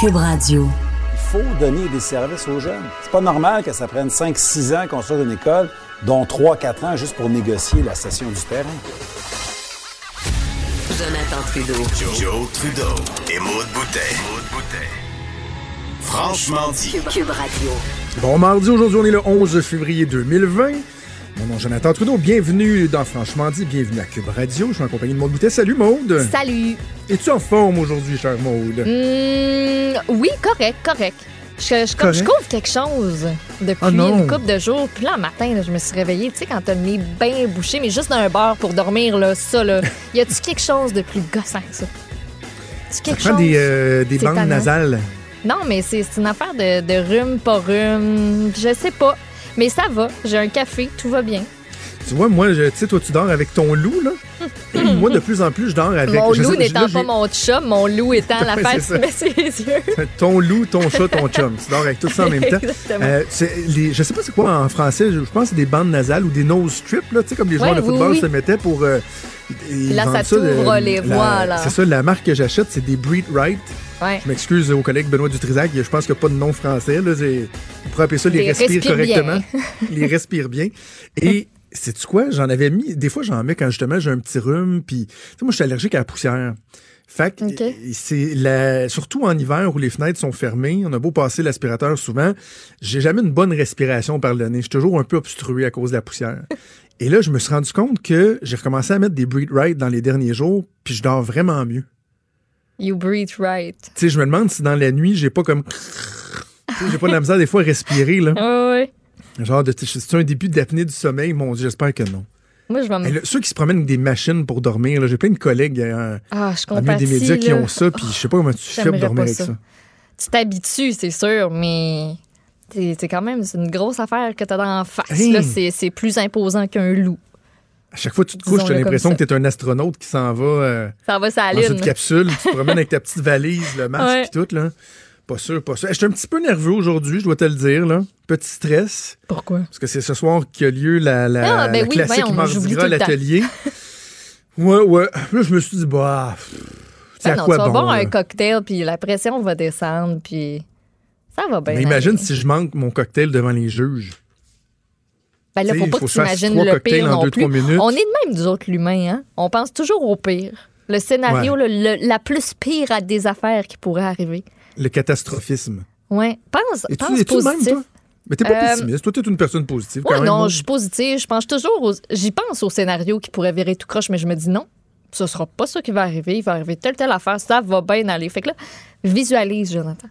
Cube Radio. Il faut donner des services aux jeunes. C'est pas normal que ça prenne 5-6 ans qu'on soit une école, dont 3-4 ans juste pour négocier la cession du terrain. Jonathan Trudeau. Joe, Trudeau et Maude Boutet. Franchement dit. Cube Radio. Bon mardi, aujourd'hui on est le 11 février 2020. Mon nom est Jonathan Trudeau, bienvenue dans Franchement dit, bienvenue à Cube Radio. Je suis en compagnie de Maude Boutet. Salut Maude! Salut. Es-tu en forme aujourd'hui, chère Maude? Hmm, oui, correct, correct. Je, je, je couvre quelque chose depuis Ah une couple de jours. Puis là, le matin, là, je me suis réveillée, tu sais, quand t'as le nez bien bouché, mais juste d'un bar pour dormir, là, ça, là. Y a-tu quelque chose de plus gossant que ça? Tu Ça quelque prend chose? des, euh, des bandes tannant. nasales. Non, mais c'est c'est une affaire de, de rhume, pas rhume. Je sais pas. Mais ça va. J'ai un café, tout va bien. Tu vois, moi, tu sais, toi, tu dors avec ton loup, là. moi, de plus en plus, je dors avec... mon loup n'étant pas mon chum, mon loup étant la face mais ses yeux. Ton loup, ton chat, ton chum. Tu dors avec tout ça en même temps. Exactement. Euh, les- je sais pas c'est quoi en français. Je pense que c'est des bandes nasales ou des nose strips, là, tu sais, comme les joueurs Ouais, de football oui. se mettaient pour. euh, Là, ça t'ouvre les voies, là. C'est ça, la marque que j'achète, c'est des Breed Right. Ouais. Je m'excuse au collègue Benoît Dutrisac, je pense qu'il n'y a pas de nom français. Là, C'est- on pourrait appeler ça les, Les respire respire bien. correctement. les respire bien. Et sais-tu quoi? J'en avais mis. Des fois, j'en mets quand justement j'ai un petit rhume. Puis, tu moi, je suis allergique à la poussière. Fait que c'est la, surtout en hiver où les fenêtres sont fermées, on a beau passer l'aspirateur souvent, j'ai jamais une bonne respiration par le nez. Je suis toujours un peu obstrué à cause de la poussière. Et là, je me suis rendu compte que j'ai recommencé à mettre des breed right dans les derniers jours, puis je dors vraiment mieux. You breathe right. Tu sais, je me demande si dans la nuit, j'ai pas comme. Tu J'ai pas de la misère des fois à respirer, là. Ouais, ouais. Genre, de- c'est un début d'apnée du sommeil, mon Dieu, j'espère que non. Moi, je. Et là, ceux qui se promènent avec des machines pour dormir, là, j'ai plein de collègues euh, Ah, je compatis. des médias qui là. ont ça, puis je sais pas comment tu fais pour dormir avec ça. ça. Tu t'habitues, c'est sûr, mais c'est quand même une grosse affaire que t'as dans la face. Hey. c'est plus imposant qu'un loup. À chaque fois que tu te couches, Disons-le t'as l'impression que t'es un astronaute qui s'en va euh, Ça va, dans une capsule, tu te promènes avec ta petite valise, le masque Ouais. et tout, là. Pas sûr, pas sûr. Je suis un petit peu nerveux aujourd'hui, je dois te le dire, là. Petit stress. Pourquoi? Parce que c'est ce soir qu'a lieu la, la, Ah, ben la oui, classique voyons, Mardi Gras l'atelier. ouais, ouais. Là, je me suis dit, bah, Ben à non, quoi tu vas bon? boire un cocktail, puis la pression va descendre, puis ça va bien. Mais imagine aller. si je manque mon cocktail devant les juges. Ben là, Tu faut pas faut que tu imagines le pire non deux, plus. On est de même, nous autres, l'humain. Hein? On pense toujours au pire. Le scénario, le- le- la plus pire à des affaires qui pourraient arriver. Le catastrophisme. Ouais. Pense, Et tu pense le même, positif. toi? Mais t'es pas Euh, pessimiste. Toi, t'es une personne positive. quand même, non, moi. je suis positive. Je pense toujours aux... J'y pense au scénario qui pourrait virer tout croche, mais je me dis non. Ce sera pas ça qui va arriver. Il va arriver telle, telle affaire. Ça va bien aller. Fait que là, visualise, Jonathan.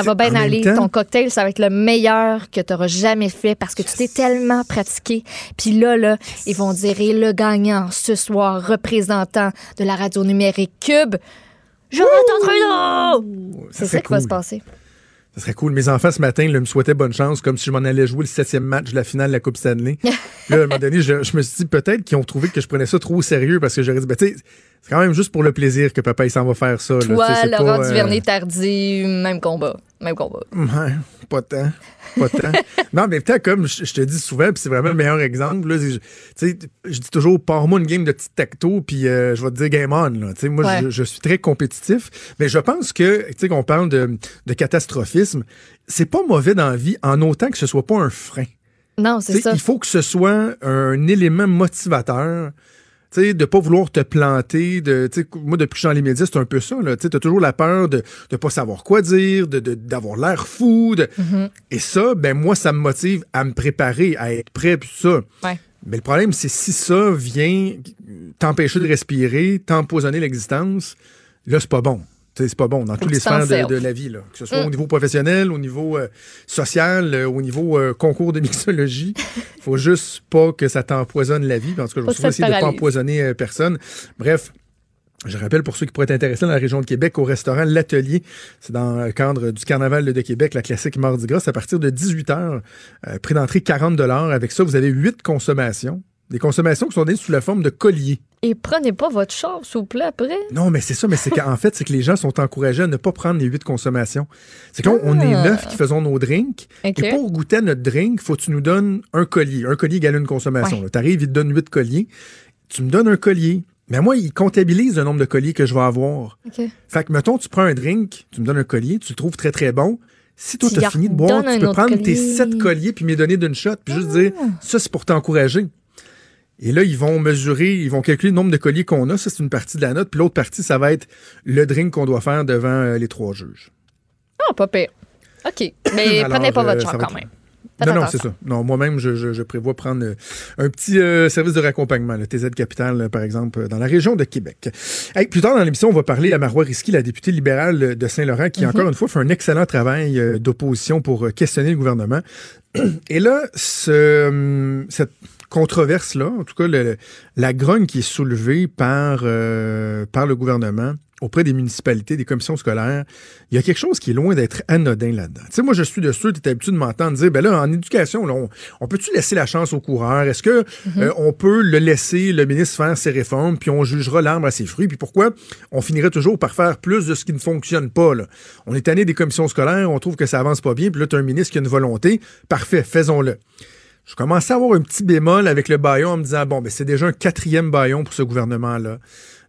Ça va en bien aller. temps- Ton cocktail, ça va être le meilleur que tu auras jamais fait parce que tu t'es tellement pratiqué. Puis là, là, ils vont dire et le gagnant ce soir, représentant de la radio numérique Cube, Jonathan Trudeau! C'est ça qui va se passer. Ça serait cool. Mes enfants, ce matin, là, me souhaitaient bonne chance, comme si je m'en allais jouer le septième match de la finale de la Coupe Stanley. là, à un moment donné, je, je me suis dit peut-être qu'ils ont trouvé que je prenais ça trop au sérieux parce que j'aurais dit, ben, tu sais, c'est quand même juste pour le plaisir que papa, il s'en va faire ça. là. Toi, c'est Laurent pas, euh, Duvernay-Tardy, même combat. Même combat. Ouais, pas tant. Pas tant. non, mais peut-être comme je, je te dis souvent, puis c'est vraiment le meilleur exemple. Là, sais, je dis toujours, pars-moi une game de petit tacto, puis euh, je vais te dire game on. Là. Moi, Ouais. je, je suis très compétitif, mais je pense que, tu sais, qu'on parle de, de catastrophisme, c'est pas mauvais dans la vie en autant que ce soit pas un frein. Non, c'est ça. Il faut que ce soit un élément motivateur. Sais, de pas vouloir te planter. De, moi, depuis que je suis dans les médias, c'est un peu ça. Tu as toujours la peur de ne pas savoir quoi dire, de- de- d'avoir l'air fou. de- Mm-hmm. Et ça, ben moi, ça me motive à me préparer, à être prêt, puis ça. Ouais. Mais le problème, c'est si ça vient t'empêcher de respirer, t'empoisonner l'existence, là, c'est pas bon. C'est pas bon dans que les sphères de, la vie, là. que ce soit Mm. au niveau professionnel, au niveau euh, social, euh, au niveau euh, concours de mixologie. faut juste pas que ça t'empoisonne la vie. En tout cas, je vais Pas essayer de pas paralyse. empoisonner personne. Bref. Je rappelle pour ceux qui pourraient être intéressés dans la région de Québec au restaurant L'Atelier. C'est dans le cadre du Carnaval de Québec, la classique Mardi Gras. À partir de 18 h. Euh, prix d'entrée 40 Avec ça, vous avez 8 consommations. Des consommations qui sont données sous la forme de colliers. Et prenez pas votre char, s'il vous plaît, après. Non, mais c'est ça, mais c'est qu'en fait, c'est que les gens sont encouragés à ne pas prendre les huit consommations. C'est qu'on on est Ah. neuf qui faisons nos drinks. Et pour goûter à notre drink, faut que tu nous donnes un collier. Un collier égale une consommation. Ouais. Tu arrives, il te donne huit colliers. Tu me donnes un collier. Mais moi, il comptabilise le nombre de colliers que je vais avoir. Fait que, mettons, tu prends un drink, tu me donnes un collier, tu le trouves très, très bon. Si toi, Tu as fini de boire, tu peux prendre tes collier. Ah. sept colliers puis me les donner d'une shot, puis juste dire, ça, c'est pour t'encourager. Et là, ils vont mesurer, ils vont calculer le nombre de colliers qu'on a. Ça, c'est une partie de la note. Puis l'autre partie, ça va être le drink qu'on doit faire devant euh, les trois juges. Ah, pas pire. OK. Mais Alors, prenez pas euh, votre char va quand être- même. Faites non, non, c'est ça. Non, moi-même, je, je- je prévois prendre euh, un petit euh, service de raccompagnement, le TZ Capital, euh, par exemple, euh, dans la région de Québec. Hey, plus tard dans l'émission, on va parler à Marois Risky, la députée libérale euh, de Saint-Laurent, qui, encore une fois, fait un excellent travail euh, d'opposition pour euh, questionner le gouvernement. Et là, ce, cette controverse-là, en tout cas, le- la grogne qui est soulevée par, euh, par le gouvernement auprès des municipalités, des commissions scolaires, il y a quelque chose qui est loin d'être anodin là-dedans. Tu sais, moi, je suis de ceux, tu es habitué de m'entendre dire, ben là, en éducation, là, on, on peut-tu laisser la chance au coureur? Est-ce que euh, on peut le laisser, le ministre, faire ses réformes, puis on jugera l'arbre à ses fruits? Puis pourquoi on finirait toujours par faire plus de ce qui ne fonctionne pas? Là? On est tanné des commissions scolaires, on trouve que ça avance pas bien, puis là, tu as un ministre qui a une volonté. Parfait, faisons-le. Je commençais à avoir un petit bémol avec le baillon en me disant, bon, ben, c'est déjà un quatrième baillon pour ce gouvernement-là.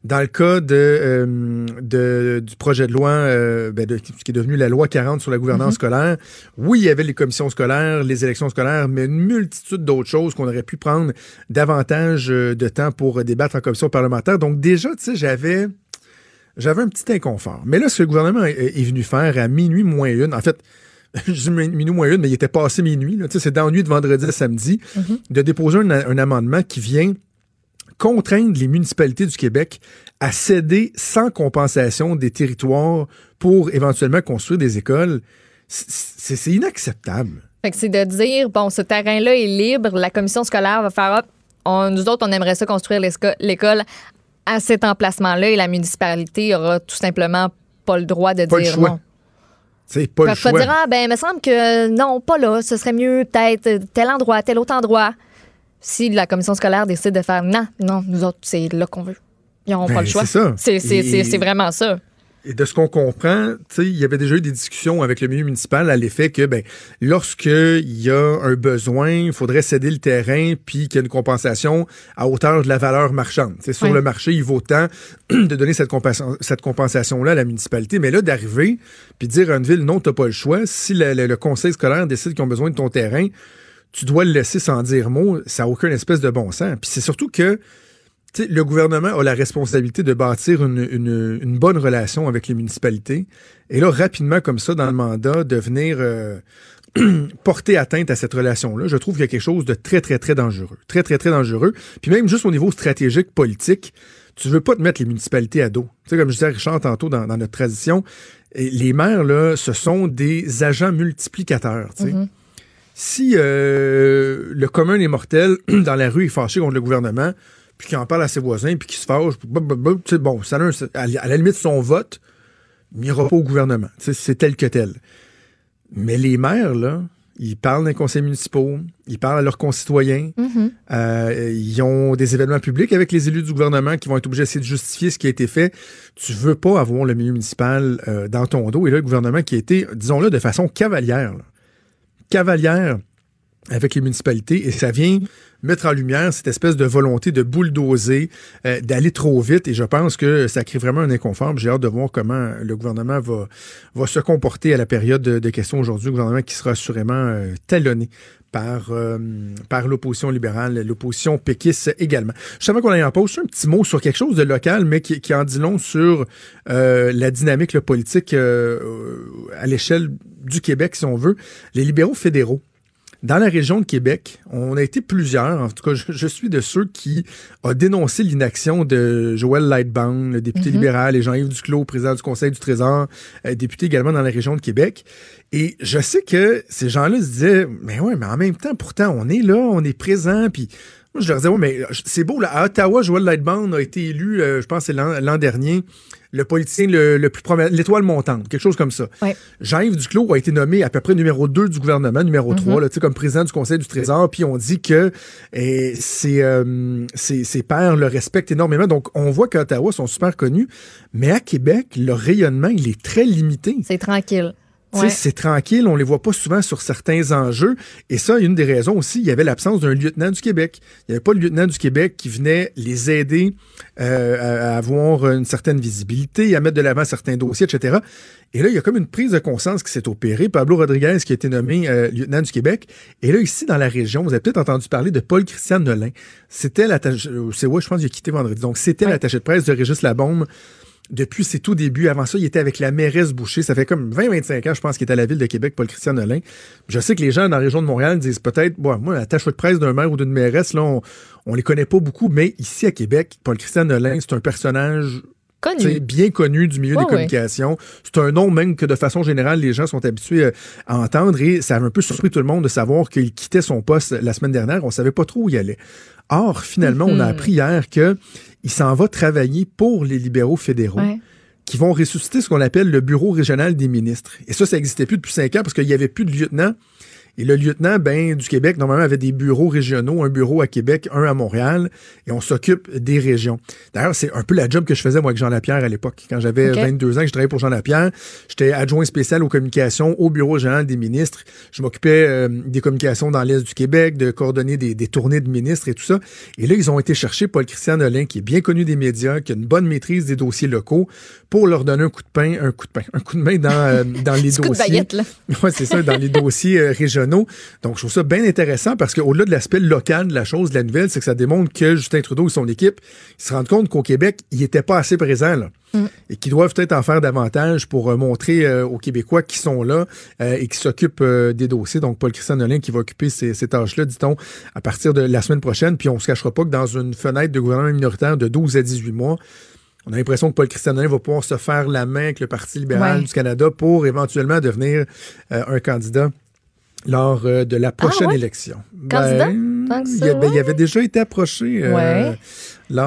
Dans le cas de, euh, de- du projet de loi, euh, ben, de, ce qui est devenu la loi 40 sur la gouvernance scolaire, oui, il y avait les commissions scolaires, les élections scolaires, mais une multitude d'autres choses qu'on aurait pu prendre davantage euh, de temps pour débattre en commission parlementaire. Donc déjà, tu sais, j'avais j'avais un petit inconfort. Mais là, ce que le gouvernement est, est venu faire à minuit moins une, en fait, je minuit moins une, mais il était passé minuit, c'est dans la nuit de vendredi à samedi, de déposer un, un amendement qui vient contraindre les municipalités du Québec à céder sans compensation des territoires pour éventuellement construire des écoles. C'est inacceptable. C'est de dire, bon, ce terrain-là est libre, la commission scolaire va faire, hop, on- nous autres, on aimerait ça construire l'école à cet emplacement-là et la municipalité aura tout simplement pas le droit de Pas le dire choix. non. C'est pas Ils peuvent pas dire, ah, ben, il me semble que non, pas là, ce serait mieux peut-être tel endroit, tel autre endroit. Si la commission scolaire décide de faire, non, non, nous autres, c'est là qu'on veut. Ils n'auront Ben, pas le choix. c'est ça. Et- c'est vraiment ça. Et de ce qu'on comprend, tu sais, il y avait déjà eu des discussions avec le milieu municipal à l'effet que, ben, lorsqu'il y a un besoin, il faudrait céder le terrain puis qu'il y a une compensation à hauteur de la valeur marchande. C'est sur le marché, il vaut tant de donner cette, compensa- cette compensation-là à la municipalité. Mais là, d'arriver puis dire à une ville, non, t'as pas le choix. Si le, le- le conseil scolaire décide qu'ils ont besoin de ton terrain, tu dois le laisser sans dire mot. Ça n'a aucun espèce de bon sens. Puis c'est surtout que le gouvernement a la responsabilité de bâtir une, une- une bonne relation avec les municipalités. Et là, rapidement, comme ça, dans le mandat, de venir euh, porter atteinte à cette relation-là, je trouve qu'il y a quelque chose de très, très, très dangereux. Très, très, très dangereux. Puis même juste au niveau stratégique, politique, tu veux pas te mettre les municipalités à dos. Tu sais, comme je disais à Richard tantôt dans, dans notre tradition, les maires, là, ce sont des agents multiplicateurs. tu sais. Si euh, le commun des mortels dans la rue est fâché contre le gouvernement, puis qu'il en parle à ses voisins, puis qu'il se fâche, bon, ça à la limite son vote, il n'ira pas au gouvernement. C'est tel que tel. Mais les maires, là, ils parlent d'un conseil municipal, ils parlent à leurs concitoyens, euh, ils ont des événements publics avec les élus du gouvernement qui vont être obligés d'essayer de justifier ce qui a été fait. Tu veux pas avoir le milieu municipal euh, dans ton dos. Et là, le gouvernement qui a été, disons-le, de façon cavalière, là, cavalière avec les municipalités et ça vient mettre en lumière cette espèce de volonté de bulldozer, euh, d'aller trop vite et je pense que ça crée vraiment un inconfort. J'ai hâte de voir comment le gouvernement va, se comporter à la période de, questions aujourd'hui, gouvernement qui sera assurément euh, talonné par, euh, par l'opposition libérale, l'opposition péquiste également. Je savais qu'on allait en pause. Un petit mot sur quelque chose de local, mais qui, en dit long sur la dynamique politique à l'échelle du Québec, si on veut. Les libéraux fédéraux dans la région de Québec, on a été plusieurs, en tout cas, je, je suis de ceux qui ont dénoncé l'inaction de Joël Lightbound, le député libéral, et Jean-Yves Duclos, président du Conseil du Trésor, euh, député également dans la région de Québec. Et je sais que ces gens-là se disaient, mais ouais, mais en même temps, pourtant, on est là, on est présent, puis moi, je leur disais, ouais, mais c'est beau, là, à Ottawa, Joël Lightbound a été élu, euh, je pense, l'an dernier, le politicien le, le plus prometteur, l'étoile montante, quelque chose comme ça. Ouais. Jean-Yves Duclos a été nommé à peu près numéro 2 du gouvernement, numéro 3, là, tu sais, comme président du Conseil du Trésor, puis on dit que eh, ses, euh, ses, ses pairs le respectent énormément. Donc, on voit qu'à Ottawa, ils sont super connus, mais à Québec, leur rayonnement, il est très limité. C'est tranquille. Ouais. C'est tranquille, on les voit pas souvent sur certains enjeux. Et ça, une des raisons aussi, il y avait l'absence d'un lieutenant du Québec. Il n'y avait pas le lieutenant du Québec qui venait les aider euh, à, avoir une certaine visibilité, à mettre de l'avant certains dossiers, etc. Et là, il y a comme une prise de conscience qui s'est opérée. Pablo Rodriguez qui a été nommé euh, lieutenant du Québec. Et là, ici, dans la région, vous avez peut-être entendu parler de Paul-Christian Nolin. C'était l'attaché... euh, C'est ouais, je pense qu'il a quitté vendredi. Donc, c'était Ouais. l'attaché de presse de Régis Labaume depuis ses tout débuts. Avant ça, il était avec la mairesse Boucher. Ça fait comme 20-25 ans, je pense, qu'il est à la ville de Québec, Paul-Christian Nolin. Je sais que les gens dans la région de Montréal disent peut-être, bon, moi, la tâche de presse d'un maire ou d'une mairesse, là, on, on les connaît pas beaucoup, mais ici à Québec, Paul-Christian Nolin, c'est un personnage Connu. bien connu du milieu des communications. C'est un nom même que de façon générale, les gens sont habitués euh, à entendre et ça a un peu surpris tout le monde de savoir qu'il quittait son poste la semaine dernière. On savait pas trop où il allait. Or, finalement, on a Mhm. appris hier que il s'en va travailler pour les libéraux fédéraux Ouais. qui vont ressusciter ce qu'on appelle le bureau régional des ministres. Et ça, ça n'existait plus depuis cinq ans parce qu'il n'y avait plus de lieutenant. Et le lieutenant ben, du Québec, normalement, avait des bureaux régionaux, un bureau à Québec, un à Montréal, et on s'occupe des régions. D'ailleurs, c'est un peu la job que je faisais, moi, avec Jean Lapierre à l'époque. Quand j'avais Ok. 22 ans, que je travaillais pour Jean Lapierre, j'étais adjoint spécial aux communications au bureau régional des ministres. Je m'occupais euh, des communications dans l'Est du Québec, de coordonner des, des tournées de ministres et tout ça. Et là, ils ont été chercher Paul-Christian Nolin, qui est bien connu des médias, qui a une bonne maîtrise des dossiers locaux, pour leur donner un coup de pain, un coup de pain, un coup de main dans, euh, dans les Petit coup de dossiers. baguette, là. Oui, c'est ça, dans les dossiers euh, régionaux. Donc, je trouve ça bien intéressant parce qu'au-delà de l'aspect local de la chose, de la nouvelle, c'est que ça démontre que Justin Trudeau et son équipe ils se rendent compte qu'au Québec, il n'était pas assez présent, là. Et qu'ils doivent peut-être en faire davantage pour euh, montrer aux Québécois qui sont là et qui s'occupent des dossiers. Donc, Paul-Christian Nolin qui va occuper ces, ces tâches-là, dit-on, à partir de la semaine prochaine. Puis, on se cachera pas que dans une fenêtre de gouvernement minoritaire de 12 à 18 mois, on a l'impression que Paul Christian Nolin va pouvoir se faire la main avec le Parti libéral Ouais. du Canada pour éventuellement devenir euh, un candidat lors euh, de la prochaine Ah ouais? élection. Candidat? Ben, il, y ben, ouais. avait déjà été approché. euh,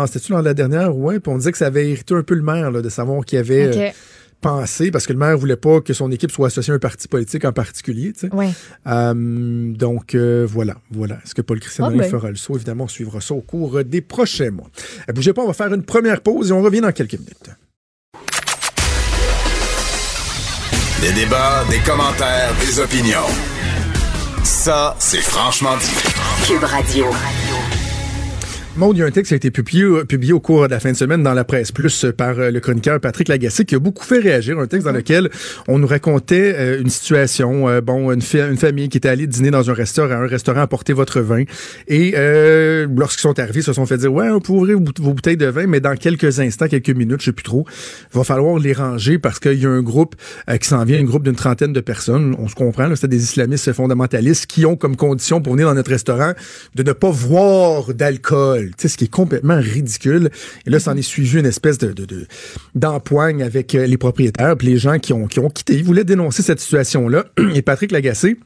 c'était-tu lors de la dernière? Ouais, puis on disait que ça avait irrité un peu le maire là, de savoir qu'il avait OK. Euh, pensé, parce que le maire voulait pas que son équipe soit associée à un parti politique en particulier. tu sais. Ouais. Euh, donc euh, voilà, voilà. Est-ce que Paul Christian ben. fera le saut? Évidemment, on suivra ça au cours des prochains mois. Euh, bougez pas, on va faire une première pause et on revient dans quelques minutes. Des débats, des commentaires, des opinions. Ça, c'est franchement dit. Cube Radio. Maud, il y a un texte qui a été publié, publié au cours de la fin de semaine dans la presse plus euh, par euh, le chroniqueur Patrick Lagacé qui a beaucoup fait réagir. Un texte dans lequel on nous racontait euh, une situation, euh, bon, une, fa- une famille qui était allée dîner dans un restaurant, un restaurant apporter votre vin et euh, lorsqu'ils sont arrivés, ils se sont fait dire ouais, on peut ouvrir vos bouteilles de vin, mais dans quelques instants, quelques minutes, je sais plus trop, va falloir les ranger parce qu'il y a un groupe euh, qui s'en vient, un groupe d'une trentaine de personnes. On se comprend, là, c'était des islamistes fondamentalistes qui ont comme condition pour venir dans notre restaurant de ne pas voir d'alcool. Sais, ce qui est complètement ridicule. Et là, s'en est suivi une espèce de- d'empoigne avec euh, les propriétaires, puis les gens qui ont, qui ont quitté. Ils voulaient dénoncer cette situation-là. Et Patrick Lagacé,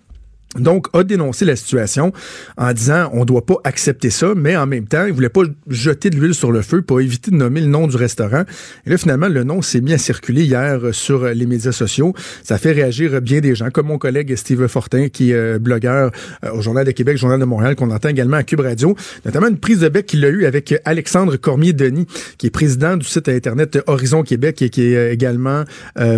donc, a dénoncé la situation en disant on doit pas accepter ça, mais en même temps, il voulait pas jeter de l'huile sur le feu pour éviter de nommer le nom du restaurant. Et là, finalement, le nom s'est mis à hier euh, sur euh, les médias sociaux. Ça fait réagir euh, bien des gens, comme mon collègue Steve Fortin, qui est blogueur au Journal de Québec, Journal de Montréal, qu'on entend également à Cube Radio. Notamment une prise de bec qu'il a eue avec Alexandre Cormier-Denis, qui est président du site Internet Horizon Québec et qui est également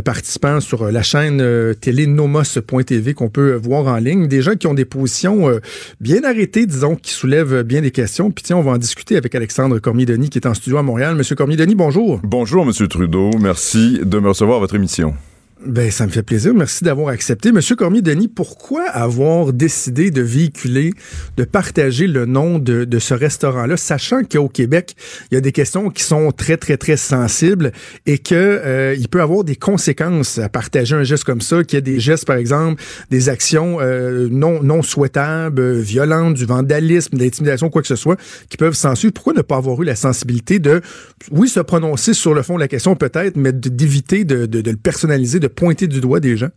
participant sur la chaîne euh, télé nomos.tv qu'on peut voir en ligne. Des gens qui ont des positions euh, bien arrêtées, disons, qui soulèvent bien des questions. Puis tiens, on va en discuter avec Alexandre Cormier-Denis qui est en studio à Montréal. Monsieur Cormier-Denis, bonjour. Bonjour, Monsieur Trudeau. Merci de me recevoir à votre émission. Ben, ça me fait plaisir. Merci d'avoir accepté. Monsieur Cormier-Denis, pourquoi avoir décidé de véhiculer, de partager le nom de, de ce restaurant-là, sachant qu'au Québec, il y a des questions qui sont très, très, très sensibles et que euh, il peut avoir des conséquences à partager un geste comme ça, qu'il y a des gestes, par exemple, des actions euh, non, non souhaitables, violentes, du vandalisme, de l'intimidation, quoi que ce soit, qui peuvent s'en suivre. Pourquoi ne pas avoir eu la sensibilité de, oui, se prononcer sur le fond de la question peut-être, mais d'éviter de, de, de le personnaliser, de pointer du doigt des gens?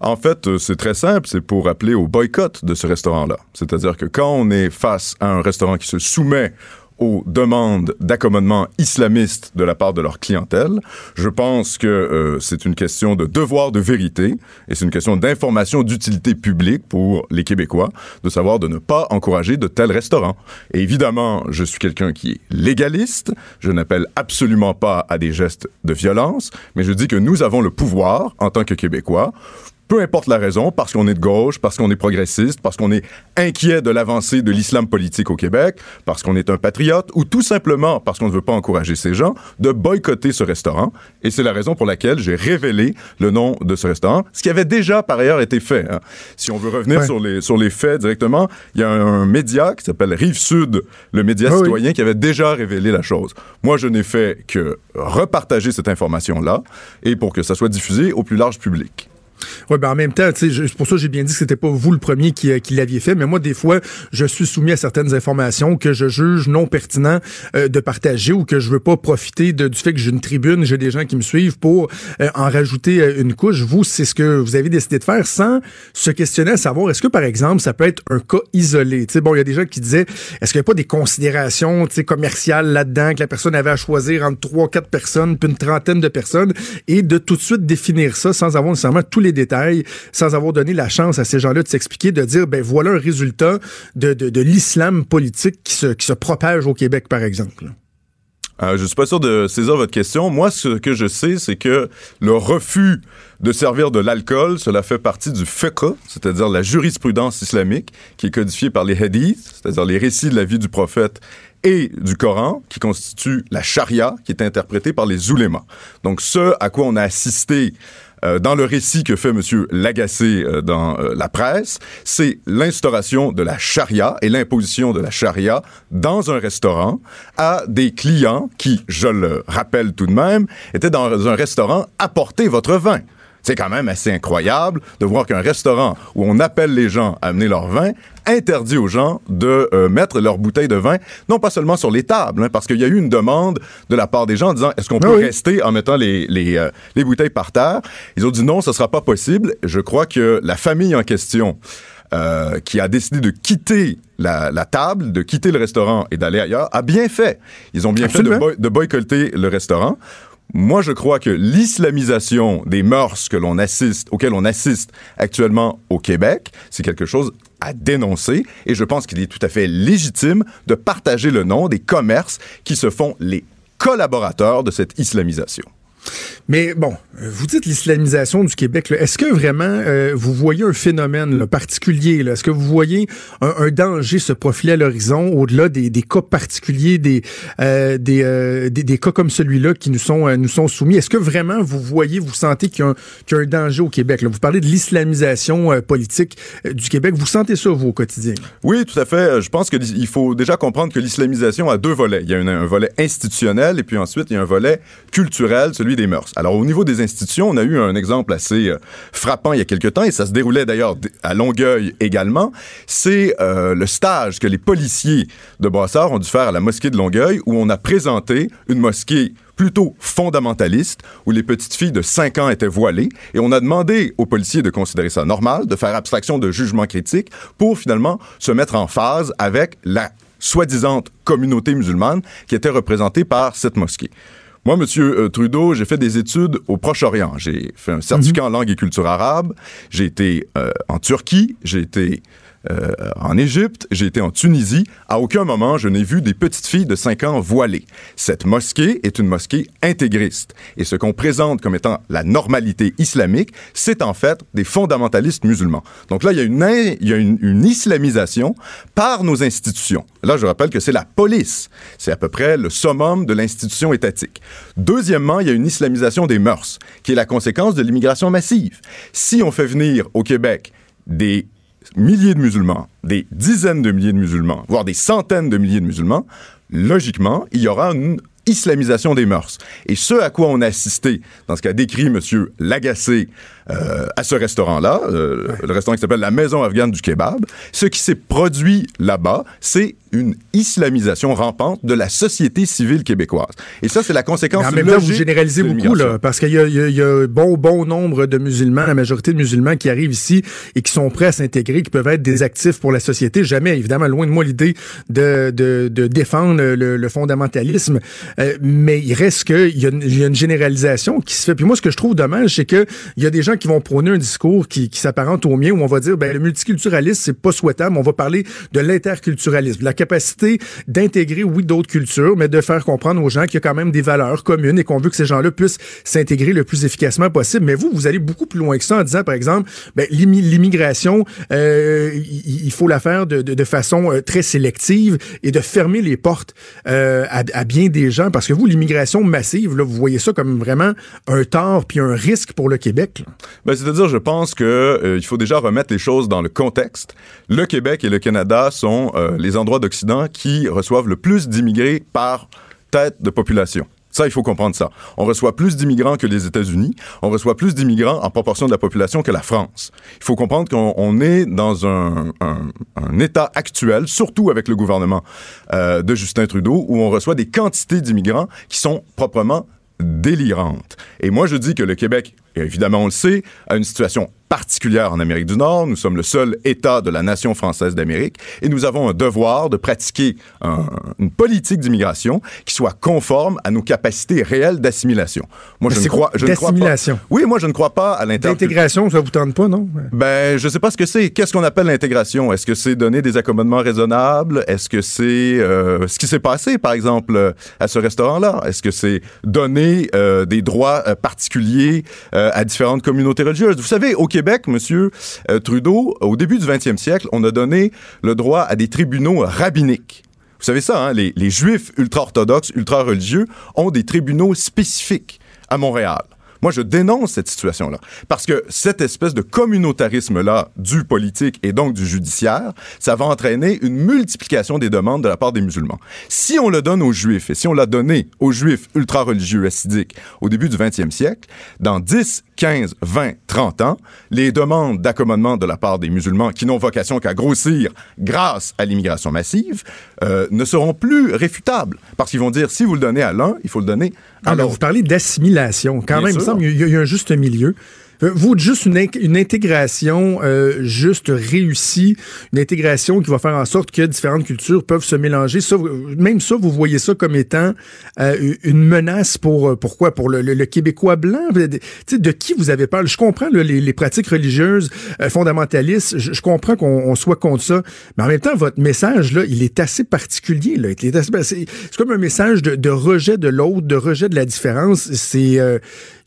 En fait, euh, c'est très simple, c'est pour appeler au boycott de ce restaurant-là. C'est-à-dire que quand on est face à un restaurant qui se soumet aux demandes d'accommodement islamiste de la part de leur clientèle. Je pense que euh, c'est une question de devoir de vérité et c'est une question d'information d'utilité publique pour les Québécois de savoir de ne pas encourager de tels restaurants. Et évidemment, je suis quelqu'un qui est légaliste. Je n'appelle absolument pas à des gestes de violence, mais je dis que nous avons le pouvoir, en tant que Québécois, peu importe la raison, parce qu'on est de gauche, parce qu'on est progressiste, parce qu'on est inquiet de l'avancée de l'islam politique au Québec, parce qu'on est un patriote, ou tout simplement parce qu'on ne veut pas encourager ces gens, de boycotter ce restaurant. Et c'est la raison pour laquelle j'ai révélé le nom de ce restaurant, ce qui avait déjà par ailleurs été fait. hein. Si on veut revenir Ouais. sur, les, sur les faits directement, il y a un, un média qui s'appelle Rive Sud, le média Ah oui. citoyen, qui avait déjà révélé la chose. Moi, je n'ai fait que repartager cette information-là et pour que ça soit diffusé au plus large public. Oui, ben en même temps, c'est pour ça que j'ai bien dit que c'était pas vous le premier qui, euh, qui l'aviez fait, mais moi, des fois, je suis soumis à certaines informations que je juge non pertinent euh, de partager ou que je veux pas profiter de- du fait que j'ai une tribune, j'ai des gens qui me suivent pour euh, en rajouter euh, une couche. Vous, c'est ce que vous avez décidé de faire sans se questionner à savoir est-ce que, par exemple, ça peut être un cas isolé? Tu sais, bon, il y a des gens qui disaient est-ce qu'il n'y a pas des considérations, commerciales là-dedans que la personne avait à choisir entre trois, quatre personnes, puis une trentaine de personnes, et de tout de suite définir ça sans avoir nécessairement tous les détails, sans avoir donné la chance à ces gens-là de s'expliquer, de dire, ben voilà un résultat de, de, l'islam politique qui se, qui se propage au Québec, par exemple. Euh, je suis pas sûr de saisir votre question. Moi, ce que je sais, c'est que le refus de servir de l'alcool, cela fait partie du fiqh, c'est-à-dire la jurisprudence islamique, qui est codifiée par les hadiths, c'est-à-dire les récits de la vie du prophète et du Coran, qui constitue la charia, qui est interprétée par les oulémas. Donc, ce à quoi on a assisté euh, dans le récit que fait M. Lagacé euh, dans euh, la presse, c'est l'instauration de la charia et l'imposition de la charia dans un restaurant à des clients qui, je le rappelle tout de même, étaient dans un restaurant apportez votre vin. C'est quand même assez incroyable de voir qu'un restaurant où on appelle les gens à amener leur vin interdit aux gens de euh, mettre leur bouteille de vin, non pas seulement sur les tables, hein, parce qu'il y a eu une demande de la part des gens en disant est-ce qu'on peut Ah oui. rester en mettant les, les, euh, les bouteilles par terre? Ils ont dit non, ce sera pas possible. Je crois que la famille en question euh, qui a décidé de quitter la, la table, de quitter le restaurant et d'aller ailleurs, a bien fait. Ils ont bien fait de, Absolument. boy- de boycotter le restaurant. Moi, je crois que l'islamisation des mœurs que l'on assiste, on assiste actuellement au Québec, c'est quelque chose à dénoncer et je pense qu'il est tout à fait légitime de partager le nom des commerces qui se font les collaborateurs de cette islamisation. Mais bon, euh, vous dites l'islamisation du Québec. Est-ce que vraiment euh, vous voyez un phénomène particulier? Est-ce que vous voyez un, danger se profiler à l'horizon au-delà des, cas particuliers, des, euh, des, des, cas comme celui-là qui nous sont, nous sont soumis? Est-ce que vraiment vous voyez, vous sentez qu'il y a un, danger au Québec? Vous parlez de l'islamisation politique du Québec. Vous sentez ça, vous, au quotidien? Oui, tout à fait. Je pense qu'il faut déjà comprendre que l'islamisation a deux volets. Il y a un volet institutionnel et puis ensuite il y a un volet culturel, celui des mœurs. Alors au niveau des institutions, on a eu un exemple assez euh, frappant il y a quelque temps et ça se déroulait d'ailleurs à Longueuil également. C'est euh, le stage que les policiers de Brassard ont dû faire à la mosquée de Longueuil où on a présenté une mosquée plutôt fondamentaliste, où les petites filles de 5 ans étaient voilées, et on a demandé aux policiers de considérer ça normal, de faire abstraction de jugement critique, pour finalement se mettre en phase avec la soi-disant communauté musulmane qui était représentée par cette mosquée. Moi, Monsieur euh, Trudeau, j'ai fait des études au Proche-Orient. J'ai fait un certificat en langue et culture arabe. J'ai été euh, en Turquie. J'ai été euh, en Égypte, j'ai été en Tunisie. À aucun moment, je n'ai vu des petites filles de 5 ans voilées. Cette mosquée est une mosquée intégriste. Et ce qu'on présente comme étant la normalité islamique, c'est en fait des fondamentalistes musulmans. Donc là, il y a une, islamisation par nos institutions. Là, je rappelle que c'est la police. C'est à peu près le summum de l'institution étatique. Deuxièmement, il y a une islamisation des mœurs, qui est la conséquence de l'immigration massive. Si on fait venir au Québec des milliers de musulmans, des dizaines de milliers de musulmans, voire des centaines de milliers de musulmans, logiquement, il y aura une islamisation des mœurs. Et ce à quoi on a assisté dans ce qu'a décrit M. Lagacé euh, à ce restaurant-là, euh, le restaurant qui s'appelle la Maison afghane du kebab, ce qui s'est produit là-bas, c'est une islamisation rampante de la société civile québécoise. Et ça, c'est la conséquence Mais en même temps, vous généralisez beaucoup, là, parce qu'il y y y a bon, bon nombre de musulmans, la majorité de musulmans qui arrivent ici et qui sont prêts à s'intégrer, qui peuvent être des actifs pour la société. Jamais, évidemment, loin de moi l'idée de, de, de défendre le, le fondamentalisme, Euh, mais il reste qu'il y, a une- il y a une généralisation qui se fait. Puis moi, ce que je trouve dommage, c'est que il y a des gens qui vont prôner un discours qui, qui s'apparente au mien, où on va dire, ben, le multiculturalisme, c'est pas souhaitable, on va parler de l'interculturalisme, la capacité d'intégrer, oui, d'autres cultures, mais de faire comprendre aux gens qu'il y a quand même des valeurs communes et qu'on veut que ces gens-là puissent s'intégrer le plus efficacement possible. Mais vous, vous allez beaucoup plus loin que ça en disant, par exemple, ben, l'immi- l'immigration, euh, il faut la faire de, de, de façon euh, très sélective et de fermer les portes euh, à, à bien des gens. Parce que vous, l'immigration massive, là, vous voyez ça comme vraiment un tort puis un risque pour le Québec. là. Ben, C'est-à-dire, je pense que euh, faut déjà remettre les choses dans le contexte. Le Québec et le Canada sont euh, les endroits d'Occident qui reçoivent le plus d'immigrés par tête de population. Ça, il faut comprendre ça. On reçoit plus d'immigrants que les États-Unis. On reçoit plus d'immigrants en proportion de la population que la France. Il faut comprendre qu'on on est dans un, état actuel, surtout avec le gouvernement euh, de Justin Trudeau, où on reçoit des quantités d'immigrants qui sont proprement délirantes. Et moi, je dis que le Québec, évidemment, on le sait, a une situation particulière en Amérique du Nord. Nous sommes le seul État de la nation française d'Amérique et nous avons un devoir de pratiquer un- une politique d'immigration qui soit conforme à nos capacités réelles d'assimilation. Moi, je ne crois, je ne crois pas. Oui, moi, je ne crois pas à l'interculturalité. L'intégration, ça vous tente pas, non? Ben, je sais pas ce que c'est. Qu'est-ce qu'on appelle l'intégration? Est-ce que c'est donner des accommodements raisonnables? Est-ce que c'est euh, ce qui s'est passé, par exemple, euh, à ce restaurant-là? Est-ce que c'est donner euh, des droits particuliers euh, à différentes communautés religieuses? Vous savez, au Québec, Monsieur euh, Trudeau, au début du 20e siècle, on a donné le droit à des tribunaux rabbiniques. Vous savez ça, hein? les juifs ultra-orthodoxes, ultra-religieux ont des tribunaux spécifiques à Montréal. Moi, je dénonce cette situation-là. Parce que cette espèce de communautarisme-là du politique et donc du judiciaire, ça va entraîner une multiplication des demandes de la part des musulmans. Si on le donne aux juifs, et si on l'a donné aux juifs ultra-religieux assidiques au début du 20e siècle, dans 10, 15, 20, 30 ans, les demandes d'accommodement de la part des musulmans qui n'ont vocation qu'à grossir grâce à l'immigration massive euh, ne seront plus réfutables. Parce qu'ils vont dire, si vous le donnez à l'un, il faut le donner Ah, mais l'autre. vous parlez d'assimilation. Quand même, il me semble qu'il y a un juste milieu. Euh, Vous, juste une, intégration euh, juste réussie, une intégration qui va faire en sorte que différentes cultures peuvent se mélanger. Ça, même ça, vous voyez ça comme étant euh, une menace pour euh, pourquoi? Pour le, Québécois blanc? De qui vous avez peur? Je comprends là, les, pratiques religieuses fondamentalistes. Je, comprends qu'on on soit contre ça, mais en même temps, votre message là, il est assez particulier. Ben, c'est comme un message de, de rejet de l'autre, de rejet de la différence. C'est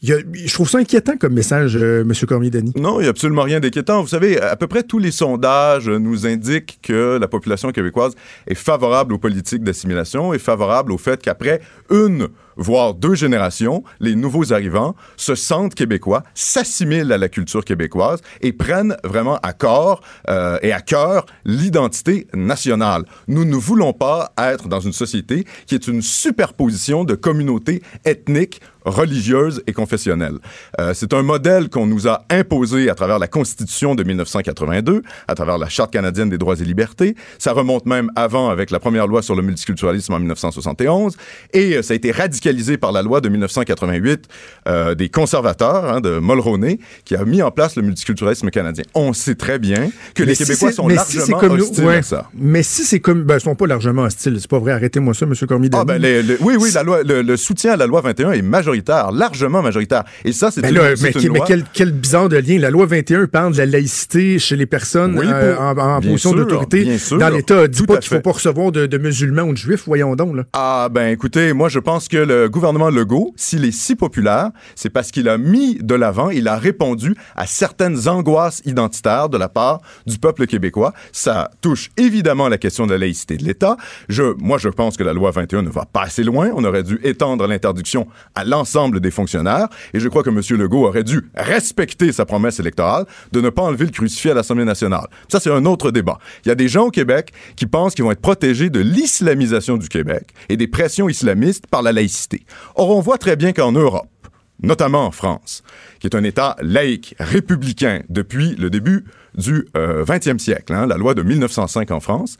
je trouve ça inquiétant comme message, euh, Monsieur Cormier-Denis. Non, il n'y a absolument rien d'inquiétant. Vous savez, à peu près tous les sondages nous indiquent que la population québécoise est favorable aux politiques d'assimilation, est favorable au fait qu'après une voire deux générations, les nouveaux arrivants se sentent québécois, s'assimilent à la culture québécoise et prennent vraiment à corps euh, et à cœur l'identité nationale. Nous ne voulons pas être dans une société qui est une superposition de communautés ethniques religieuses et confessionnelles. Euh, c'est un modèle qu'on nous a imposé à travers la Constitution de 1982, à travers la Charte canadienne des droits et libertés. Ça remonte même avant avec la première loi sur le multiculturalisme en 1971 et euh, ça a été radicalisé par la loi de 1988 euh, des conservateurs hein, de Mulroney qui a mis en place le multiculturalisme canadien. On sait très bien que les si Québécois sont mais si largement comme- hostiles ouais. à ça. Mais si c'est comme, ben, ils sont pas largement hostiles, c'est pas vrai. Arrêtez-moi ça, Monsieur Cormier-Denis. Ah ben les- oui oui la loi le, le soutien à la loi 21 est majoritaire largement majoritaire et ça c'est Ben une, là, mais, une mais loi- quel, quel bizarre de lien. La loi 21 parle de la laïcité chez les personnes Oui, euh, pour- en, en bien position d'autorité dans l'État. Dis pas qu'il faut pas recevoir de, de musulmans ou de juifs, voyons donc. Là. Ah ben écoutez, moi je pense que le gouvernement Legault, s'il est si populaire, c'est parce qu'il a mis de l'avant, il a répondu à certaines angoisses identitaires de la part du peuple québécois. Ça touche évidemment la question de la laïcité de l'État. Je, moi je pense que la loi 21 ne va pas assez loin. On aurait dû étendre l'interdiction à l'ensemble des fonctionnaires et je crois que M. Legault aurait dû respecter sa promesse électorale de ne pas enlever le crucifix à l'Assemblée nationale. Ça c'est un autre débat. Il y a des gens au Québec qui pensent qu'ils vont être protégés de l'islamisation du Québec et des pressions islamistes par la laïcité. Or, on voit très bien qu'en Europe, notamment en France, qui est un État laïque, républicain depuis le début du euh, 20e siècle, hein, la loi de 1905 en France,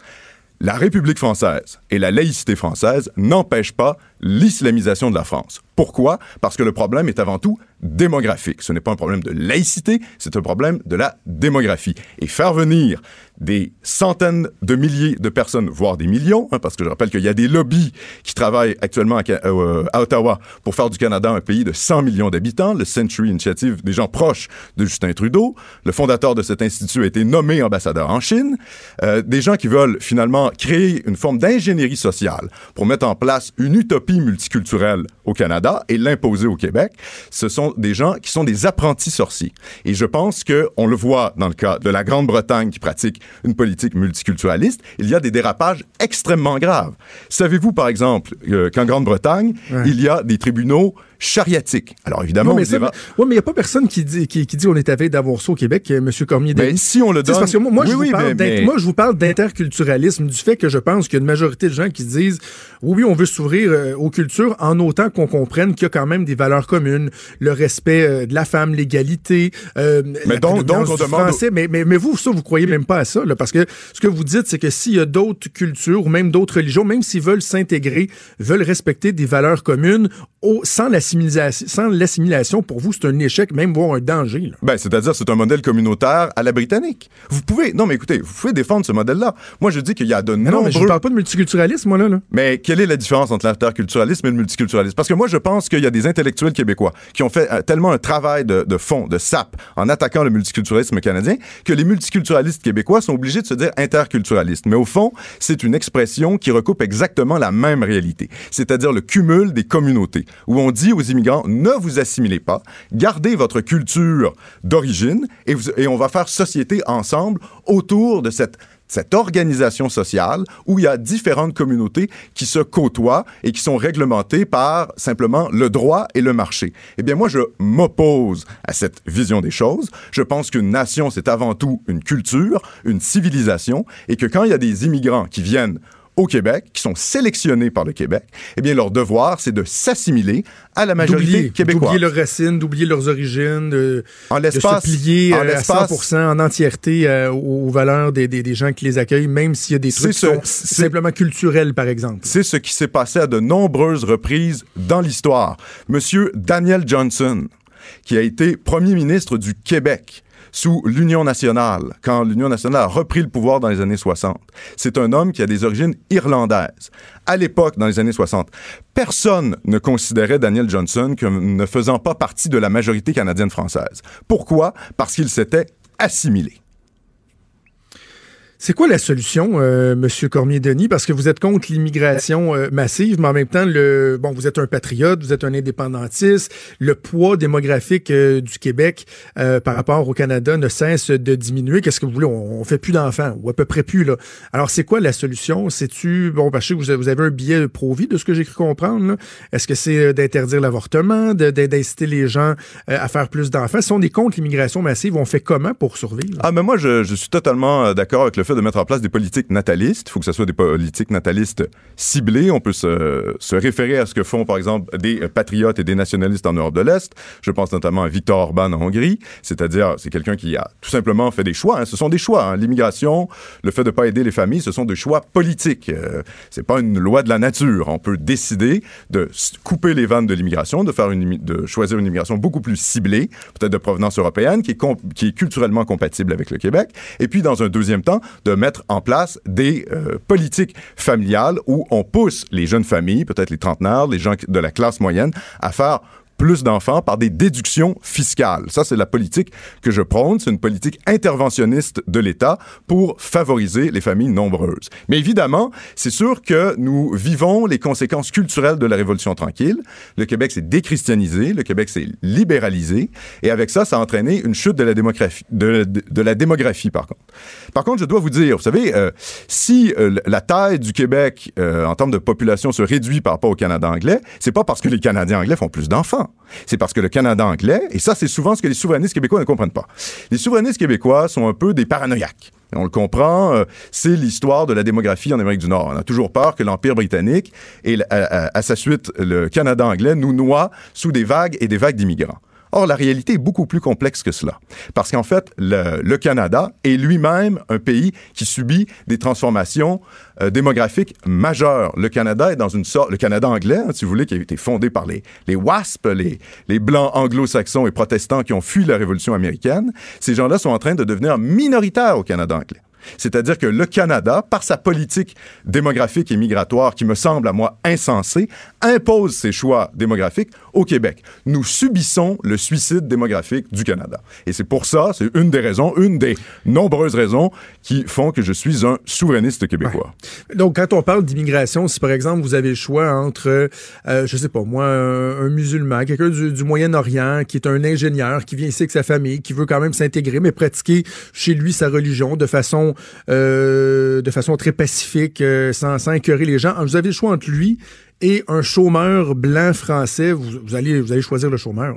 la République française et la laïcité française n'empêchent pas l'islamisation de la France. Pourquoi? Parce que le problème est avant tout démographique. Ce n'est pas un problème de laïcité, c'est un problème de la démographie. Et faire venir des centaines de milliers de personnes, voire des millions, hein, parce que je rappelle qu'il y a des lobbies qui travaillent actuellement à, euh, Ottawa pour faire du Canada un pays de 100 millions d'habitants, le Century Initiative, des gens proches de Justin Trudeau. Le fondateur de cet institut a été nommé ambassadeur en Chine. Euh, des gens qui veulent finalement créer une forme d'ingénierie sociale pour mettre en place une utopie multiculturelle au Canada et l'imposer au Québec. Ce sont des gens qui sont des apprentis sorciers. Et je pense que on le voit dans le cas de la Grande-Bretagne qui pratique une politique multiculturaliste, il y a des dérapages extrêmement graves. Savez-vous, par exemple, euh, qu'en Grande-Bretagne, il y a des tribunaux chariatique. Alors évidemment, mais il n'y a pas personne qui dit, qui, dit on est à d'avoir ça au Québec, euh, M. Cormier. Ben, si on le donne. Parce que moi, je vous parle moi, je vous parle d'interculturalisme, du fait que je pense qu'il y a une majorité de gens qui disent oui, oui, on veut s'ouvrir euh, aux cultures en autant qu'on comprenne qu'il y a quand même des valeurs communes, le respect euh, de la femme, l'égalité. mais donc, donc on demande. Français, mais, mais, mais, vous, ça, vous croyez même pas à ça, là, parce que ce que vous dites, c'est que s'il y a d'autres cultures ou même d'autres religions, même s'ils veulent s'intégrer, veulent respecter des valeurs communes, au, sans la sans l'assimilation, pour vous, c'est un échec, même voire un danger. Ben, c'est-à-dire, c'est un modèle communautaire à la britannique. Vous pouvez, non, mais écoutez, vous pouvez défendre ce modèle-là. Moi, je dis qu'il y a de nombreux... Non, mais je parle pas de multiculturalisme, moi, là, là. Mais quelle est la différence entre l'interculturalisme et le multiculturalisme? Parce que moi, je pense qu'il y a des intellectuels québécois qui ont fait euh, tellement un travail de, de fond, de sap, en attaquant le multiculturalisme canadien, que les multiculturalistes québécois sont obligés de se dire interculturalistes. Mais au fond, c'est une expression qui recoupe exactement la même réalité, c'est-à-dire le cumul des communautés, où on dit immigrants, ne vous assimilez pas, gardez votre culture d'origine et, et on va faire société ensemble autour de cette cette organisation sociale où il y a différentes communautés qui se côtoient et qui sont réglementées par simplement le droit et le marché. Eh bien, moi, je m'oppose à cette vision des choses. Je pense qu'une nation, c'est avant tout une culture, une civilisation, et que quand il y a des immigrants qui viennent au Québec, qui sont sélectionnés par le Québec, eh bien, leur devoir, c'est de s'assimiler à la majorité québécoise. D'oublier leurs racines, d'oublier leurs origines, de, en de se plier en à 100 en entièreté euh, aux valeurs des, des, des, gens qui les accueillent, même s'il y a des trucs qui sont simplement culturels, par exemple. C'est ce qui s'est passé à de nombreuses reprises dans l'histoire. Monsieur Daniel Johnson, qui a été premier ministre du Québec, sous l'Union nationale, quand l'Union nationale a repris le pouvoir dans les années 60. C'est un homme qui a des origines irlandaises. À l'époque, dans les années 60, personne ne considérait Daniel Johnson comme ne faisant pas partie de la majorité canadienne-française. Pourquoi? Parce qu'il s'était assimilé. C'est quoi la solution, euh, Monsieur Cormier-Denis? Parce que vous êtes contre l'immigration euh, massive, mais en même temps, le bon, vous êtes un patriote, vous êtes un indépendantiste. Le poids démographique euh, du Québec euh, par rapport au Canada ne cesse de diminuer. Qu'est-ce que vous voulez? On, fait plus d'enfants, ou à peu près plus. Là. Alors, c'est quoi la solution? C'est-tu, bon, parce que vous avez un billet pro-vie, de ce que j'ai cru comprendre. Est-ce que c'est d'interdire l'avortement, d'inciter les gens à faire plus d'enfants? Si on est contre l'immigration massive, on fait comment pour survivre? Ah, mais moi, je, je suis totalement d'accord avec le fait de mettre en place des politiques natalistes. Il faut que ce soit des politiques natalistes ciblées. On peut se, se, référer à ce que font, par exemple, des patriotes et des nationalistes en Europe de l'Est. Je pense notamment à Viktor Orban en Hongrie. C'est-à-dire, c'est quelqu'un qui a tout simplement fait des choix. Hein. Ce sont des choix. Hein. L'immigration, le fait de ne pas aider les familles, ce sont des choix politiques. Euh, c'est pas une loi de la nature. On peut décider de couper les vannes de l'immigration, de de choisir une immigration beaucoup plus ciblée, peut-être de provenance européenne, qui est, qui est culturellement compatible avec le Québec. Et puis, dans un deuxième temps, de mettre en place des euh, politiques familiales où on pousse les jeunes familles, peut-être les trentenaires, les gens de la classe moyenne, à faire plus d'enfants par des déductions fiscales. Ça, c'est la politique que je prône. C'est une politique interventionniste de l'État pour favoriser les familles nombreuses. Mais évidemment, c'est sûr que nous vivons les conséquences culturelles de la Révolution tranquille. Le Québec s'est déchristianisé, le Québec s'est libéralisé, et avec ça, ça a entraîné une chute de la démographie, de, la démographie, par contre. Par contre, je dois vous dire, vous savez, euh, si euh, la taille du Québec euh, en termes de population se réduit par rapport au Canada anglais, c'est pas parce que les Canadiens anglais font plus d'enfants. C'est parce que le Canada anglais, et ça c'est souvent ce que les souverainistes québécois ne comprennent pas, les souverainistes québécois sont un peu des paranoïaques. On le comprend, euh, c'est l'histoire de la démographie en Amérique du Nord. On a toujours peur que l'Empire britannique et à, sa suite le Canada anglais nous noient sous des vagues et des vagues d'immigrants. Or, la réalité est beaucoup plus complexe que cela. Parce qu'en fait, le, Canada est lui-même un pays qui subit des transformations euh, démographiques majeures. Le Canada est dans une sorte, le Canada anglais, hein, si vous voulez, qui a été fondé par les, WASP, les Blancs anglo-saxons et protestants qui ont fui la Révolution américaine. Ces gens-là sont en train de devenir minoritaires au Canada anglais. C'est-à-dire que le Canada, par sa politique démographique et migratoire qui me semble à moi insensée, impose ses choix démographiques au Québec. Nous subissons le suicide démographique du Canada. Et c'est pour ça, c'est une des raisons, une des nombreuses raisons qui font que je suis un souverainiste québécois. Ouais. Donc, quand on parle d'immigration, si par exemple vous avez le choix entre, euh, je sais pas moi, un, un musulman, quelqu'un du, du Moyen-Orient qui est un ingénieur, qui vient ici avec sa famille, qui veut quand même s'intégrer, mais pratiquer chez lui sa religion de façon, euh, de façon très pacifique, euh, sans, sans les gens. Vous avez le choix entre lui et un chômeur blanc français, vous, vous allez, vous allez choisir le chômeur.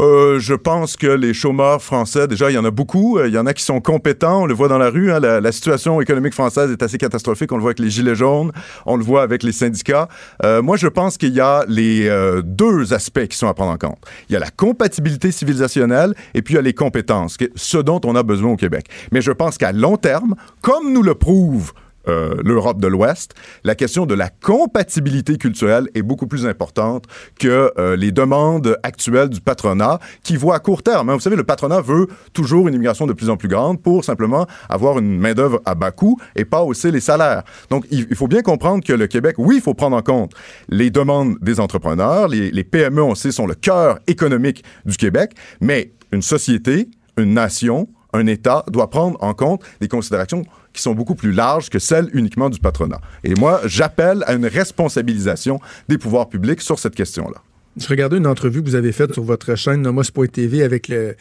Euh, je pense que les chômeurs français, déjà, il y en a beaucoup. Il y en a qui sont compétents. On le voit dans la rue. Hein, la, situation économique française est assez catastrophique. On le voit avec les gilets jaunes. On le voit avec les syndicats. Euh, moi, je pense qu'il y a les euh, deux aspects qui sont à prendre en compte. Il y a la compatibilité civilisationnelle et puis il y a les compétences, ce dont on a besoin au Québec. Mais je pense qu'à long terme, comme nous le prouve euh, l'Europe de l'Ouest, la question de la compatibilité culturelle est beaucoup plus importante que euh, les demandes actuelles du patronat qui voit à court terme. Hein. Vous savez, le patronat veut toujours une immigration de plus en plus grande pour simplement avoir une main-d'œuvre à bas coût et pas hausser les salaires. Donc, il, faut bien comprendre que le Québec, oui, il faut prendre en compte les demandes des entrepreneurs. Les, les PME, on sait, sont le cœur économique du Québec, mais une société, une nation, un État doit prendre en compte des considérations qui sont beaucoup plus larges que celles uniquement du patronat. Et moi, j'appelle à une responsabilisation des pouvoirs publics sur cette question-là. Je regardais une entrevue que vous avez faite sur votre chaîne nomos.tv avec le,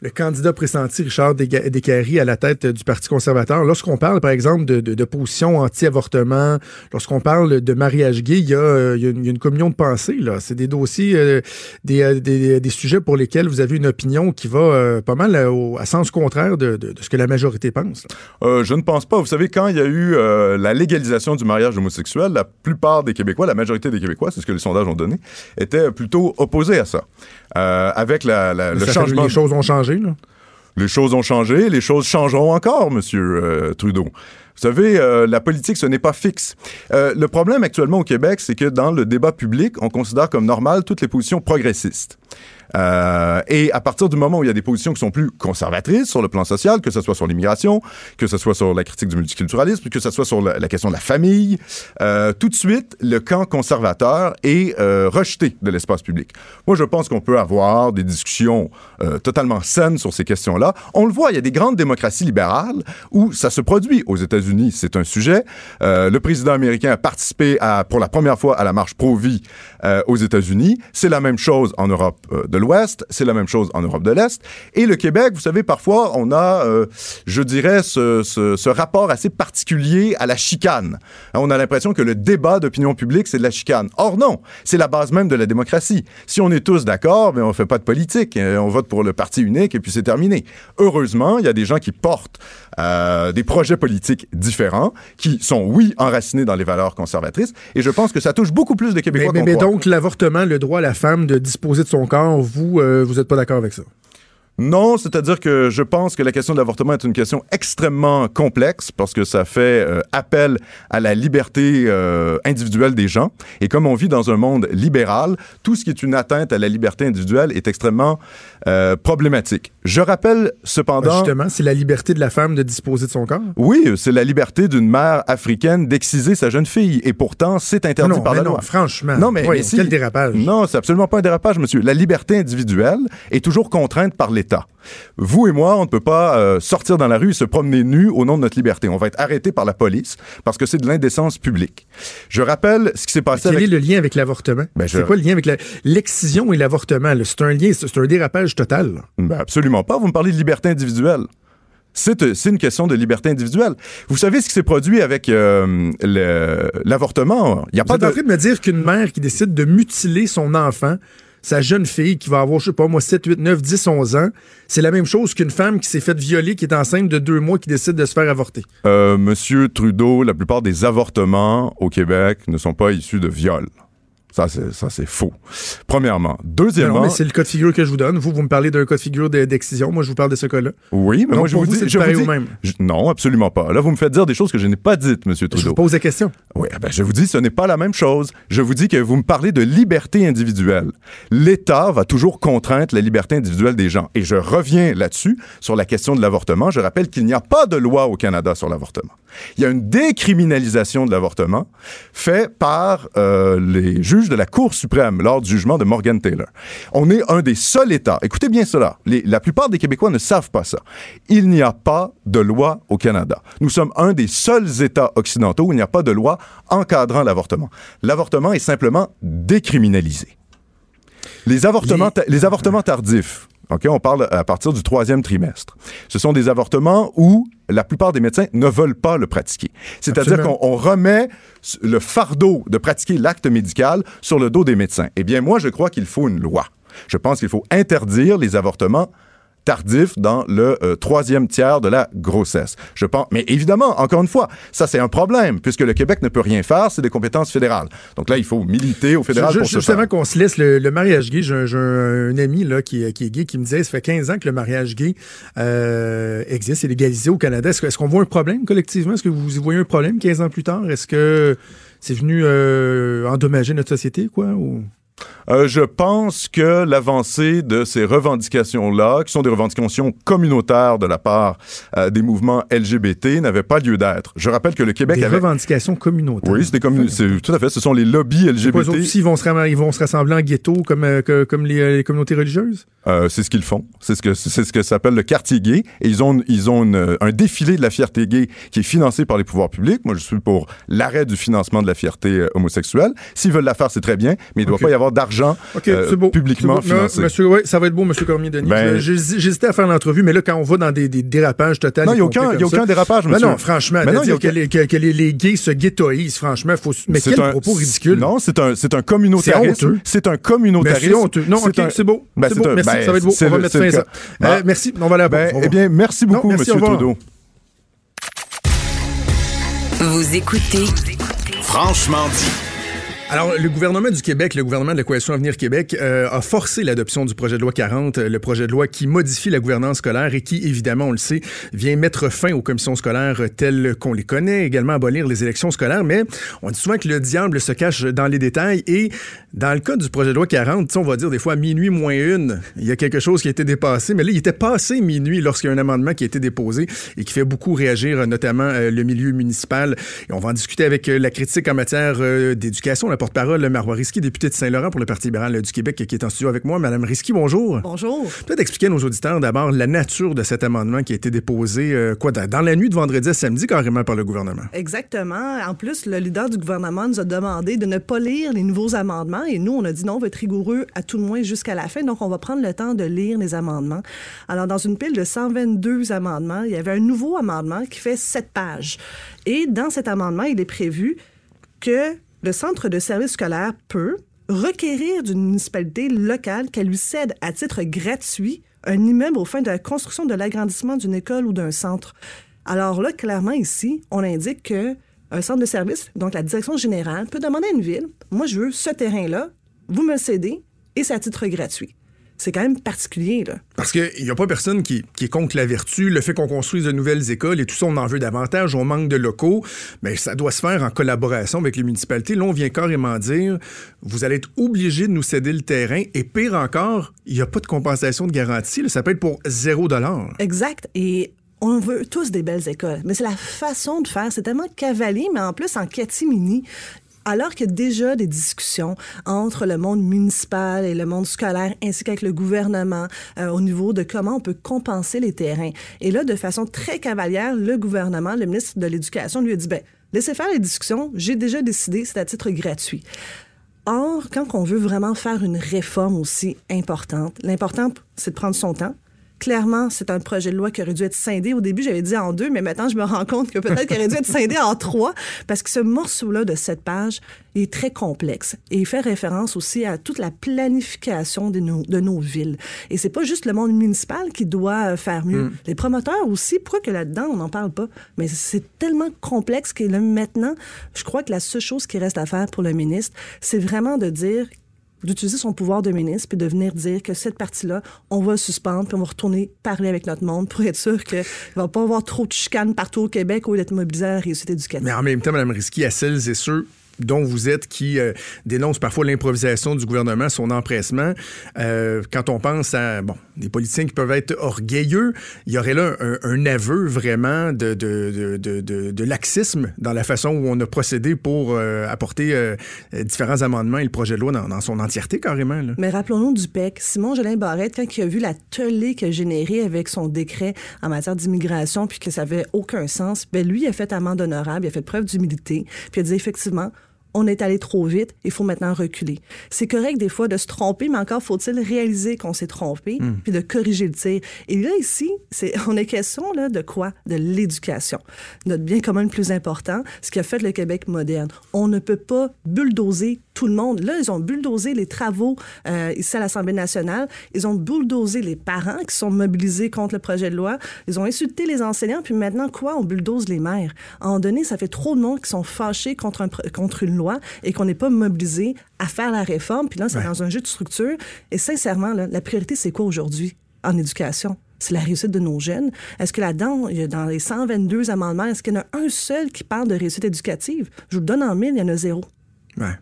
le candidat pressenti Richard Descaries à la tête du Parti conservateur. Lorsqu'on parle, par exemple, de, position anti-avortement, lorsqu'on parle de mariage gay, il y a, il y a, une, communion de pensée. Là. C'est des dossiers, euh, des, des, sujets pour lesquels vous avez une opinion qui va euh, pas mal à, sens contraire de, de, ce que la majorité pense. Euh, je ne pense pas. Vous savez, quand il y a eu la légalisation du mariage homosexuel, la plupart des Québécois, la majorité des Québécois, c'est ce que les sondages ont donné, étaient plutôt opposés à ça. Avec la, la, le changement... Les choses ont changé. Là. Les choses ont changé, les choses changeront encore, Monsieur euh, Trudeau. Vous savez, euh, la politique, ce n'est pas fixe. Euh, le problème actuellement au Québec, c'est que dans le débat public, on considère comme normal toutes les positions progressistes. Euh, et à partir du moment où il y a des positions qui sont plus conservatrices sur le plan social, que ce soit sur l'immigration, que ce soit sur la critique du multiculturalisme, que ce soit sur la, question de la famille, euh, tout de suite, le camp conservateur est euh, rejeté de l'espace public. Moi, je pense qu'on peut avoir des discussions totalement saines sur ces questions-là. On le voit, il y a des grandes démocraties libérales où ça se produit. Aux États-Unis, c'est un sujet. Le président américain a participé pour la première fois à la marche pro-vie aux États-Unis. C'est la même chose en Europe de l'Ouest, c'est la même chose en Europe de l'Est. Et le Québec, vous savez, parfois, on a, euh, je dirais, ce, ce, ce, rapport assez particulier à la chicane. On a l'impression que le débat d'opinion publique, c'est de la chicane. Or, non, c'est la base même de la démocratie. Si on est tous d'accord, mais on fait pas de politique. On vote pour le parti unique et puis c'est terminé. Heureusement, il y a des gens qui portent euh, des projets politiques différents, qui sont, oui, enracinés dans les valeurs conservatrices. Et je pense que ça touche beaucoup plus de Québécois Mais, mais, mais donc, l'avortement, le droit à la femme de disposer de son corps, vous, euh, vous n'êtes pas d'accord avec ça? Non, c'est-à-dire que je pense que la question de l'avortement est une question extrêmement complexe parce que ça fait euh, appel à la liberté euh, individuelle des gens. Et comme on vit dans un monde libéral, tout ce qui est une atteinte à la liberté individuelle est extrêmement euh, problématique. Je rappelle cependant... Justement, c'est la liberté de la femme de disposer de son corps? Oui, c'est la liberté d'une mère africaine d'exciser sa jeune fille. Et pourtant, c'est interdit non, par la non, loi. Franchement. Non, mais, oui, mais si, quel dérapage. Non, c'est absolument pas un dérapage, monsieur. La liberté individuelle est toujours contrainte par l'État. Vous et moi, on ne peut pas euh, sortir dans la rue et se promener nu au nom de notre liberté. On va être arrêté par la police parce que c'est de l'indécence publique. Je rappelle ce qui s'est passé Quel avec... est le lien avec l'avortement? Ben, je- C'est quoi le lien avec la- l'excision et l'avortement? C'est un lien, c'est un dérapage total. Ben, absolument pas. Vous me parlez de liberté individuelle. C'est euh, c'est une question de liberté individuelle. Vous savez ce qui s'est produit avec euh, le- l'avortement? Il n'y a Vous pas êtes de... en train de me dire qu'une mère qui décide de mutiler son enfant, sa jeune fille qui va avoir, je sais pas moi, 7, 8, 9, 10, 11 ans, c'est la même chose qu'une femme qui s'est faite violer, qui est enceinte de deux mois, qui décide de se faire avorter. Euh, Monsieur Trudeau, la plupart des avortements au Québec ne sont pas issus de viols. Ça, c'est, ça, c'est faux. Premièrement. Non, Deuxièmement. mais c'est le cas de figure que je vous donne. Vous, vous me parlez d'un cas de figure de- d'excision. Moi, je vous parle de ce cas-là. oui, mais Donc, moi, je vous vous, dis. je vous dis- même. je- non, absolument pas. Là, vous me faites dire des choses que je n'ai pas dites, M. Je Trudeau. vous pose la question. Oui, ben, je vous dis, ce n'est pas la même chose. Je vous dis que vous me parlez de liberté individuelle. L'État va toujours contraindre la liberté individuelle des gens. Et je reviens là-dessus, sur la question de l'avortement. Je rappelle qu'il n'y a pas de loi au Canada sur l'avortement. Il y a une décriminalisation de l'avortement faite par euh, les juges de la Cour suprême lors du jugement de Morgan Taylor. On est un des seuls États, écoutez bien cela, les- la plupart des Québécois ne savent pas ça. Il n'y a pas de loi au Canada. Nous sommes un des seuls États occidentaux où il n'y a pas de loi encadrant l'avortement. L'avortement est simplement décriminalisé. Les avortements, ta- les avortements tardifs, OK, on parle à partir du troisième trimestre. Ce sont des avortements où la plupart des médecins ne veulent pas le pratiquer. C'est-à-dire qu'on remet le fardeau de pratiquer l'acte médical sur le dos des médecins. Eh bien, moi, je crois qu'il faut une loi. Je pense qu'il faut interdire les avortements tardifs dans le euh, troisième tiers de la grossesse. Je pense, mais évidemment, encore une fois, ça c'est un problème puisque le Québec ne peut rien faire, c'est des compétences fédérales. Donc là, il faut militer au fédéral Je- pour je- ce justement qu'on se laisse le, le mariage gay, j'ai un, ami là, qui, est- qui est gay qui me disait ça fait 15 ans que le mariage gay euh, existe, est légalisé au Canada. Est-ce qu'on voit un problème collectivement? Est-ce que vous y voyez un problème 15 ans plus tard? Est-ce que c'est venu euh, endommager notre société, quoi? Ou... Euh, je pense que l'avancée de ces revendications-là, qui sont des revendications communautaires de la part euh, des mouvements LGBT, n'avait pas lieu d'être. Je rappelle que le Québec Des avait... revendications communautaires. Oui, c'est des commun- tout à fait. Ce sont les lobbies Quoi, LGBT. autres aussi, ils vont, se ram- ils vont se rassembler en ghetto comme, euh, que- comme les, les communautés religieuses? C'est ce qu'ils font. C'est ce que c'est ce que s'appelle le quartier gay. Et ils ont ils ont une- un défilé de la fierté gay qui est financé par les pouvoirs publics. Moi, je suis pour l'arrêt du financement de la fierté homosexuelle. S'ils veulent la faire, c'est très bien, mais il ne doit pas y avoir d'argent euh, publiquement monsieur, ouais, ça va être beau, monsieur Cormier-Denis. Ben- J'hésitais à faire l'entrevue, mais là, quand on va dans des, des dérapages totaux... Non, il n'y a aucun, y a aucun dérapage, Ben monsieur. non, franchement, Mais de non, il y a que, les, que, que les, les gays se ghettoisent, franchement, faut... mais C'est quel un- propos ridicule. Non, c'est un, c'est un communautarisme. C'est honteux. C'est un communautarisme. c'est honteux. Non, OK, un- c'est beau. Ben, c'est beau. un- merci, ben, ça va être beau. On va mettre fin à ça. Euh, merci, on va aller à la. Ben, eh bien, merci beaucoup, monsieur revoir. Trudeau. Vous écoutez Franchement dit. Alors, le gouvernement du Québec, le gouvernement de la Coalition Avenir Québec, euh, a forcé l'adoption du projet de loi 40, euh, le projet de loi qui modifie la gouvernance scolaire et qui, évidemment, on le sait, vient mettre fin aux commissions scolaires euh, telles qu'on les connaît, également abolir les élections scolaires. Mais on dit souvent que le diable se cache dans les détails et dans le cas du projet de loi 40, tu sais, on va dire des fois minuit moins une, il y a quelque chose qui a été dépassé, mais là, il était passé minuit lorsqu'il y a un amendement qui a été déposé et qui fait beaucoup réagir, euh, notamment le milieu municipal. Et on va en discuter avec la critique en matière d'éducation, porte-parole Marois Risky, députée de Saint-Laurent pour le Parti libéral du Québec, qui est en studio avec moi. Madame Risky, bonjour. Bonjour. Peut-être expliquer à nos auditeurs d'abord la nature de cet amendement qui a été déposé, euh, quoi, dans la nuit de vendredi à samedi, carrément par le gouvernement. Exactement. En plus, le leader du gouvernement nous a demandé de ne pas lire les nouveaux amendements et nous, on a dit non, on va être rigoureux à tout le moins jusqu'à la fin. Donc, on va prendre le temps de lire les amendements. Alors, dans une pile de 122 amendements, il y avait un nouveau amendement qui fait 7 pages. Et dans cet amendement, il est prévu que le centre de service scolaire peut requérir d'une municipalité locale qu'elle lui cède à titre gratuit un immeuble au fin de la construction de l'agrandissement d'une école ou d'un centre. Alors là, clairement, ici, on indique que un centre de service, donc la direction générale, peut demander à une ville, moi, je veux ce terrain-là, vous me cédez, et c'est à titre gratuit. C'est quand même particulier, là. Parce qu'il n'y a pas personne qui, qui est contre la vertu, le fait qu'on construise de nouvelles écoles et tout ça, on en veut davantage, on manque de locaux, mais ça doit se faire en collaboration avec les municipalités. Là, on vient carrément dire, vous allez être obligé de nous céder le terrain et pire encore, il n'y a pas de compensation de garantie, là, ça peut être pour zéro dollar. Exact. Et on veut tous des belles écoles, mais c'est la façon de faire. C'est tellement cavalier, mais en plus en catimini. Alors qu'il y a déjà des discussions entre le monde municipal et le monde scolaire, ainsi qu'avec le gouvernement, euh, au niveau de comment on peut compenser les terrains. Et là, de façon très cavalière, le gouvernement, le ministre de l'Éducation, lui a dit, ben, laissez faire les discussions, j'ai déjà décidé, c'est à titre gratuit. Or, quand on veut vraiment faire une réforme aussi importante, l'important, c'est de prendre son temps, Clairement, c'est un projet de loi qui aurait dû être scindé. Au début, j'avais dit en deux, mais maintenant, je me rends compte que peut-être qu'il aurait dû être scindé en trois, parce que ce morceau-là de cette page est très complexe. Et il fait référence aussi à toute la planification de nos, de nos villes. Et c'est pas juste le monde municipal qui doit faire mieux. Mm. Les promoteurs aussi, pourquoi que là-dedans, on n'en parle pas? Mais c'est tellement complexe que là, maintenant, je crois que la seule chose qui reste à faire pour le ministre, c'est vraiment de dire d'utiliser son pouvoir de ministre puis de venir dire que cette partie-là, on va suspendre puis on va retourner parler avec notre monde pour être sûr qu'il ne va pas avoir trop de chicanes partout au Québec au lieu d'être mobilisé à la réussite éducative. Mais en même temps, Mme Risky, à celles et ceux dont vous êtes qui euh, dénoncent parfois l'improvisation du gouvernement, son empressement. Euh, quand on pense à bon, des politiciens qui peuvent être orgueilleux, il y aurait là un, aveu vraiment de, de, de, de, laxisme dans la façon où on a procédé pour euh, apporter différents amendements et le projet de loi dans, son entièreté carrément. Mais rappelons-nous du PEC. Simon Jolin Barrette, quand il a vu la tollée a générée avec son décret en matière d'immigration, puis que ça avait aucun sens, ben lui, a fait amende honorable, il a fait preuve d'humilité, puis il a dit effectivement, on est allé trop vite, il faut maintenant reculer. C'est correct des fois de se tromper, mais encore faut-il réaliser qu'on s'est trompé, Hmm. puis de corriger le tir. Et là, ici, c'est, on est question là, de quoi? De l'éducation. Notre bien commun le plus important, ce qui a fait le Québec moderne. On ne peut pas bulldozer tout le monde. Là, ils ont bulldozé les travaux euh, ici à l'Assemblée nationale. Ils ont bulldozé les parents qui sont mobilisés contre le projet de loi. Ils ont insulté les enseignants. Puis maintenant, quoi? On bulldoze les maires. À un moment donné, ça fait trop de monde qui sont fâchés contre, un, contre une loi et qu'on n'est pas mobilisé à faire la réforme. Puis là, c'est Ouais. dans un jeu de structure. Et sincèrement, là, la priorité, c'est quoi aujourd'hui en éducation? C'est la réussite de nos jeunes. Est-ce que là-dedans, dans les 122 amendements, est-ce qu'il y en a un seul qui parle de réussite éducative? Je vous le donne en mille, il y en a zéro. Ouais.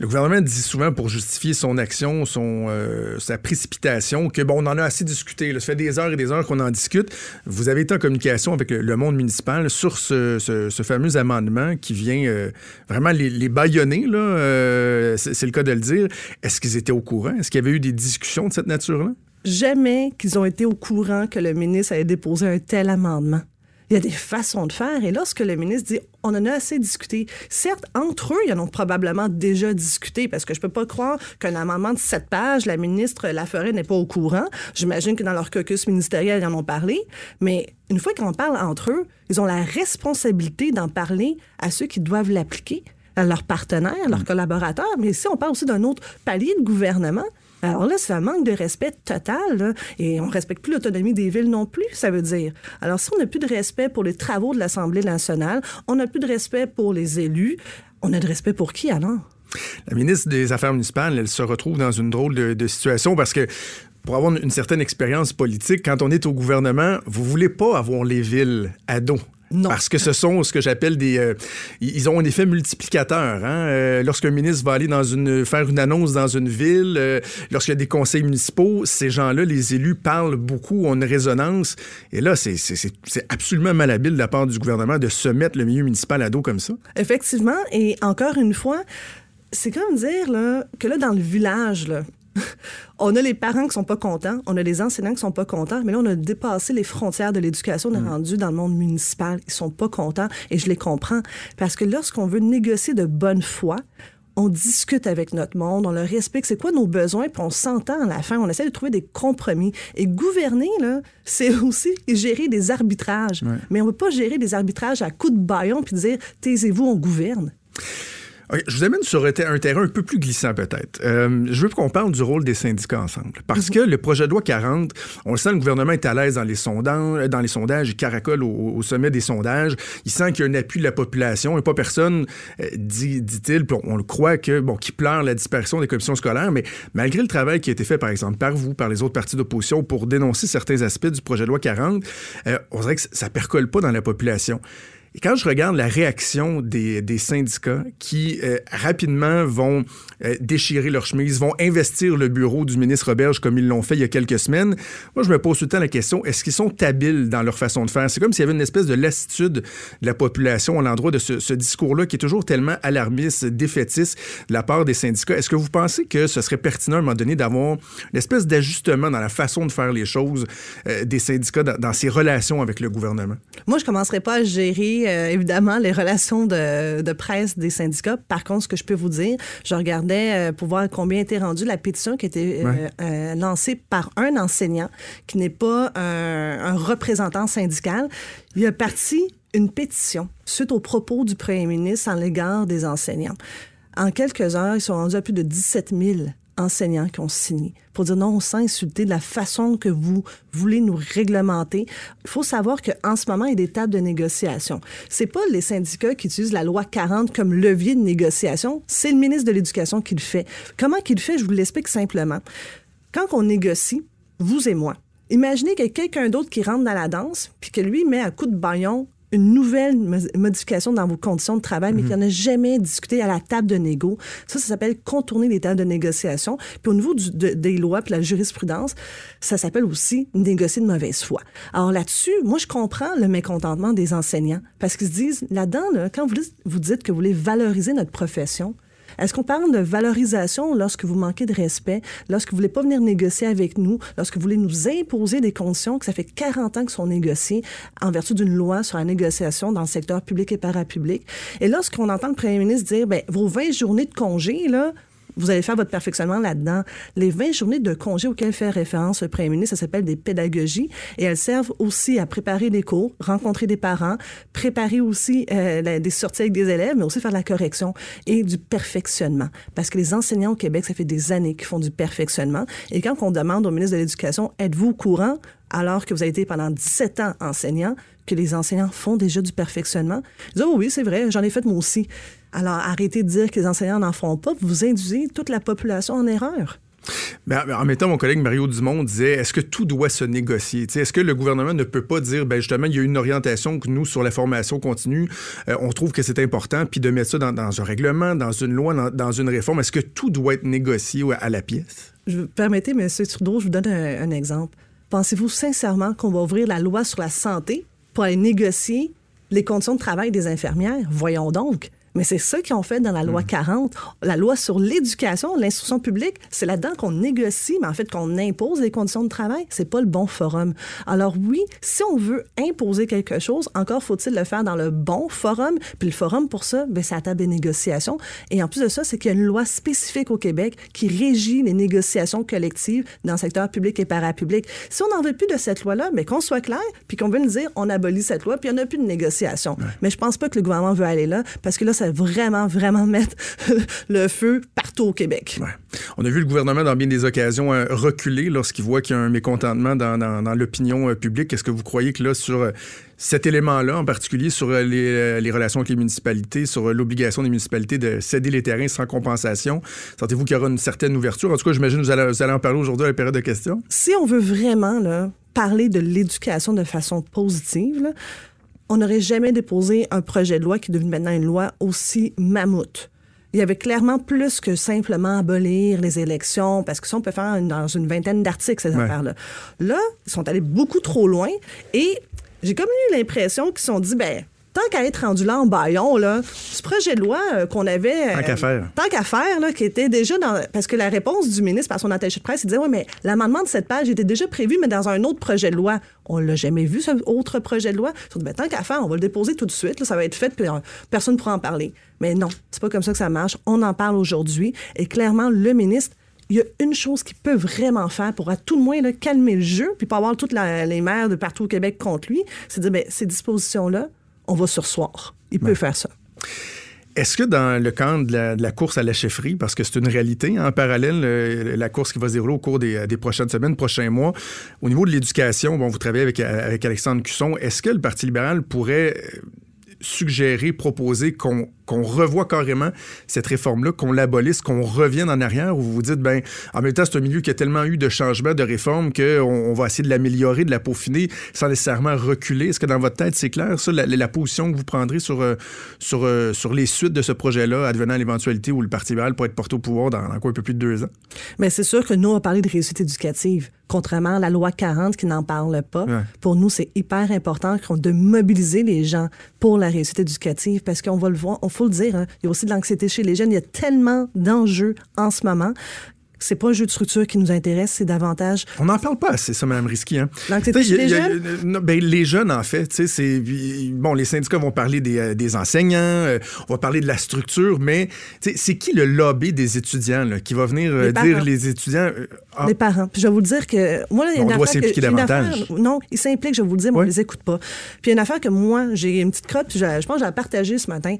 Le gouvernement dit souvent pour justifier son action, euh, sa précipitation, que bon, on en a assez discuté. là. Ça fait des heures et des heures qu'on en discute. Vous avez été en communication avec le, monde municipal sur ce, fameux amendement qui vient euh, vraiment les, les bâillonner, là. euh, c'est le cas de le dire. Est-ce qu'ils étaient au courant? Est-ce qu'il y avait eu des discussions de cette nature-là? jamais qu'ils ont été au courant que le ministre avait déposé un tel amendement. Il y a des façons de faire. Et lorsque le ministre dit on en a assez discuté, certes, entre eux, ils en ont probablement déjà discuté parce que je peux pas croire qu'un amendement de sept pages, la ministre Laforêt n'est pas au courant. J'imagine que dans leur caucus ministériel, ils en ont parlé. Mais une fois qu'on parle entre eux, ils ont la responsabilité d'en parler à ceux qui doivent l'appliquer, à leurs partenaires, leurs collaborateurs. Mais ici, on parle aussi d'un autre palier de gouvernement. Alors là, c'est un manque de respect total. et on respecte plus l'autonomie des villes non plus, ça veut dire. Alors si on n'a plus de respect pour les travaux de l'Assemblée nationale, on n'a plus de respect pour les élus, on a de respect pour qui alors? La ministre des Affaires municipales, elle se retrouve dans une drôle de, de situation parce que pour avoir une certaine expérience politique, quand on est au gouvernement, vous voulez pas avoir les villes à dos. Non. Parce que ce sont ce que j'appelle des. euh, ils ont un effet multiplicateur. Hein? Euh, Lorsqu'un ministre va aller dans une faire une annonce dans une ville, euh, lorsqu'il y a des conseils municipaux, ces gens-là, les élus parlent beaucoup, ont une résonance. Et là, c'est- c'est c'est- c'est absolument malhabile de la part du gouvernement de se mettre le milieu municipal à dos comme ça. Effectivement, et encore une fois, c'est comme dire là, que là, dans le village, là, on a les parents qui sont pas contents, on a les enseignants qui sont pas contents, mais là, on a dépassé les frontières de l'éducation, on est rendu dans le monde municipal. Ils sont pas contents et je les comprends. Parce que lorsqu'on veut négocier de bonne foi, on discute avec notre monde, on leur explique c'est quoi nos besoins, puis on s'entend à la fin, on essaie de trouver des compromis. Et gouverner, là, c'est aussi gérer des arbitrages. Mais on ne peut pas gérer des arbitrages à coups de baillon puis dire taisez-vous, on gouverne. Je vous amène sur un ter- un terrain un peu plus glissant peut-être. Euh, je veux qu'on parle du rôle des syndicats ensemble. Parce que le projet de loi 40, on le sent, le gouvernement est à l'aise dans les sondages, dans les sondages, il caracole au, au sommet des sondages. Il sent qu'il y a un appui de la population et pas personne, euh, dit, dit-il, puis on, on le croit, que bon, qui pleure la disparition des commissions scolaires, mais malgré le travail qui a été fait, par exemple, par vous, par les autres partis d'opposition pour dénoncer certains aspects du projet de loi 40, euh, on dirait que ça percole pas dans la population. Et quand je regarde la réaction des, syndicats qui euh, rapidement vont euh, déchirer leur chemise, vont investir le bureau du ministre Roberge comme ils l'ont fait il y a quelques semaines, moi je me pose tout le temps la question, est-ce qu'ils sont habiles dans leur façon de faire? C'est comme s'il y avait une espèce de lassitude de la population à l'endroit de ce, ce discours-là qui est toujours tellement alarmiste, défaitiste de la part des syndicats. Est-ce que vous pensez que ce serait pertinent à un moment donné d'avoir une espèce d'ajustement dans la façon de faire les choses euh, des syndicats dans, dans ces relations avec le gouvernement? Moi, je commencerai pas à gérer regarder euh, évidemment les relations de, de, presse des syndicats. Par contre, ce que je peux vous dire, je regardais euh, pour voir combien était rendue la pétition qui a été euh, lancée par un enseignant qui n'est pas un, un représentant syndical. Il a parti une pétition suite aux propos du premier ministre en l'égard des enseignants. En quelques heures, ils sont rendus à plus de 17 000 enseignants qui ont signé pour dire non, on s'est insulté de la façon que vous voulez nous réglementer. Il faut savoir qu'en ce moment, il y a des tables de négociation. C'est pas les syndicats qui utilisent la loi 40 comme levier de négociation, c'est le ministre de l'Éducation qui le fait. Comment qu'il le fait? Je vous l'explique simplement. Quand on négocie, vous et moi, Imaginez qu'il y a quelqu'un d'autre qui rentre dans la danse, puis que lui met un coup de baillon une nouvelle modification dans vos conditions de travail, mais mm qui n'en a jamais discuté à la table de négo. Ça, ça s'appelle contourner les tables de négociation. Puis au niveau du, des lois puis la jurisprudence, ça s'appelle aussi négocier de mauvaise foi. Alors là-dessus, moi, je comprends le mécontentement des enseignants parce qu'ils se disent, là-dedans, là, quand vous, vous dites que vous voulez valoriser notre profession, est-ce qu'on parle de valorisation lorsque vous manquez de respect, lorsque vous voulez pas venir négocier avec nous, lorsque vous voulez nous imposer des conditions que ça fait 40 ans que sont négociées en vertu d'une loi sur la négociation dans le secteur public et parapublic? Et lorsqu'on entend le premier ministre dire, ben, vos 20 journées de congé, là, vous allez faire votre perfectionnement là-dedans. Les 20 journées de congé auxquelles fait référence le premier ministre, ça s'appelle des pédagogies et elles servent aussi à préparer des cours, rencontrer des parents, préparer aussi euh, des sorties avec des élèves, mais aussi faire de la correction et du perfectionnement. Parce que les enseignants au Québec, ça fait des années qu'ils font du perfectionnement. Et quand on demande au ministre de l'Éducation, êtes-vous au courant alors que vous avez été pendant 17 ans enseignant, que les enseignants font déjà du perfectionnement? Ils disent, oh oui, c'est vrai, j'en ai fait moi aussi. Alors, arrêtez de dire que les enseignants n'en font pas. Vous induisez toute la population en erreur. Mais en même temps, mon collègue Mario Dumont disait est-ce que tout doit se négocier? Est-ce que le gouvernement ne peut pas dire ben justement, il y a une orientation que nous, sur la formation continue, euh, on trouve que c'est important, puis de mettre ça dans, un règlement, dans une loi, dans, une réforme Est-ce que tout doit être négocié à la pièce? Je, Permettez, M. Trudeau, je vous donne un exemple. Pensez-vous sincèrement qu'on va ouvrir la loi sur la santé pour aller négocier les conditions de travail des infirmières? Voyons donc. Mais c'est ça qu'ils ont fait dans la loi 40. Hmm. La loi sur l'éducation, l'instruction publique, c'est là-dedans qu'on négocie, mais en fait qu'on impose les conditions de travail. C'est pas le bon forum. Alors oui, si on veut imposer quelque chose, encore faut-il le faire dans le bon forum. Puis le forum, pour ça, ben, c'est à table des négociations. Et en plus de ça, c'est qu'il y a une loi spécifique au Québec qui régit les négociations collectives dans le secteur public et parapublic. Si on n'en veut plus de cette loi-là, mais qu'on soit clair, puis qu'on veut nous dire on abolit cette loi, puis il n'y en a plus de négociation. Mais je pense pas que le gouvernement veut aller là, parce que là, ça vraiment, vraiment mettre le feu partout au Québec. On a vu le gouvernement, dans bien des occasions, euh, reculer lorsqu'il voit qu'il y a un mécontentement dans, l'opinion euh, publique. Est-ce que vous croyez que là, sur euh, cet élément-là, en particulier sur les, relations avec les municipalités, sur l'obligation des municipalités de céder les terrains sans compensation, sentez-vous qu'il y aura une certaine ouverture? En tout cas, j'imagine que vous allez, vous allez en parler aujourd'hui à la période de questions. Si on veut vraiment là, parler de l'éducation de façon positive, là, on n'aurait jamais déposé un projet de loi qui est devenu maintenant une loi aussi mammouth. Il y avait clairement plus que simplement abolir les élections, parce que ça, on peut faire dans une vingtaine d'articles, ces affaires-là. Là, ils sont allés beaucoup trop loin et j'ai comme eu l'impression qu'ils se sont dit, ben, tant qu'à être rendu là en baillon, là, ce projet de loi euh, qu'on avait. tant qu'à euh, faire. Tant qu'à faire, là, qui était déjà dans. Parce que la réponse du ministre par son attaché de presse, il disait Oui, mais l'amendement de cette page était déjà prévu, mais dans un autre projet de loi. On l'a jamais vu, ce autre projet de loi. Ils dit, ben, tant qu'à faire, on va le déposer tout de suite, ça va être fait, puis euh, personne ne pourra en parler. Mais non, c'est pas comme ça que ça marche. On en parle aujourd'hui. Et clairement, le ministre il y a une chose qu'il peut vraiment faire pour à tout le moins là, calmer le jeu, puis pas avoir toutes les maires de partout au Québec contre lui, c'est de dire, ben, ces dispositions-là, on va sursoir. Il peut faire ça. Est-ce que dans le camp de la, course à la chefferie, parce que c'est une réalité hein, en parallèle, la course qui va se dérouler au cours des, prochaines semaines, prochains mois, au niveau de l'éducation, bon, vous travaillez avec, avec Alexandre Cusson, est-ce que le Parti libéral pourrait suggérer, proposer qu'on qu'on revoie carrément cette réforme-là, qu'on l'abolisse, qu'on revienne en arrière, où vous vous dites, ben, en même temps, c'est un milieu qui a tellement eu de changements, de réformes, qu'on on va essayer de l'améliorer, de la peaufiner, sans nécessairement reculer. Est-ce que dans votre tête, c'est clair, ça, la, position que vous prendrez sur, euh, sur, euh, sur les suites de ce projet-là, advenant l'éventualité où le Parti libéral pourrait être porté au pouvoir dans, quoi, un peu plus de deux ans? Mais c'est sûr que nous, on parler de réussite éducative, contrairement à la loi 40 qui n'en parle pas. Pour nous, c'est hyper important de mobiliser les gens pour la réussite éducative, parce qu'on va le voir, faut le dire, hein, il y a aussi de l'anxiété chez les jeunes. Il y a tellement d'enjeux en ce moment c'est pas le jeu de structure qui nous intéresse, c'est davantage. On n'en parle pas assez, ça, Mme Risky. Hein? L'anxiété chez les jeunes? non, ben, les jeunes, en fait, c'est bon, les syndicats vont parler des, euh, des enseignants, euh, on va parler de la structure, mais c'est qui le lobby des étudiants là, qui va venir euh, Les dire les étudiants euh, ah, Les parents. Puis je vais vous le dire que moi, là, il y a On une doit affaire que- s'impliquer davantage. affaire- non, ils s'impliquent, je vais vous le dire, mais Ouais. on les écoute pas. Puis il y a une affaire que moi, j'ai une petite crotte, puis je, je pense que j'ai partagé ce matin.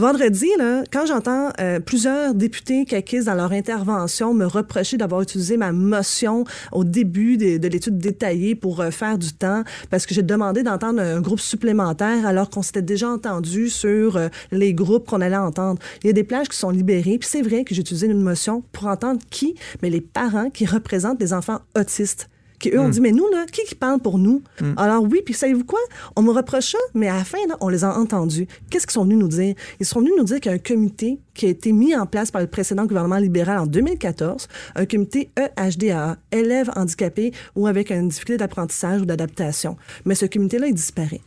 Vendredi, là, quand j'entends euh, plusieurs députés caquistes dans leur intervention me reprocher d'avoir utilisé ma motion au début de, de l'étude détaillée pour euh, faire du temps, parce que j'ai demandé d'entendre un groupe supplémentaire alors qu'on s'était déjà entendu sur euh, les groupes qu'on allait entendre. Il y a des plages qui sont libérées, puis c'est vrai que j'ai utilisé une motion pour entendre qui? Mais les parents qui représentent des enfants autistes qui eux ont dit mais nous là qui qui parle pour nous? Alors oui puis savez-vous quoi? On me reproche ça mais à la fin là, on les a entendus. Qu'est-ce qu'ils sont venus nous dire? Ils sont venus nous dire qu'il y a un comité qui a été mis en place par le précédent gouvernement libéral en 2014 un comité EHDA élèves handicapés ou avec une difficulté d'apprentissage ou d'adaptation. Mais ce comité là il disparaît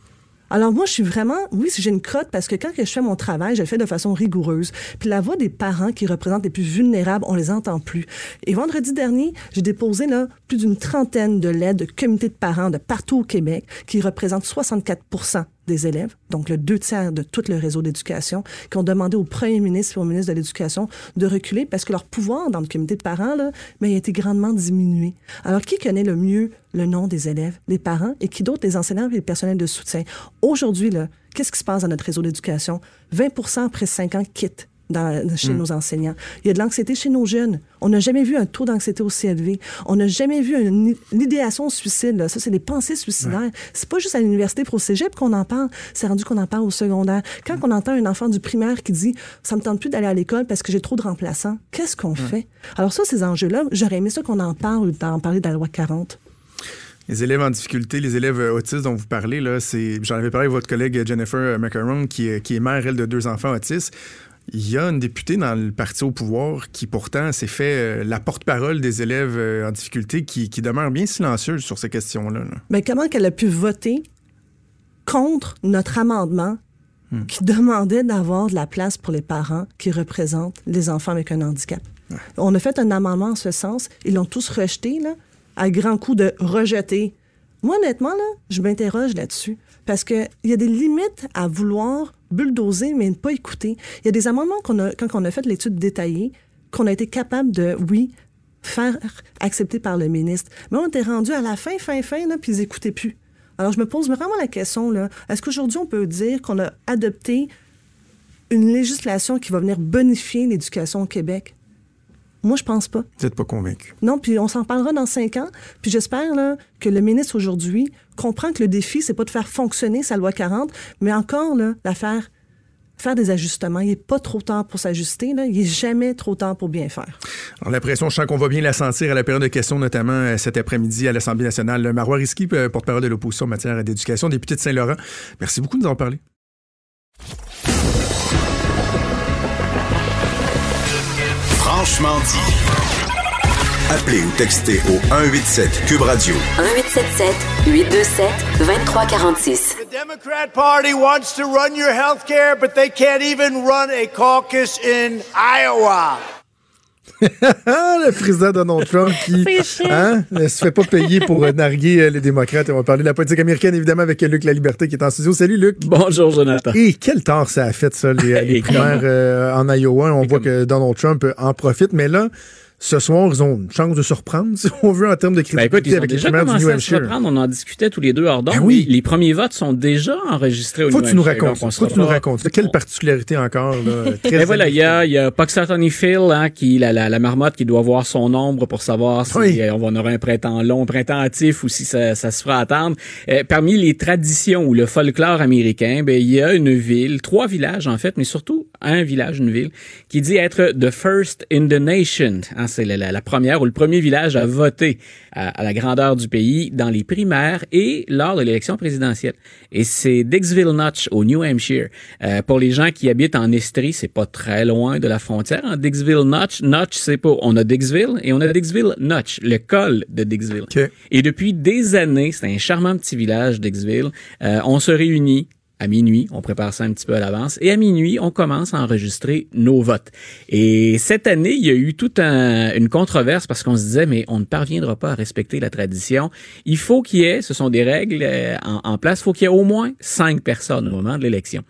alors moi, je suis vraiment, oui, j'ai une crotte, parce que quand je fais mon travail, je le fais de façon rigoureuse. Puis la voix des parents qui représentent les plus vulnérables, on les entend plus. Et vendredi dernier, j'ai déposé là plus d'une trentaine de lettres de comités de parents de partout au Québec qui représentent 64 des élèves, donc le deux tiers de tout le réseau d'éducation, qui ont demandé au premier ministre et au ministre de l'Éducation de reculer parce que leur pouvoir dans le comité de parents, là, mais il a été grandement diminué. Alors, qui connaît le mieux le nom des élèves? Les parents et qui d'autre? Les enseignants et les personnels de soutien? Aujourd'hui, qu'est-ce qui se passe dans notre réseau d'éducation? 20% après 5 ans quittent dans- chez nos enseignants. Il y a de l'anxiété chez nos jeunes. On n'a jamais vu un taux d'anxiété aussi élevé. On n'a jamais vu une, i- l'idéation au suicide. là. Ça, c'est des pensées suicidaires. C'est pas juste à l'université pour au cégep qu'on en parle. C'est rendu qu'on en parle au secondaire. Quand on entend un enfant du primaire qui dit « ça me tente plus d'aller à l'école parce que j'ai trop de remplaçants », qu'est-ce qu'on fait? Alors ça, ces enjeux-là, j'aurais aimé ça qu'on en parle d'en parler dans la loi 40. Les élèves en difficulté, les élèves euh, autistes dont vous parlez, là, c'est, j'en avais parlé avec votre collègue euh, Jennifer Macaron, qui, est- qui est mère, elle, de deux enfants autistes. Il y a une députée dans le parti au pouvoir qui pourtant s'est fait euh, la porte-parole des élèves euh, en difficulté qui, qui demeure bien silencieuse sur ces questions-là. là. Mais comment qu'elle a pu voter contre notre amendement qui demandait d'avoir de la place pour les parents qui représentent les enfants avec un handicap? On a fait un amendement en ce sens. Ils l'ont tous rejeté, là, à grand coup de rejeter. Moi, honnêtement, là, je m'interroge là-dessus. Parce qu'il y a des limites à vouloir bulldozer, mais ne pas écouter. Il y a des amendements qu'on a, quand on a fait l'étude détaillée, qu'on a été capable de, oui, faire accepter par le ministre. Mais on était rendu à la fin, fin, fin, là, puis ils n'écoutaient plus. Alors, je me pose vraiment la question, est-ce qu'aujourd'hui, on peut dire qu'on a adopté une législation qui va venir bonifier l'éducation au Québec? Moi, je pense pas. Vous n'êtes pas convaincu. Non, puis on s'en parlera dans cinq ans. Puis j'espère là, que le ministre aujourd'hui comprend que le défi, c'est pas de faire fonctionner sa loi 40, mais encore là, la faire, faire des ajustements. Il n'est pas trop tard pour s'ajuster. Là. Il n'est jamais trop tard pour bien faire. Alors, la pression, je sens qu'on va bien la sentir à la période de questions, notamment euh, cet après-midi à l'Assemblée nationale. Marois Risky, euh, porte-parole de l'opposition en matière d'éducation, député de Saint-Laurent. Merci beaucoup de nous en parler. Franchement dit. Appelez ou textez au 187 Cube Radio. 1877 827 2346. The Democrat Party wants to run your health care, but they can't even run a caucus in Iowa. Le président Donald Trump qui hein, ne se fait pas payer pour euh, narguer euh, les démocrates. On va parler de la politique américaine, évidemment, avec Luc La Liberté qui est en studio. Salut, Luc. Bonjour, Jonathan. Et quel tort ça a fait, ça, les, primaires euh, en Iowa? On voit que Donald Trump euh, en profite. Mais là, ce soir, ils ont une chance de surprendre, si on veut, en termes de Ben crédibilité écoute, ils ont avec les déjà primaires du New Hampshire. On en discutait tous les deux hors d'onde. Ben oui. Les, les premiers votes sont déjà enregistrés au Faut New que tu nous racontes. Faut que tu nous racontes. Quelle particularité encore, là? Très Ben voilà, il y a, il y a Puxatony Phil, hein, qui, la, la, la marmotte qui doit voir son ombre pour savoir si Oui. euh, on va en aura un printemps long, un printemps hâtif ou si ça, ça se fera attendre. Euh, parmi les traditions ou le folklore américain, ben, il y a une ville, trois villages en fait, mais surtout un village, une ville, qui dit être the first in the nation. Hein, c'est la, la- la première ou le premier village à voter à, à la grandeur du pays dans les primaires et lors de l'élection présidentielle. Et c'est Dixville Notch au New Hampshire. Euh, pour les gens qui habitent en Estrie, c'est pas très loin de la frontière. En Dixville Notch, Notch, c'est pas. On a Dixville et on a Dixville Notch, le col de Dixville. OK. Et depuis des années, c'est un charmant petit village, Dixville. Euh, on se réunit à minuit. On prépare ça un petit peu à l'avance. Et à minuit, on commence à enregistrer nos votes. Et cette année, il y a eu toute un, une controverse parce qu'on se disait, mais on ne parviendra pas à respecter la tradition. Il faut qu'il y ait, ce sont des règles euh, en, en, place, il faut qu'il y ait au moins cinq personnes au moment de l'élection.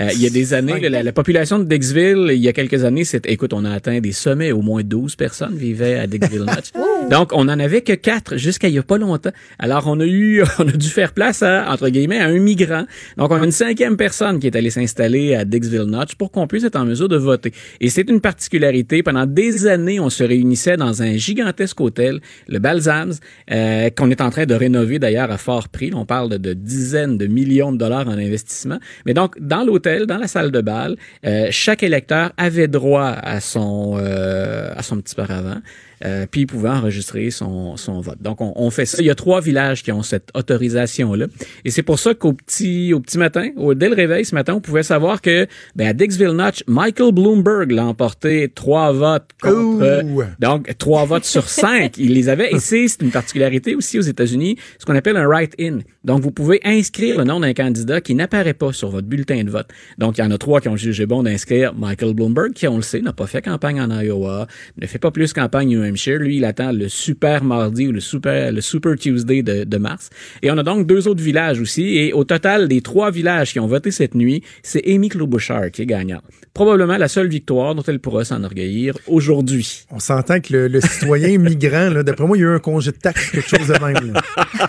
Euh, il y a des années, la, la, population de Dixville, il y a quelques années, c'était, écoute, on a atteint des sommets, au moins 12 personnes vivaient à Dixville Notch. Donc, on en avait que quatre jusqu'à il y a pas longtemps. Alors, on a eu, on a dû faire place à, entre guillemets, à un migrant. Donc, on a une cinquième personne qui est allée s'installer à Dixville Notch pour qu'on puisse être en mesure de voter. Et c'est une particularité. Pendant des années, on se réunissait dans un gigantesque hôtel, le Balsams, euh, qu'on est en train de rénover d'ailleurs à fort prix. On parle de, de, dizaines de millions de dollars en investissement. Mais donc, dans l'hôtel, dans la salle de bal, euh, chaque électeur avait droit à son, euh, à son petit paravent. Euh, puis il pouvait enregistrer son, son vote. Donc, on, on, fait ça. Il y a trois villages qui ont cette autorisation-là. Et c'est pour ça qu'au petit, au petit matin, au, dès le réveil ce matin, on pouvait savoir que ben, à Dixville Notch, Michael Bloomberg l'a emporté trois votes contre... Donc, trois votes sur cinq. Il les avait. Et c'est une particularité aussi aux États-Unis, ce qu'on appelle un write-in. Donc, vous pouvez inscrire le nom d'un candidat qui n'apparaît pas sur votre bulletin de vote. Donc, il y en a trois qui ont jugé bon d'inscrire Michael Bloomberg, qui, on le sait, n'a pas fait campagne en Iowa, ne fait pas plus campagne Hampshire. Lui, il attend le super mardi ou le super, le super Tuesday de, de mars. Et on a donc deux autres villages aussi. Et au total, des trois villages qui ont voté cette nuit, c'est Amy Klobuchar qui est gagnante. Probablement la seule victoire dont elle pourra s'enorgueillir aujourd'hui. On s'entend que le, le citoyen migrant, d'après moi, il y a eu un congé de taxe, quelque chose de même.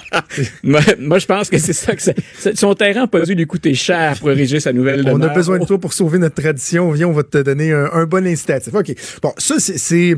moi, moi, je pense que c'est ça que ça, son terrain n'a pas dû lui coûter cher pour ériger sa nouvelle On demeure. a besoin de toi pour sauver notre tradition. Viens, on va te donner un, un bon incitatif. OK. Bon, ça, c'est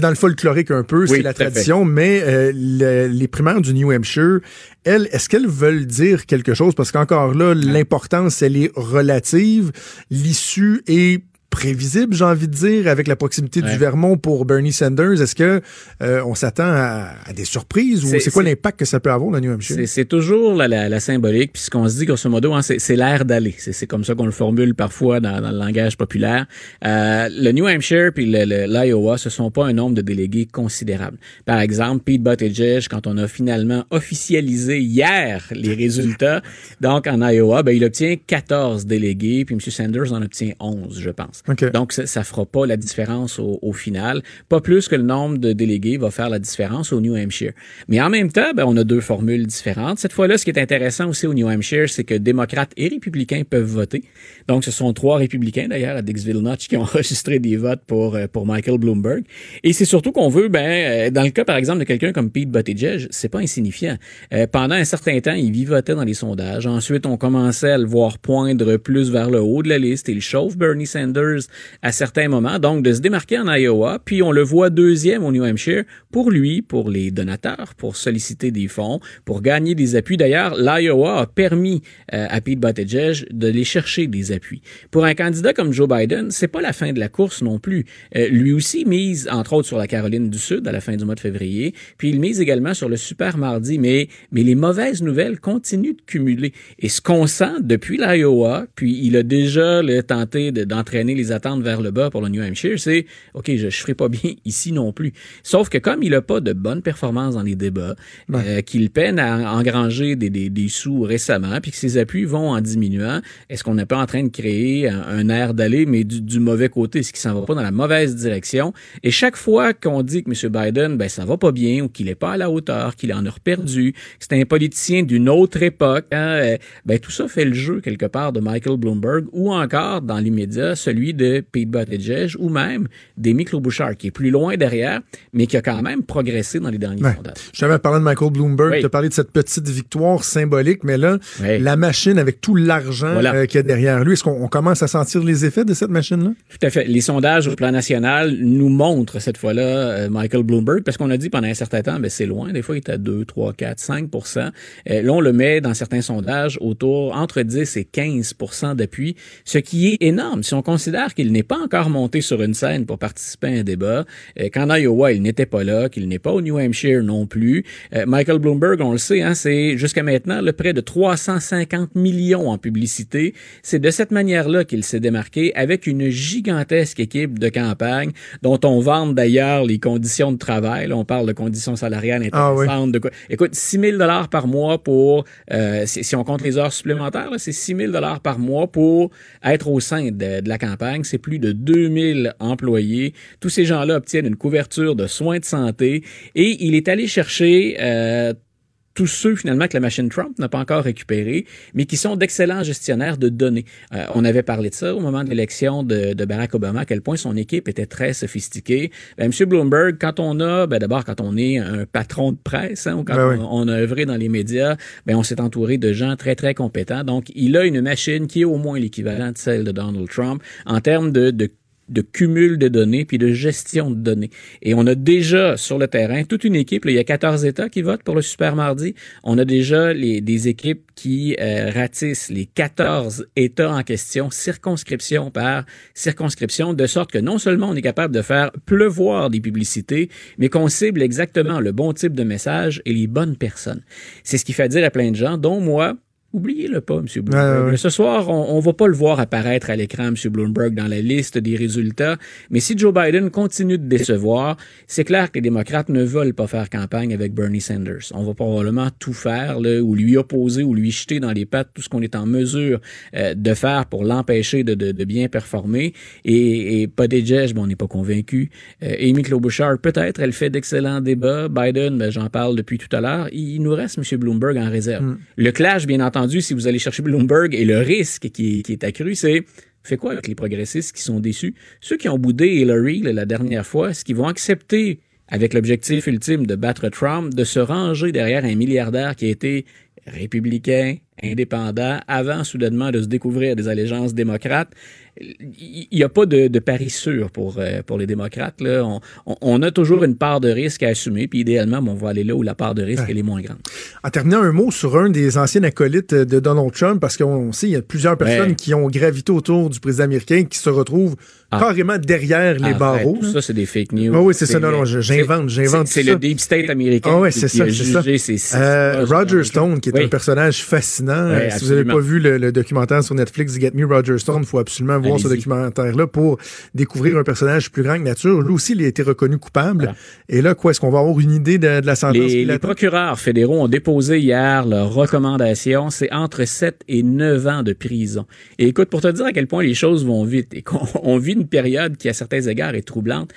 dans le folklorique un peu, c'est la fait. tradition, mais euh, le- les primaires du New Hampshire, elles, est-ce qu'elles veulent dire quelque chose? Parce qu'encore là, l'importance, elle est relative. L'issue est prévisible, j'ai envie de dire, avec la proximité Ouais. du Vermont pour Bernie Sanders. Est-ce que euh, on s'attend à, à des surprises ou C'est- quoi l'impact que ça peut avoir, le New Hampshire? C'est- toujours la, la, la symbolique, puis ce qu'on se dit grosso modo, hein, c'est l'air d'aller. C'est comme ça qu'on le formule parfois dans, dans le langage populaire. Euh, le New Hampshire puis l'Iowa, ce sont pas un nombre de délégués considérable. Par exemple, Pete Buttigieg, quand on a finalement officialisé hier les résultats, donc en Iowa, ben, il obtient 14 délégués, puis M. Sanders en obtient 11, je pense. OK. Donc, ça, ça fera pas la différence au, au final. Pas plus que le nombre de délégués va faire la différence au New Hampshire. Mais en même temps, ben, on a deux formules différentes. Cette fois-là, ce qui est intéressant aussi au New Hampshire, c'est que démocrates et républicains peuvent voter. Donc, ce sont trois républicains, d'ailleurs, à Dixville Notch, qui ont enregistré des votes pour, euh, pour Michael Bloomberg. Et c'est surtout qu'on veut, ben, euh, dans le cas, par exemple, de quelqu'un comme Pete Buttigieg, c'est pas insignifiant. Euh, pendant un certain temps, il vivotait dans les sondages. Ensuite, on commençait à le voir poindre plus vers le haut de la liste. Il chauffe Bernie Sanders à certains moments. Donc, de se démarquer en Iowa, puis on le voit deuxième au New Hampshire pour lui, pour les donateurs, pour solliciter des fonds, pour gagner des appuis. D'ailleurs, l'Iowa a permis euh, à Pete Buttigieg de les chercher des appuis. Pour un candidat comme Joe Biden, c'est pas la fin de la course non plus. Euh, lui aussi mise, entre autres, sur la Caroline du Sud à la fin du mois de février, puis il mise également sur le super mardi, mais, mais les mauvaises nouvelles continuent de cumuler. Et ce qu'on sent depuis l'Iowa, puis il a déjà tenté de- d'entraîner les attentes vers le bas pour le New Hampshire, c'est OK, je ne ferai pas bien ici non plus. Sauf que comme il n'a pas de bonne performance dans les débats, euh, qu'il peine à engranger des, des, des sous récemment, puis que ses appuis vont en diminuant, est-ce qu'on n'est pas en train de créer un, un air d'aller, mais du, du mauvais côté, ce qui s'en va pas dans la mauvaise direction? Et chaque fois qu'on dit que M. Biden, ben ça va pas bien, ou qu'il est pas à la hauteur, qu'il en a reperdu, que c'est un politicien d'une autre époque, hein, euh, ben tout ça fait le jeu quelque part de Michael Bloomberg, ou encore dans l'immédiat celui de Pete Buttigieg, ou même d'Amy Klobuchar, qui est plus loin derrière, mais qui a quand même progressé dans les derniers sondages. Je t'avais parlé de Michael Bloomberg, Oui. tu as parlé de cette petite victoire symbolique, mais là, Oui. la machine avec tout l'argent Voilà. euh, qu'il y a derrière lui, est-ce qu'on on commence à sentir les effets de cette machine-là? Tout à fait. Les sondages au plan national nous montrent cette fois-là euh, Michael Bloomberg, parce qu'on a dit pendant un certain temps, ben c'est loin. Des fois, il est à 2, 3, 4, 5% euh, Là, on le met dans certains sondages autour entre 10 et 15% d'appui, ce qui est énorme. Si on considère qu'il n'est pas encore monté sur une scène pour participer à un débat, euh, qu'en Iowa, il n'était pas là, qu'il n'est pas au New Hampshire non plus. Euh, Michael Bloomberg, on le sait, hein, c'est jusqu'à maintenant le près de 350 millions en publicité. C'est de cette manière-là qu'il s'est démarqué avec une gigantesque équipe de campagne dont on vante d'ailleurs les conditions de travail. Là, on parle de conditions salariales Ah oui. intéressantes. de quoi- Écoute, 6 000 dollars par mois pour, euh, si, si on compte les heures supplémentaires, c'est 6 000 dollars par mois pour être au sein de, de la campagne. C'est plus de 2 000 employés. Tous ces gens-là obtiennent une couverture de soins de santé et il est allé chercher euh, tous ceux finalement que la machine Trump n'a pas encore récupéré, mais qui sont d'excellents gestionnaires de données. Euh, on avait parlé de ça au moment de l'élection de, de Barack Obama, à quel point son équipe était très sophistiquée. Ben, Monsieur Bloomberg, quand on a, ben, d'abord quand on est un patron de presse, hein, ou quand Ben oui. on, on a œuvré dans les médias, ben, on s'est entouré de gens très très compétents. Donc, il a une machine qui est au moins l'équivalent de celle de Donald Trump en termes de, de de cumul de données puis de gestion de données. Et on a déjà sur le terrain toute une équipe, il y a 14 États qui votent pour le super mardi. On a déjà les, des équipes qui euh, ratissent les 14 États en question, circonscription par circonscription, de sorte que non seulement on est capable de faire pleuvoir des publicités, mais qu'on cible exactement le bon type de message et les bonnes personnes. C'est ce qui fait dire à plein de gens, dont moi, Oubliez-le pas, M. Bloomberg. Ouais, ouais. Ce soir, on, on va pas le voir apparaître à l'écran, M. Bloomberg, dans la liste des résultats. Mais si Joe Biden continue de décevoir, c'est clair que les démocrates ne veulent pas faire campagne avec Bernie Sanders. On va probablement tout faire, là, ou lui opposer, ou lui jeter dans les pattes tout ce qu'on est en mesure euh, de faire pour l'empêcher de, de, de bien performer. Et, et Buttigieg, bon, on n'est pas convaincu. Euh, Amy Klobuchar, peut-être, elle fait d'excellents débats. Biden, ben, j'en parle depuis tout à l'heure. Il, il nous reste M. Bloomberg en réserve. Le clash, bien entendu, si vous allez chercher Bloomberg et le risque qui est, accru, c'est fait quoi avec les progressistes qui sont déçus? Ceux qui ont boudé Hillary la dernière fois, est-ce qu'ils vont accepter, avec l'objectif ultime de battre Trump, de se ranger derrière un milliardaire qui a été républicain, indépendant, avant soudainement de se découvrir des allégeances démocrates? Il n'y a pas de, de pari sûr pour, euh, pour les démocrates. Là. On, on- on a toujours une part de risque à assumer, puis idéalement, on va aller là où la part de risque Ouais. elle est moins grande. En terminant un mot sur un des anciens acolytes de Donald Trump, parce qu'on sait, il y a plusieurs personnes Ouais. qui ont gravité autour du président américain qui se retrouvent Ah. carrément derrière les barreaux. tout ça, c'est des fake news. Ah oui, c'est ça. Non, non, j'invente, c'est- j'invente C'est le ça. deep state américain. Ah qui- c'est ça, ça. jugé six Euh, Roger Stone, qui est Oui. un personnage fascinant. Euh, Oui, si vous n'avez pas vu le, le documentaire sur Netflix Get Me Roger Stone, il faut absolument voir ce documentaire-là pour découvrir un personnage plus grand que nature. Lui aussi, il a été reconnu coupable. Voilà. Et là, quoi, est-ce qu'on va avoir une idée de, de la sentence Les, les procureurs fédéraux ont déposé hier leur recommandation. C'est entre 7 et 9 ans de prison. Et écoute, pour te dire à quel point les choses vont vite et qu'on on vit une période qui, à certains égards, est troublante,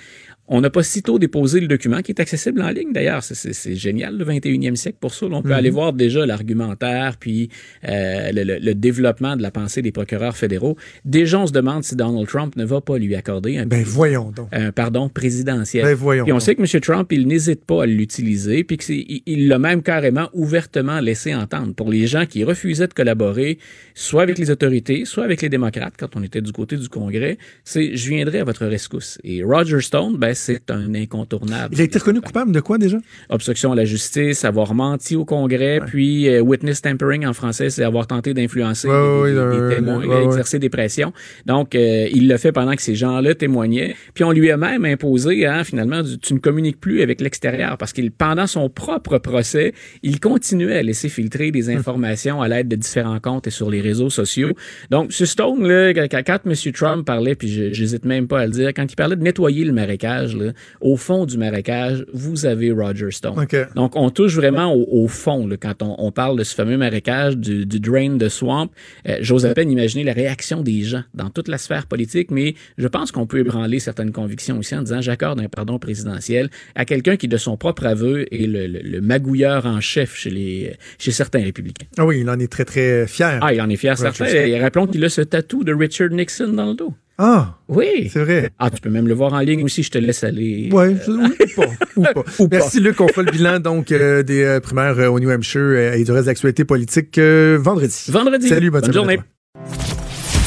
on n'a pas sitôt déposé le document, qui est accessible en ligne d'ailleurs. C'est- génial, le 21e siècle pour ça. Là, on peut aller voir déjà l'argumentaire, puis euh, le, le- le développement de la pensée des procureurs fédéraux. Déjà, on se demande si Donald Trump ne va pas lui accorder un, Ben voyons donc. un pardon présidentiel. Ben voyons Puis on donc. sait que M. Trump, il n'hésite pas à l'utiliser, puis qu'il l'a même carrément ouvertement laissé entendre pour les gens qui refusaient de collaborer, soit avec les autorités, soit avec les démocrates, quand on était du côté du Congrès, c'est « je viendrai à votre rescousse ». Et Roger Stone, ben, c'est un incontournable. Il a été reconnu coupable de quoi déjà? Obstruction à la justice, avoir menti au Congrès, puis euh, witness tampering en français, c'est avoir tenté d'influencer Ouais, des, ouais, témoins, exercer des pressions. Donc, euh, il le fait pendant que ces gens-là témoignaient. Puis on lui a même imposé, hein, finalement, du- tu ne communiques plus avec l'extérieur parce qu'il, pendant son propre procès, il continuait à laisser filtrer des Hum. informations à l'aide de différents comptes et sur les réseaux sociaux. Donc, ce Stone, là, quand, M. Trump parlait, puis j'hésite même pas à le dire, quand il parlait de nettoyer le marécage, là, au fond du marécage, vous avez Roger Stone. Donc, on touche vraiment au, au fond là, quand on, on parle de ce fameux marécage, du, du drain de swamp. Euh, J'ose à peine imaginer la réaction des gens dans toute la sphère politique, mais je pense qu'on peut ébranler certaines convictions aussi en disant j'accorde un pardon présidentiel à quelqu'un qui, de son propre aveu, est le, le- le magouilleur en chef chez, les, chez certains républicains. Ah oui, il en est très, très fier. Ah, il en est fier, certain. Et rappelons qu'il a ce tatou de Richard Nixon dans le dos. Ah, Oui. c'est vrai. Ah, tu peux même le voir en ligne aussi, je te laisse aller. Ouais, je- ou pas. Ou pas. Ou pas. Merci Luc, on fera le bilan donc euh, des euh, primaires euh, au New Hampshire euh, et du reste de l'actualité politique euh, vendredi. Vendredi. Salut, bonne, Bonne journée.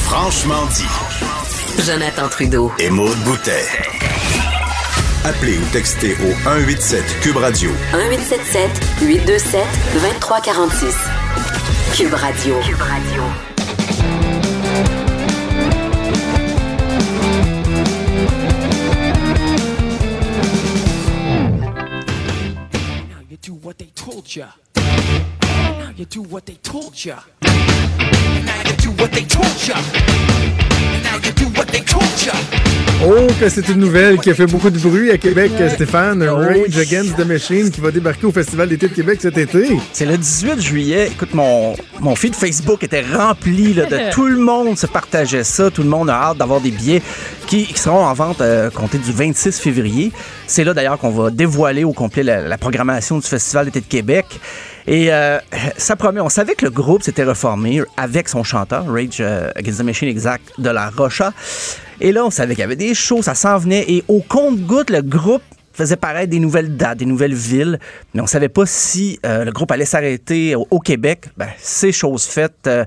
Franchement dit. Jonathan Trudeau. Et Maude Boutet. Appelez ou textez au 187 Cube Radio 1877 827 2346. Cube Radio. Cube Radio. culture. Now you do what they told ya. And now you do what they told ya. And now you do what they told ya. Oh, que c'est une nouvelle qui a fait beaucoup de bruit à Québec, Stéphane. Rage Against the Machine qui va débarquer au Festival d'été de Québec cet été. C'est le 18 juillet. Écoute, mon, mon feed Facebook était rempli là, de tout le monde se partageait ça. Tout le monde a hâte d'avoir des billets qui, qui seront en vente euh, compter du 26 février. C'est là d'ailleurs qu'on va dévoiler au complet la, la programmation du Festival d'été de Québec. Et euh, ça promet, on savait que le groupe s'était reformé avec son chanteur, Rage euh, Against the Machine exact, de la Rocha. Et là, on savait qu'il y avait des shows, ça s'en venait. Et au compte-goutte, le groupe faisait paraître des nouvelles dates, des nouvelles villes, mais on savait pas si euh, le groupe allait s'arrêter au, Québec. Ben, c'est chose faite. Euh,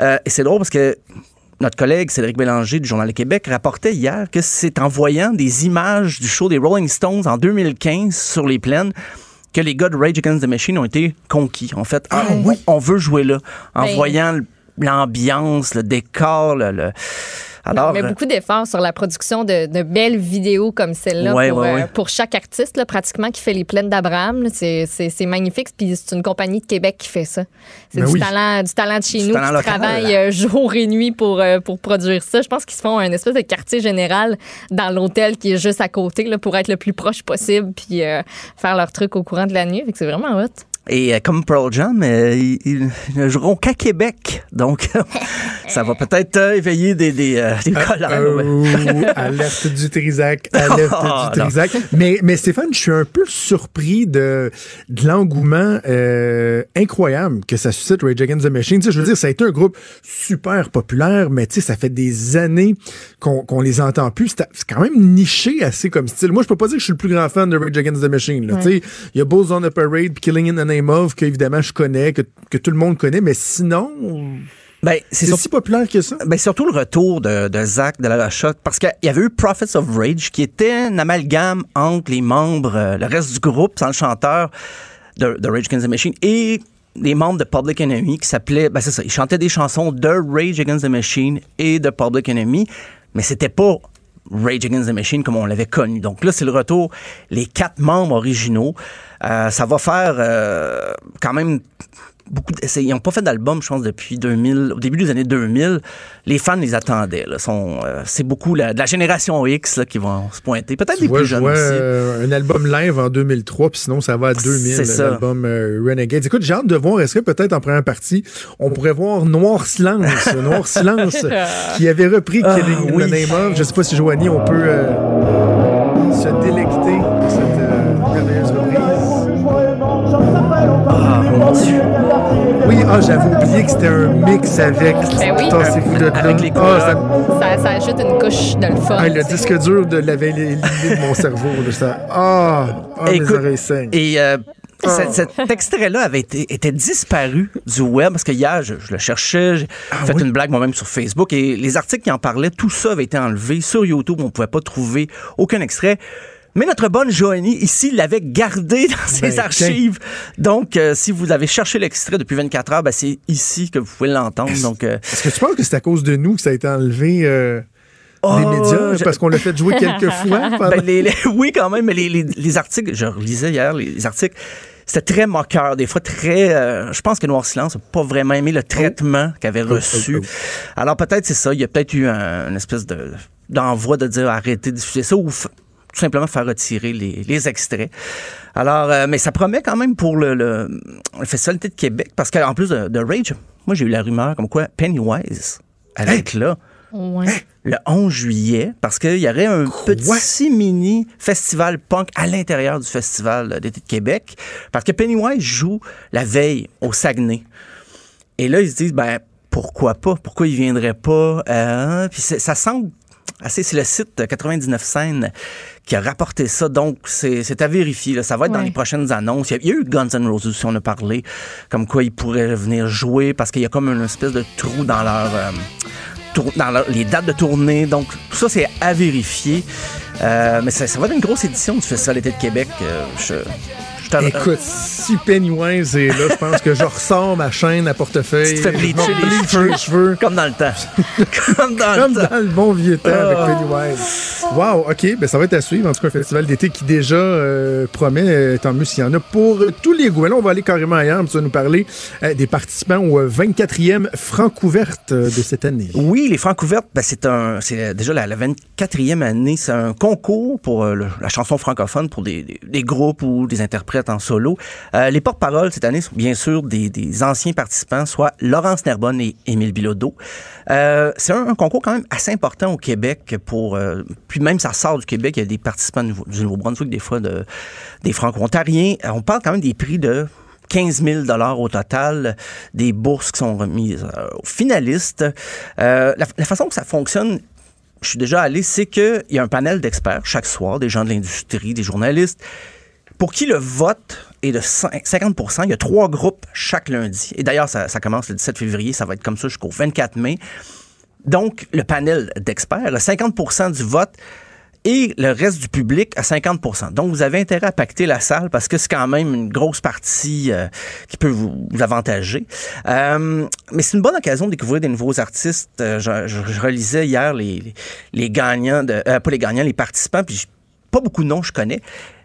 euh, et c'est drôle parce que notre collègue Cédric Bélanger du Journal de Québec rapportait hier que c'est en voyant des images du show des Rolling Stones en 2015 sur les plaines que les gars de Rage Against the Machine ont été conquis. En fait, ah, oui. on veut jouer là. En Ben- voyant l'ambiance, le décor, le... le- Alors, mais euh, beaucoup d'efforts sur la production de, de belles vidéos comme celle-là Ouais, pour, ouais, euh, ouais. pour chaque artiste, là, pratiquement, qui fait les plaines d'Abraham. C'est magnifique. Puis c'est une compagnie de Québec qui fait ça. C'est Ben du, oui. talent, du talent de chez Du nous qui local. travaille euh, jour et nuit pour, pour produire ça. Je pense qu'ils se font un espèce de quartier général dans l'hôtel qui est juste à côté là, pour être le plus proche possible puis euh, faire leur truc au courant de la nuit. C'est vraiment hot. Et euh, comme Pearl Jam, euh, ils, ils ne joueront qu'à Québec. Donc, ça va peut-être euh, éveiller des, des, euh, des colères. ouais. Oh, alerte du Trisac, alerte Ah, du Trisac. Mais, mais Stéphane, je suis un peu surpris de, de l'engouement euh, incroyable que ça suscite Rage Against the Machine. Tu sais, je veux dire, ça a été un groupe super populaire, mais tu sais, ça fait des années qu'on qu'on les entend plus. C'est quand même niché assez comme style. Moi, je peux pas dire que je suis le plus grand fan de Rage Against the Machine. Ouais. Il y a Bulls on the Parade, Killing in the Name of, que évidemment je connais, que, que tout le monde connaît, mais sinon, Ben, c'est sur- si populaire que ça. Ben, surtout le retour de, de Zach de la Rocha, parce qu'il y avait eu Prophets of Rage, qui était un amalgame entre les membres, euh, le reste du groupe, sans le chanteur de, de Rage Against the Machine, et les membres de Public Enemy, qui s'appelaient, ben c'est ça, ils chantaient des chansons de Rage Against the Machine et de Public Enemy, mais c'était pas Rage Against the Machine comme on l'avait connu. Donc là, c'est le retour, les quatre membres originaux. Euh, ça va faire euh, quand même beaucoup. ils n'ont pas fait d'album, je pense, depuis 2000, au début des années 2000. Les fans les attendaient. euh, c'est beaucoup la, de la génération X là, qui vont se pointer. Peut-être des vois, plus je jeunes vois aussi. euh, un album live en 2003, puis sinon ça va à 2000, C'est ça. l'album euh, Renegade. Écoute, j'ai hâte de voir, est-ce que peut-être en première partie, on pourrait voir Noir Silence, Noir Silence, qui avait repris Ah, Killing in oui. the Name of. Je sais pas si Joanie, on peut euh, se délecter ah, j'avais oublié que c'était un mix avec. Ben oui. De là. Avec les Ah, ça- Ça, ça ajoute une couche de le fun. ah, le disque dur de l'avait éliminé de mon cerveau. là, ça. Ah, ah mes Écoute, oreilles saignent. Et euh, Oh. cet, cet extrait-là avait été était disparu du web parce que hier, je, je le cherchais, j'ai Ah fait une blague moi-même sur Facebook et les articles qui en parlaient, tout ça avait été enlevé sur YouTube. On ne pouvait pas trouver aucun extrait. Mais notre bonne Joanie, ici, l'avait gardé dans ses Ben, archives. Donc, euh, si vous avez cherché l'extrait depuis 24 heures, ben, c'est ici que vous pouvez l'entendre. Donc, euh, Est-ce que tu penses que c'est à cause de nous que ça a été enlevé euh, Oh, des médias? je- Parce qu'on l'a fait jouer quelques fois? pendant- Ben, les- les- oui, quand même, mais les, les- les articles, je relisais hier les articles, c'était très moqueur, des fois très. euh, je pense que Noir Silence n'a pas vraiment aimé le traitement qu'il avait reçu. oh, oh. Alors peut-être c'est ça, il y a peut-être eu un- une espèce de d'envoi de dire arrêtez de diffuser ça ou f- tout simplement faire retirer les, les extraits. Alors, euh, mais ça promet quand même pour le, le, le Festival d'été de Québec, parce qu'en plus de, de Rage, moi j'ai eu la rumeur comme quoi Pennywise allait être là Ouais. le 11 juillet parce qu'il y aurait un petit mini festival punk à l'intérieur du festival d'été de Québec parce que Pennywise joue la veille au Saguenay. Et là, ils se disent, ben, pourquoi pas? Pourquoi ils viendraient pas? Euh, puis ça semble assez, c'est le site 99 scènes qui a rapporté ça. Donc, c'est à vérifier. là. Ça va être dans les prochaines annonces. Il y, a, il y a eu Guns N' Roses, si on a parlé, comme quoi ils pourraient venir jouer parce qu'il y a comme une espèce de trou dans leur... euh, dans leur- les dates de tournée. Donc, tout ça, c'est à vérifier. Euh, mais ça, ça va être une grosse édition du Festival d'été de Québec. Euh, je, Écoute, si Pennywise est là, je pense que je ressors ma chaîne à portefeuille. Tu te fais je bleacher me les bleach cheveux. Comme dans le temps. Comme dans Comme le temps. dans le bon vieux temps avec Ah. Pennywise. Wow, OK. Ben, ça va être à suivre. En tout cas, un festival d'été qui déjà euh, promet, euh, tant mieux s'il y en a, pour euh, tous les goûts. Là, on va aller carrément ailleurs. Tu vas nous parler euh, des participants au euh, 24e Francouverte euh, de cette année. Oui, les Francouvertes, ben, c'est un, c'est déjà la, la 24e année. C'est un concours pour euh, le- la chanson francophone pour des, des- des groupes ou des interprètes en solo. Euh, les porte-paroles cette année sont bien sûr des, anciens participants, soit Laurence Nerbonne et Émile Bilodeau. Euh, c'est un, concours quand même assez important au Québec pour, euh, puis même ça sort du Québec. Il y a des participants du Nouveau- du Nouveau-Brunswick, des fois de, des Franco-Ontariens. On parle quand même des prix de 15 000 au total, des bourses qui sont remises aux finalistes. La façon que ça fonctionne, je suis déjà allé, c'est qu'il y a un panel d'experts chaque soir, des gens de l'industrie, des journalistes, pour qui le vote est de cin- 50 Il y a trois groupes chaque lundi. Et d'ailleurs, ça, commence le 17 février, ça va être comme ça jusqu'au 24 mai. Donc, le panel d'experts, le 50% du vote et le reste du public à 50% Donc, vous avez intérêt à pacter la salle parce que c'est quand même une grosse partie euh, qui peut vous, vous avantager. Euh, mais c'est une bonne occasion de découvrir des nouveaux artistes. Euh, je, relisais hier les, les, gagnants, de, pas les gagnants, les participants, puis pas beaucoup de noms je connais.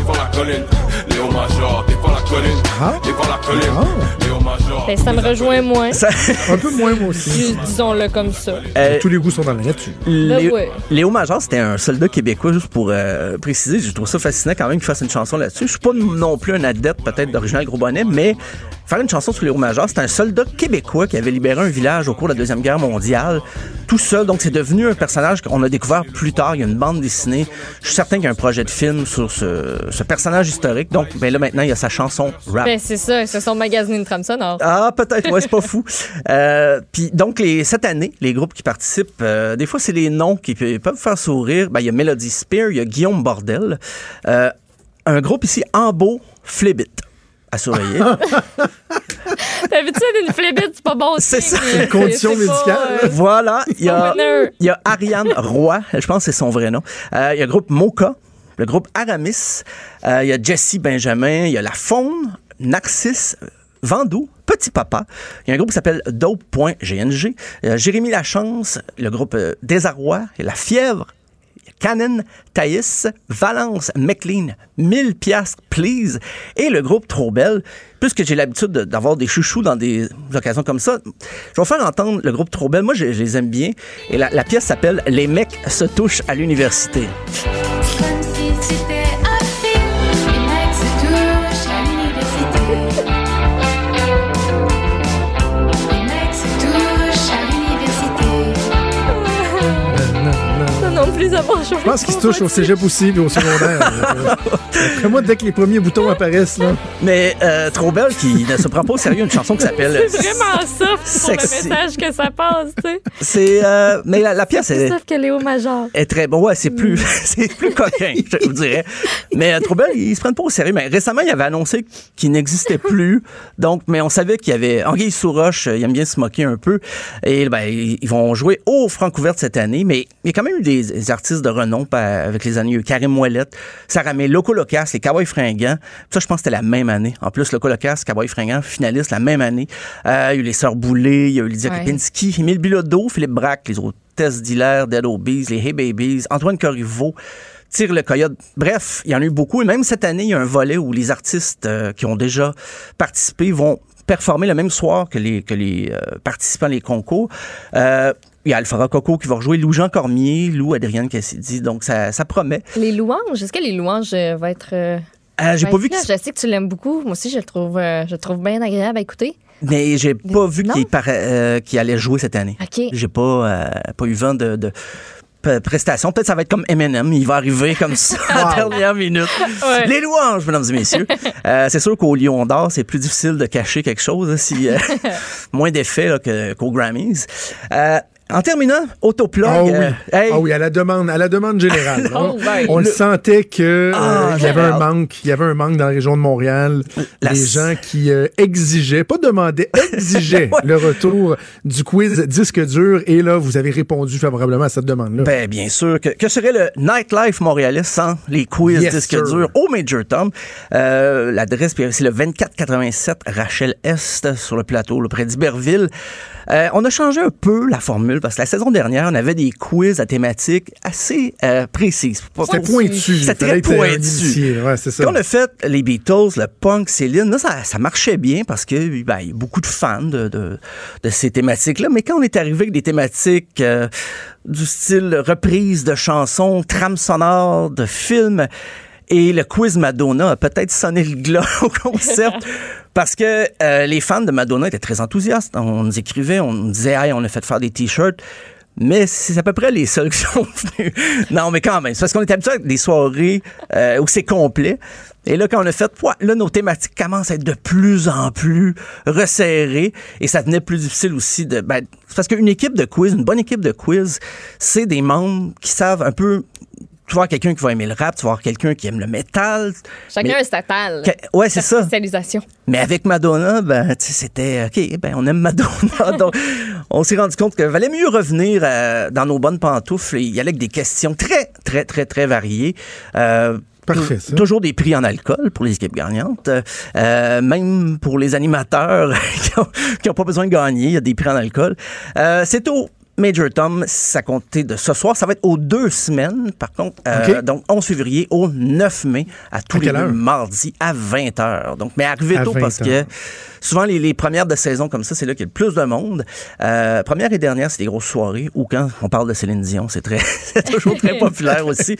pas la colline. Léo Major, pas la colline, pas la colline. Léo Major. Ben, ça me rejoint moins. Un peu moins, moi aussi. Dis- Disons-le comme ça. Euh, Tous les goûts sont dans la nature. Léo, ouais. Léo Major, c'était un soldat québécois, juste pour euh, préciser. Je trouve ça fascinant quand même qu'il fasse une chanson là-dessus. Je suis pas non plus un adepte peut-être d'original Gros Bonnet, mais faire une chanson sur Léo Major, c'est un soldat québécois qui avait libéré un village au cours de la Deuxième Guerre mondiale, tout seul. Donc c'est devenu un personnage qu'on a découvert plus tard. Il y a une bande dessinée. Je suis certain qu'il y a un projet de film sur ce, ce personnage historique. Donc ben là maintenant, il y a sa chanson rap. Ben, c'est ça, ils se sont magasinés une trame sonore. Ah, peut-être, ouais, c'est pas fou. Euh, Puis donc, les, cette année, les groupes qui participent, euh, des fois, c'est les noms qui pe- peuvent faire sourire. Ben, Il y a Melody Spear, il y a Guillaume Bordel. Euh, un groupe ici, Ambo Flibit, à surveiller. T'as vu ça d'une flébite, pas bon. C'est ça. Une condition pas, médicale. euh, voilà, il y a, winner. il y a Ariane Roy, je pense que c'est son vrai nom. Euh, il y a le groupe Mocha, le groupe Aramis, Euh, il y a Jesse Benjamin, il y a La Faune, Narcisse, Vandou, Petit Papa. Il y a un groupe qui s'appelle Dope.gng. Il y a Jérémy Lachance, le groupe Désarroi, a La Fièvre, Canon, Thaïs, Valence, McLean, 1000 piastres, please, et le groupe Trop Belle. Puisque j'ai l'habitude de- d'avoir des chouchous dans des occasions comme ça, je vais faire entendre le groupe Trop Belle. Moi, je, les aime bien. Et la pièce s'appelle Les mecs se touchent à l'université. Je pense qu'ils se touchent au cégep aussi, puis au secondaire. Après moi, dès que les premiers boutons apparaissent, là. Mais euh, Trop Belle, qui ne se prend pas au sérieux, une chanson qui s'appelle... C'est vraiment soft pour le Sexy. message que ça passe, tu sais. C'est... euh, mais la, la pièce est... Sauf que Léo Major. est très bon. Ouais, c'est plus, c'est plus coquin, je vous dirais. Mais euh, Trouble, ils se prennent pas au sérieux. Mais récemment, il avait annoncé qu'il n'existait plus. Donc, mais on savait qu'il y avait Anguille Souroche, euh, il aime bien se moquer un peu. Et ben, ils ils vont jouer au Francouverte cette année. Mais il y a quand même eu des, des artistes de renom avec les années. Karim Ouellette, Sarah May, Loco Locas, les Cowboys Fringants. Ça, je pense que c'était la même année. En plus, Loco Locas, Cowboys Fringants, finalistes la même année. Euh, il y a eu les Sœurs Boulay, il y a eu Lydia Ouais. Kepinski, Émile Bilodeau, Philippe Braque, les autres Tess Diller, Dead Obies, les Hey Babies, Antoine Corriveau, Tire le Coyote. Bref, il y en a eu beaucoup. Et même cette année, il y a un volet où les artistes euh, qui ont déjà participé vont performer le même soir que les, que les euh, participants les concours. Euh, il y a Alpha Coco qui va rejouer Lou-Jean Cormier, Lou Adrienne Cassidy. Donc, ça, ça promet. Les louanges, est-ce que les louanges euh, vont être. euh, Euh, j'ai pas vu Je sais que tu l'aimes beaucoup. Moi aussi, je le trouve, euh, je le trouve bien agréable à écouter. Mais j'ai pas vu qu'il euh, qu'il allait jouer cette année. OK. J'ai pas, euh, pas eu vent de, de p- prestations. Peut-être ça va être comme Eminem. Il va arriver comme ça à la dernière minute. Ouais. Les louanges, mesdames et messieurs. Euh, c'est sûr qu'au Lion d'Or, c'est plus difficile de cacher quelque chose, hein, si, euh, moins que- qu'aux Grammys. Euh, En terminant, autoplug. Ah oui. euh, hey, Ah oui, à la demande, à la demande générale. Oh, on, ouais. on le sentait que euh, Ah, il y avait un manque, il y avait un manque dans la région de Montréal. La- Les gens qui euh, exigeaient, pas demandaient, exigeaient le retour du quiz disque dur. Et là, vous avez répondu favorablement à cette demande-là. Ben, bien sûr. Que, que serait le nightlife montréalais sans les quiz Yes, sir. durs au Major Tom? L'adresse, c'est le 2487 Rachel Est sur le plateau, là, près d'Iberville. On a changé un peu la formule parce que la saison dernière, on avait des quiz à thématiques assez euh, précises. C'était pointu. C'était très euh, pointu. Ouais, ça. Quand on a fait les Beatles, le punk, Céline, là, ça, ça marchait bien parce que ben, il y a beaucoup de fans de, de, de ces thématiques-là. Mais quand on est arrivé avec des thématiques euh, du style reprise de chansons, trame sonore, de films, et le quiz Madonna a peut-être sonné le glas au concept. Parce que euh, les fans de Madonna étaient très enthousiastes. On nous écrivait, on nous disait, hey, on a fait faire des t-shirts. Mais c'est à peu près les seuls qui sont venus. Non, mais quand même, c'est parce qu'on est habitué à des soirées euh, où c'est complet. Et là, quand on a fait, là, nos thématiques commencent à être de plus en plus resserrées. Et ça devenait plus difficile aussi de. Ben, parce qu'une équipe de quiz, une bonne équipe de quiz, c'est des membres qui savent un peu. Tu vas avoir quelqu'un qui va aimer le rap, tu vas avoir quelqu'un qui aime le métal. Chacun Mais- un statal. Que- ouais, c'est Sa ça. spécialisation. Mais avec Madonna, ben, c'était OK, ben, on aime Madonna. Donc, on s'est rendu compte qu'il valait mieux revenir euh, dans nos bonnes pantoufles et y aller avec des questions très, très, très, très variées. Euh, Parfait, tou- Toujours des prix en alcool pour les équipes gagnantes. Euh, même pour les animateurs qui n'ont pas besoin de gagner, il y a des prix en alcool. Euh, C'est au Major Tom, ça comptait de ce soir. Ça va être aux deux semaines, par contre. Euh. Donc, 11 février au 9 mai, à tous À les deux heure? mardi à 20 h. Donc, mais arrivez À tôt 20 parce que souvent, les, les premières de saison comme ça, c'est là qu'il y a le plus de monde. Euh, première et dernière, c'est des grosses soirées ou quand on parle de Céline Dion, c'est très, c'est toujours très populaire aussi.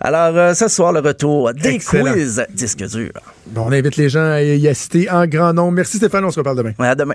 Alors, euh, ce soir, le retour des Excellent. quiz disque dur. Bon, on invite les gens à y assister en grand nombre. Merci Stéphane, on se reparle demain. Ouais, à demain.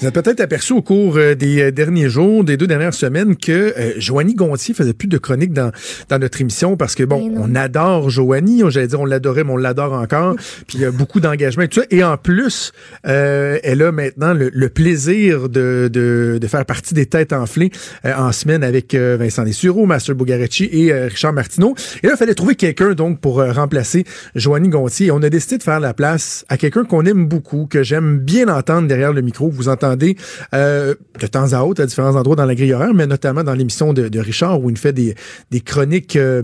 Vous avez peut-être aperçu au cours euh, des euh, derniers jours, des deux dernières semaines, que euh, Joanie Gontier faisait plus de chroniques dans, dans notre émission parce que, bon, on adore Joanie. J'allais dire, on l'adorait, mais on l'adore encore. Puis il y a beaucoup d'engagement et tout ça. Et en plus, euh, elle a maintenant le, le plaisir de, de, de faire partie des têtes enflées euh, en semaine avec euh, Vincent Dessureau, Master Bugarecci et euh, Richard Martineau. Et là, il fallait trouver quelqu'un, donc, pour remplacer Joanie Gontier. Et on a décidé de faire la place à quelqu'un qu'on aime beaucoup, que j'aime bien entendre derrière le micro. Vous entendez euh, de temps à autre à différents endroits dans la grille horaire, mais notamment dans l'émission de, de Richard où il fait des, des chroniques euh,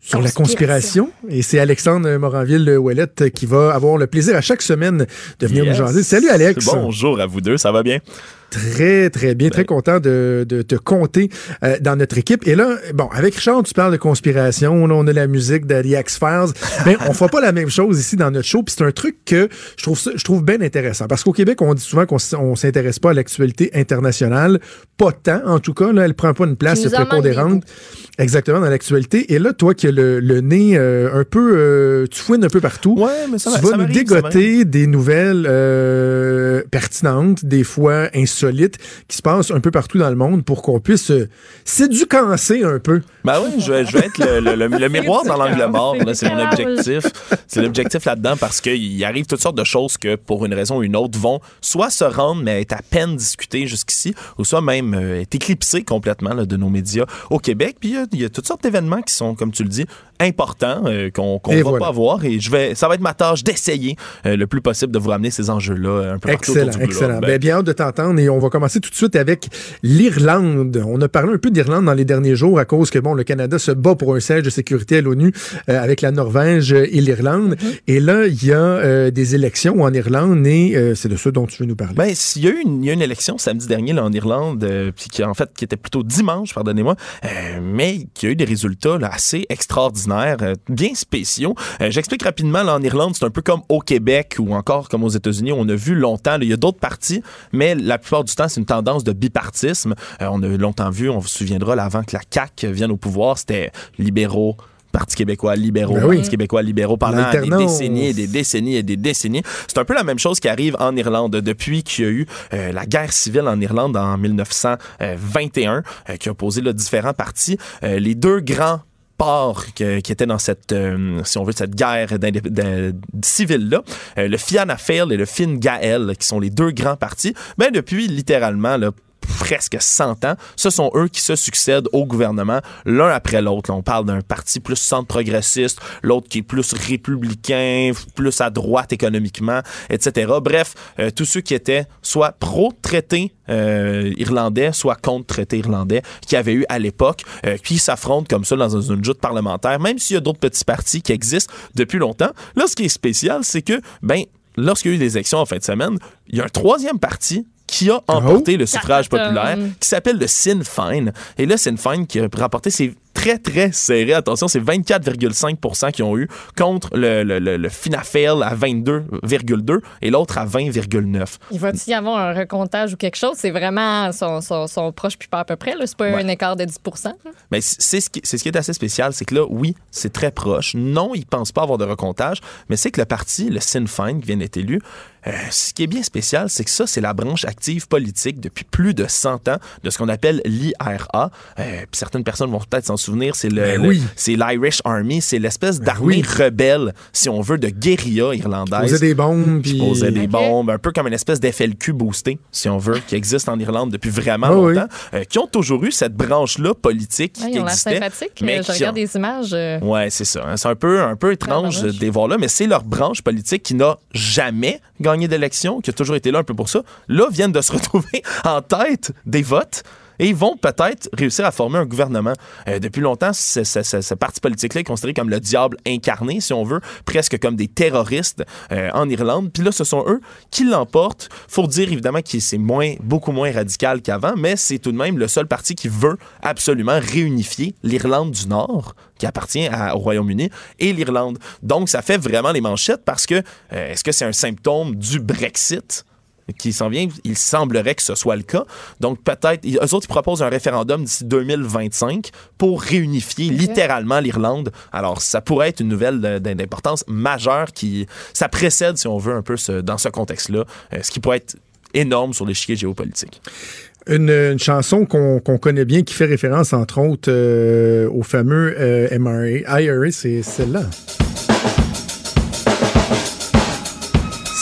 sur la conspiration. Et c'est Alexandre Moranville-Ouellette qui va avoir le plaisir à chaque semaine de venir Yes. nous jaser. Salut Alex! Bonjour à vous deux, ça va bien? Très, très bien. Très content de, de te compter euh, dans notre équipe. Et là, bon, avec Richard, tu parles de conspiration. Là, on a la musique de The X-Files. Mais on fera pas la même chose ici dans notre show. Puis c'est un truc que je trouve, ça- je trouve bien intéressant. Parce qu'au Québec, on dit souvent qu'on on s'intéresse pas à l'actualité internationale. Pas tant, en tout cas. Là, elle prend pas une place prépondérante. Exactement, dans l'actualité. Et là, toi qui as le, le nez euh, un peu... euh, tu fouines un peu partout. Ouais, mais ça tu vas ça nous dégoter des nouvelles euh, pertinentes, des fois insolites, qui se passent un peu partout dans le monde pour qu'on puisse euh, s'éducancer un peu. Ben oui, je vais, je vais être le, le- le- le miroir dans l'angle mort. C'est mon objectif. C'est l'objectif là-dedans parce qu'il arrive toutes sortes de choses que, pour une raison ou une autre, vont soit se rendre, mais être à peine discutées jusqu'ici, ou soit même euh, être éclipsées complètement là, de nos médias au Québec. Puis il y a- il y, a toutes sortes d'événements qui sont, comme tu le dis, importants, euh, qu'on Et va voilà. pas voir. Et je vais, ça va être ma tâche d'essayer euh, le plus possible de vous ramener ces enjeux-là euh, un peu partout Excellent, autour du globe. excellent. Ben, bien hâte de t'entendre et on va commencer tout de suite avec l'Irlande. On a parlé un peu d'Irlande dans les derniers jours à cause que bon, le Canada se bat pour un siège de sécurité à l'ONU euh, avec la Norvège et l'Irlande. Mm-hmm. Et là, il y a euh, des élections en Irlande et euh, c'est de ça dont tu veux nous parler. Ben, s'il y a eu une, il y a eu une élection samedi dernier là, en Irlande, puis qui en fait qui était plutôt dimanche, pardonnez-moi, mais qui a eu des résultats là, assez extraordinaires, bien spéciaux. J'explique rapidement. Là, en Irlande, c'est un peu comme au Québec ou encore comme aux États-Unis. On a vu longtemps. il y a d'autres partis, mais la plupart du temps, c'est une tendance de bipartisme. Euh, on a longtemps vu, on se souviendra, là, avant que la CAQ vienne au pouvoir, c'était libéraux Parti québécois libéraux, Ben oui. Parti québécois libéraux pendant des décennies et des décennies et des décennies. C'est un peu la même chose qui arrive en Irlande depuis qu'il y a eu euh, la guerre civile en Irlande en 1921 euh, qui a opposé là, différents partis. Euh, les deux grands ports que- qui étaient dans cette, euh, si on veut, cette guerre civile-là, euh, le Fianna Fáil et le Fine Gael, qui sont les deux grands partis, ben depuis littéralement là, presque 100 ans, ce sont eux qui se succèdent au gouvernement l'un après l'autre. On parle d'un parti plus centre progressiste, l'autre qui est plus républicain, plus à droite économiquement, etc. Bref, euh, tous ceux qui étaient soit pro-traité euh, irlandais, soit contre-traité irlandais, qui avaient eu à l'époque, euh, qui s'affrontent comme ça dans une joute parlementaire, même s'il y a d'autres petits partis qui existent depuis longtemps. Là, ce qui est spécial, c'est que, ben, lorsqu'il y a eu des élections en fin de semaine, il y a un troisième parti qui a emporté le suffrage populaire, qui s'appelle le Sinn Féin. Et le Sinn Féin qui a remporté, c'est très, très serré. Attention, c'est 24,5 qui ont eu contre le, le, le, le Fianna Fáil à 22,2 et l'autre à 20,9. Il va-t-il y avoir un recomptage ou quelque chose? C'est vraiment son, son, son proche puis pas à peu près. là. C'est pas Ouais. un écart de 10 là. Mais c'est ce, qui, c'est ce qui est assez spécial, c'est que là, oui, c'est très proche. Non, ils pensent pas avoir de recomptage, mais c'est que le parti, le Sinn Féin, qui vient d'être élu, euh, ce qui est bien spécial, c'est que ça, c'est la branche active politique depuis plus de 100 ans de ce qu'on appelle l'IRA. Euh, certaines personnes vont peut-être s'en souvenir, c'est le, Ben le- oui. c'est l'Irish Army, c'est l'espèce d'armée oui. rebelle, si on veut, de guérilla irlandaise. Poser des bombes, Qui puis- posait des bombes, un peu comme une espèce d'FLQ boosté, si on veut, qui existe en Irlande depuis vraiment oui. longtemps, euh, qui ont toujours eu cette branche-là politique Ouais, qui ils ont l'air existait. sympathiques. mais Euh, Je qui regarde ont- des images. euh, Ouais, c'est ça. hein. C'est un peu, un peu étrange de les voir là, mais c'est leur branche politique qui n'a jamais gagné d'élection, qui a toujours été là un peu pour ça. Là, viennent de se retrouver en tête des votes. Et ils vont peut-être réussir à former un gouvernement. Euh, depuis longtemps, ce, parti politique-là est considéré comme le diable incarné, si on veut, presque comme des terroristes euh, en Irlande. Puis là, ce sont eux qui l'emportent. Faut dire évidemment que c'est moins, beaucoup moins radical qu'avant, mais c'est tout de même le seul parti qui veut absolument réunifier l'Irlande du Nord, qui appartient à- au Royaume-Uni, et l'Irlande. Donc, ça fait vraiment les manchettes parce que euh, est-ce que c'est un symptôme du Brexit? Qui s'en vient, il semblerait que ce soit le cas. Donc peut-être, ils- eux autres, ils proposent un référendum d'ici 2025 pour réunifier littéralement l'Irlande. Alors ça pourrait être une nouvelle d'importance majeure qui, ça précède, si on veut, un peu ce- dans ce contexte-là, euh, ce qui pourrait être énorme sur l'échiquier géopolitique. Une, une chanson qu'on qu'on connaît bien qui fait référence, entre autres, euh, au fameux euh, MRA. IRA, c'est celle-là.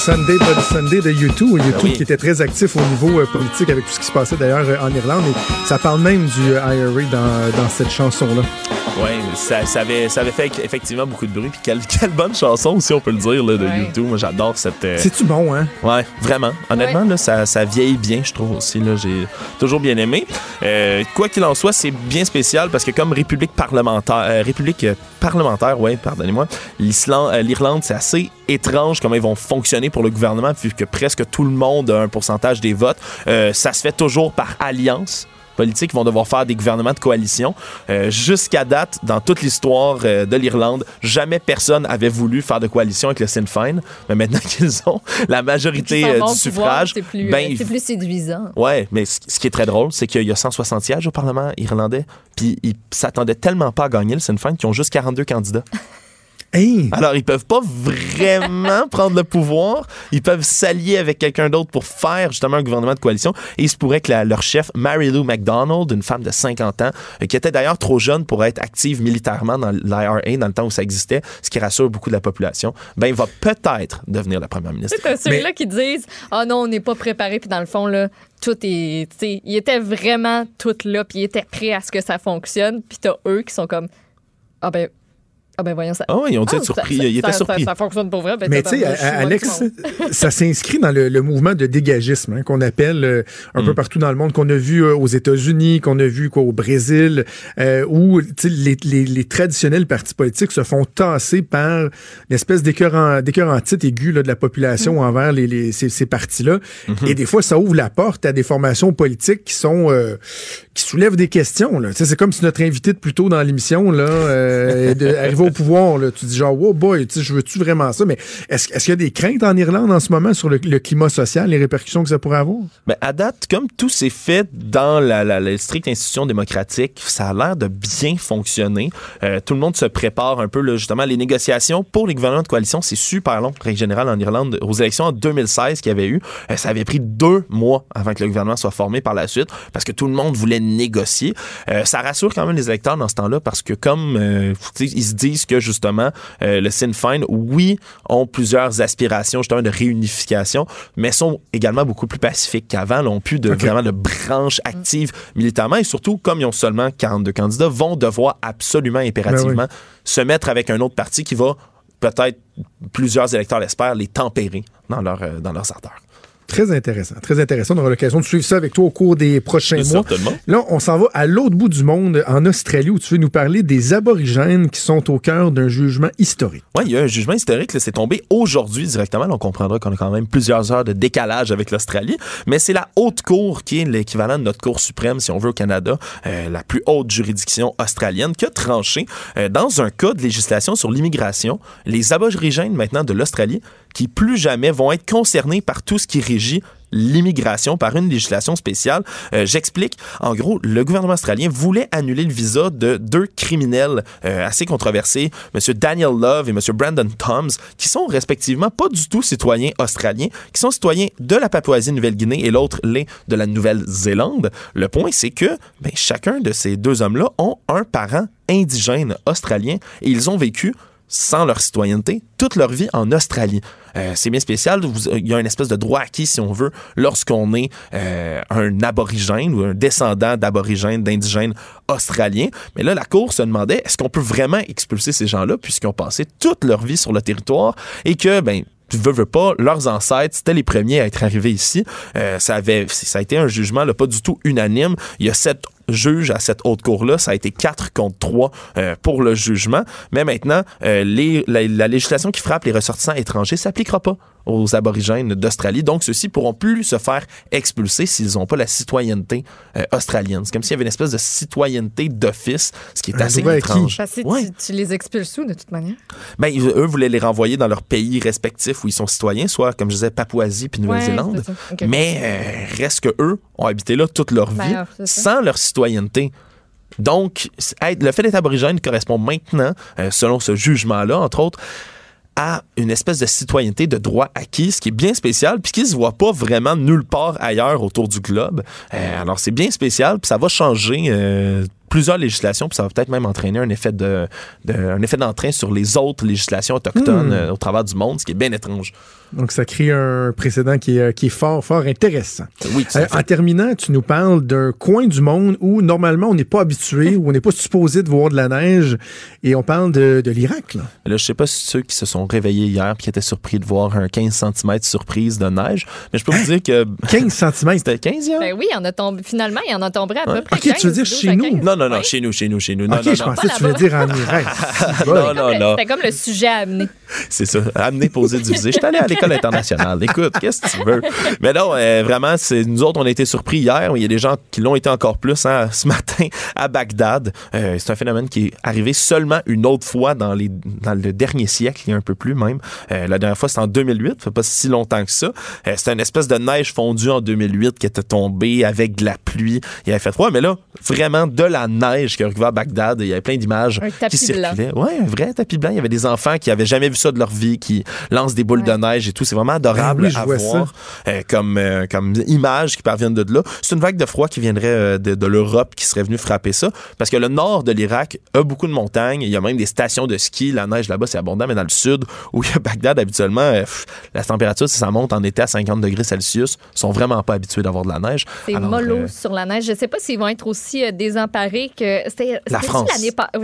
Sunday Bloody Sunday de U2, U2 oui. qui était très actif au niveau euh, politique avec tout ce qui se passait d'ailleurs euh, en Irlande. Et ça parle même du euh, IRA dans, dans cette chanson-là. Oui, ça, ça, avait, ça avait fait effectivement beaucoup de bruit. Puis quelle, quelle bonne chanson aussi, on peut le dire, là, de Ouais. YouTube. Moi, j'adore cette. euh, C'est-tu bon, hein? Ouais, vraiment. Honnêtement, là, ça, ça vieillit bien, je trouve aussi. Là, j'ai toujours bien aimé. Euh, quoi qu'il en soit, c'est bien spécial parce que comme République parlementaire, euh, République parlementaire, ouais, pardonnez-moi, euh, l'Irlande, c'est assez étrange comment ils vont fonctionner pour le gouvernement vu que presque tout le monde a un pourcentage des votes. Euh, ça se fait toujours par alliance politiques vont devoir faire des gouvernements de coalition. Euh, Jusqu'à date, dans toute l'histoire euh, de l'Irlande, jamais personne avait voulu faire de coalition avec le Sinn Féin. Mais maintenant qu'ils ont la majorité euh, du suffrage, C'est plus, ben, plus séduisant. Ouais, mais ce ce qui est très drôle, c'est qu'il y a 160 sièges au Parlement irlandais, puis ils s'attendaient tellement pas à gagner le Sinn Féin qu'ils ont juste 42 candidats. Hey! Alors, ils peuvent pas vraiment prendre le pouvoir. Ils peuvent s'allier avec quelqu'un d'autre pour faire justement un gouvernement de coalition. Et il se pourrait que la- leur chef, Mary Lou MacDonald, une femme de 50 ans, euh, qui était d'ailleurs trop jeune pour être active militairement dans l'IRA dans le temps où ça existait, ce qui rassure beaucoup de la population, ben, il va peut-être devenir la première ministre. Tu sais, t'as ceux-là qui disent Ah non, on n'est pas préparé, puis dans le fond, là, tout est. Tu sais, ils étaient vraiment tout là, puis ils étaient prêts à ce que ça fonctionne, puis t'as eux qui sont comme Ah ben. Ah ben voyons ça. Ah ouais, ils ont dû être ça- surpris. ça- Ils étaient ça- surpris. Ça, ça fonctionne pour vrai. Ben, Mais tu sais, moi Alex, ça s'inscrit dans le, le mouvement de dégagisme hein, qu'on appelle euh, un Mm. peu partout dans le monde, qu'on a vu euh, aux États-Unis, qu'on a vu quoi, au Brésil, euh, où les, les, les traditionnels partis politiques se font tasser par une espèce d'écœurant d'écœurant titre aigu là, de la population Mm. envers les, les- ces, ces partis-là. Mm-hmm. Et des fois, ça ouvre la porte à des formations politiques qui sont euh, qui soulèvent des questions. là. Tu sais, C'est comme si notre invité de plus tôt dans l'émission là, euh, de- au pouvoir, tu dis genre, wow boy, je veux-tu vraiment ça? Mais est-ce est-ce qu'il y a des craintes en Irlande en ce moment sur le, climat social, les répercussions que ça pourrait avoir? Ben, à date, comme tout s'est fait dans la, stricte institution démocratique, ça a l'air de bien fonctionner. Euh, tout le monde se prépare un peu, justement, les négociations pour les gouvernements de coalition, c'est super long, règle générale, en Irlande. Aux élections en 2016 qu'il y avait eu, euh, ça avait pris deux mois avant que le gouvernement soit formé par la suite, parce que tout le monde voulait négocier. Euh, ça rassure quand même les électeurs dans ce temps-là, parce que comme ils se disent que, justement, euh, le Sinn Féin, oui, ont plusieurs aspirations, justement, de réunification, mais sont également beaucoup plus pacifiques qu'avant, là, ont plus de, vraiment de branches actives militairement, et surtout, comme ils ont seulement 42 candidats, vont devoir absolument, impérativement, se mettre avec un autre parti qui va peut-être, plusieurs électeurs l'espèrent, les tempérer dans, leur, euh, dans leurs ardeurs. Très intéressant, très intéressant. On aura l'occasion de suivre ça avec toi au cours des prochains mois. Là, on s'en va à l'autre bout du monde, en Australie, où tu veux nous parler des aborigènes qui sont au cœur d'un jugement historique. Oui, il y a un jugement historique, c'est tombé aujourd'hui directement. Là, on comprendra qu'on a quand même plusieurs heures de décalage avec l'Australie, mais c'est la haute cour qui est l'équivalent de notre cour suprême, si on veut, au Canada, euh, la plus haute juridiction australienne, qui a tranché euh, dans un cas de législation sur l'immigration, les aborigènes maintenant de l'Australie, qui plus jamais vont être concernés par tout ce qui régit l'immigration par une législation spéciale. Euh, J'explique. En gros, le gouvernement australien voulait annuler le visa de deux criminels euh, assez controversés, M. Daniel Love et M. Brandon Toms, qui sont respectivement pas du tout citoyens australiens, qui sont citoyens de la Papouasie-Nouvelle-Guinée et l'autre l'est de la Nouvelle-Zélande. Le point, c'est que ben, chacun de ces deux hommes-là ont un parent indigène australien et ils ont vécu sans leur citoyenneté toute leur vie en Australie. Euh, c'est bien spécial. Il y a une espèce de droit acquis, si on veut, lorsqu'on est euh, un aborigène ou un descendant d'aborigènes, d'indigènes australiens. Mais là, la Cour se demandait, est-ce qu'on peut vraiment expulser ces gens-là puisqu'ils ont passé toute leur vie sur le territoire et que, ben, tu veux, veux pas, leurs ancêtres, c'était les premiers à être arrivés ici. Euh, ça, avait, ça a été un jugement là, pas du tout unanime. Il y a sept juges à cette haute cour-là. Ça a été 4 contre 3 euh, pour le jugement. Mais maintenant, euh, la, la législation qui frappe les ressortissants étrangers s'appliquera pas aux aborigènes d'Australie. Donc, ceux-ci pourront plus se faire expulser s'ils n'ont pas la citoyenneté euh, australienne. C'est comme s'il y avait une espèce de citoyenneté d'office, ce qui est Un assez étrange. Parce que Ouais. tu, tu les expulses où, de toute manière? Ben, ils- eux voulaient les renvoyer dans leur pays respectif où ils sont citoyens, soit, comme je disais, Papouasie puis Nouvelle-Zélande. Ouais. Mais euh, reste que eux ont habité là toute leur Ben, vie sans leur citoyenneté. Donc, le fait d'être aborigène correspond maintenant, euh, selon ce jugement-là, entre autres, à une espèce de citoyenneté de droit acquis, ce qui est bien spécial, puis qui se voit pas vraiment nulle part ailleurs autour du globe. Euh, alors, c'est bien spécial, puis ça va changer euh, plusieurs législations, puis ça va peut-être même entraîner un effet de, de- un effet d'entrain sur les autres législations autochtones Hmm. euh, au travers du monde, ce qui est bien étrange. Donc, ça crée un précédent qui est, euh, qui est fort, fort intéressant. Oui, tout à Euh, fait. en terminant, tu nous parles d'un coin du monde où, normalement, on n'est pas habitué, où on n'est pas supposé de voir de la neige, et on parle de, de l'Irak, là. Là, je sais pas si ceux qui se sont réveillés hier puis qui étaient surpris de voir un 15 cm surprise de neige, mais je peux vous dire que 15 cm. c'était 15 hier. Ben oui, a tombé, finalement, il en a tombé à peu Ouais. près. Ok, tu veux 15, dire 12 chez nous? 15. Non, non, non, chez nous, chez nous, chez nous. Non, ok, non, je non. pensais que tu voulais dire en Irak. Non, non, non. C'était comme le sujet à amener. C'est ça. Amener, poser, diviser. Je suis allé à l'école internationale. Écoute, qu'est-ce que tu veux? Mais non, euh, vraiment, c'est nous autres, on a été surpris hier. Il y a des gens qui l'ont été encore plus hein, ce matin à Bagdad. Euh, c'est un phénomène qui est arrivé seulement une autre fois dans, les, dans le dernier siècle, il y a un peu plus même. Euh, la dernière fois, c'était en 2008. Ça fait pas si longtemps que ça. C'était une espèce de neige fondue en 2008 qui était tombée avec de la pluie. Il avait fait froid, mais là, vraiment de la neige qui a recouvert Bagdad. Il y avait plein d'images qui blanc. circulaient. Ouais, un vrai tapis blanc. Il y avait des enfants qui avaient jamais vu ça de leur vie, qui lancent des boules de neige et tout. C'est vraiment ben adorable à voir euh, comme, euh, comme images qui parviennent de là. C'est une vague de froid qui viendrait euh, de, l'Europe qui serait venue frapper ça, parce que le nord de l'Irak a beaucoup de montagnes. Il y a même des stations de ski. La neige là-bas, c'est abondant, mais dans le sud, où il y a Bagdad, habituellement, la température, si ça monte en été à 50 degrés Celsius, sont vraiment pas habitués d'avoir de la neige. C'est mollo sur la neige. Je sais pas s'ils vont être aussi désemparés que... C'était, la France.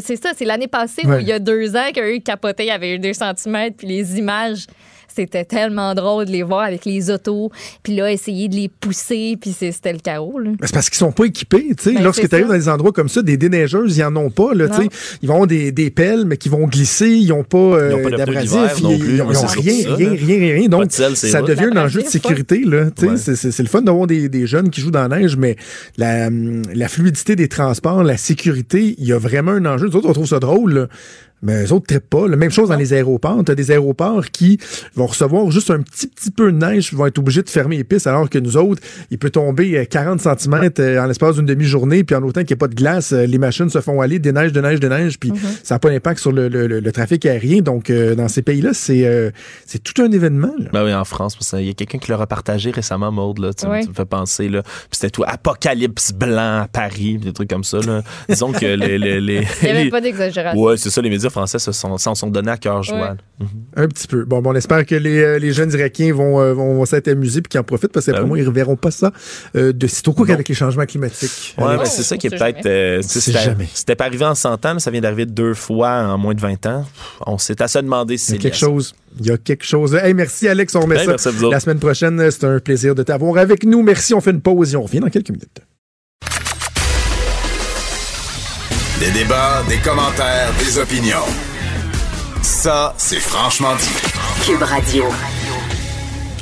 c'est ça, c'est l'année passée où il y a deux ans qu'eux capotaient, il y avait eu 200 puis les images, c'était tellement drôle de les voir avec les autos, puis là, essayer de les pousser, puis c'était le chaos. C'est parce qu'ils sont pas équipés, tu sais. Ben, Lorsque tu arrives dans des endroits comme ça, des déneigeuses, ils en ont pas, là, tu sais. Ils ont des, des pelles, mais qui vont glisser, ils ont pas, euh, d'abrasif, ils, ils, ils ont rien, rien, rien, rien. Donc, ça devient un enjeu de sécurité, là, tu sais. C'est le fun d'avoir des, jeunes qui jouent dans la neige, mais la, fluidité des transports, la sécurité, il y a vraiment un enjeu. D'autres, on trouve ça drôle. Mais les autres ne pas. La même chose dans les aéroports. Tu as des aéroports qui vont recevoir juste un petit, petit peu de neige, vont être obligés de fermer les pistes, alors que nous autres, il peut tomber euh, 40 cm en l'espace d'une demi-journée, puis en autant qu'il n'y a pas de glace, euh, les machines se font aller, des neiges, de neige, de neige, puis ça n'a pas d'impact sur le, le- le- le trafic aérien. Donc, euh, dans ces pays-là, c'est euh, c'est tout un événement. là. Ben oui, en France, qu'il y a quelqu'un qui l'a repartagé récemment, Maude, là, tu, Ouais. tu me fais penser, là. Puis c'était tout apocalypse blanc à Paris, des trucs comme ça, là. Disons que les... les, les- Il n'y avait les- pas d'exagération. Ouais, c'est ça, les médias français se sont, s'en sont donnés à cœur joie. Ouais. Un petit peu. Bon, bon on espère que les, euh, les jeunes Irakiens vont, euh, vont, vont s'être amusés puis qu'ils en profitent parce que pour Ben moi, oui. ils ne reverront pas ça euh, de sitôt qu'avec les changements climatiques. Ouais, mais c'est ça qui est peut-être. euh, c'était- jamais. C'était pas arrivé en 100 ans, là, ça vient d'arriver deux fois en moins de 20 ans. On s'est à se demander si Il y c'est a quelque lié à ça. chose. Il y a quelque chose. Hey, merci Alex, on remet Hey, ça merci à vous autres. la semaine prochaine. C'est un plaisir de t'avoir avec nous. Merci, on fait une pause et on revient dans quelques minutes. Des débats, des commentaires, des opinions. Ça, c'est franchement dit. Cube Radio.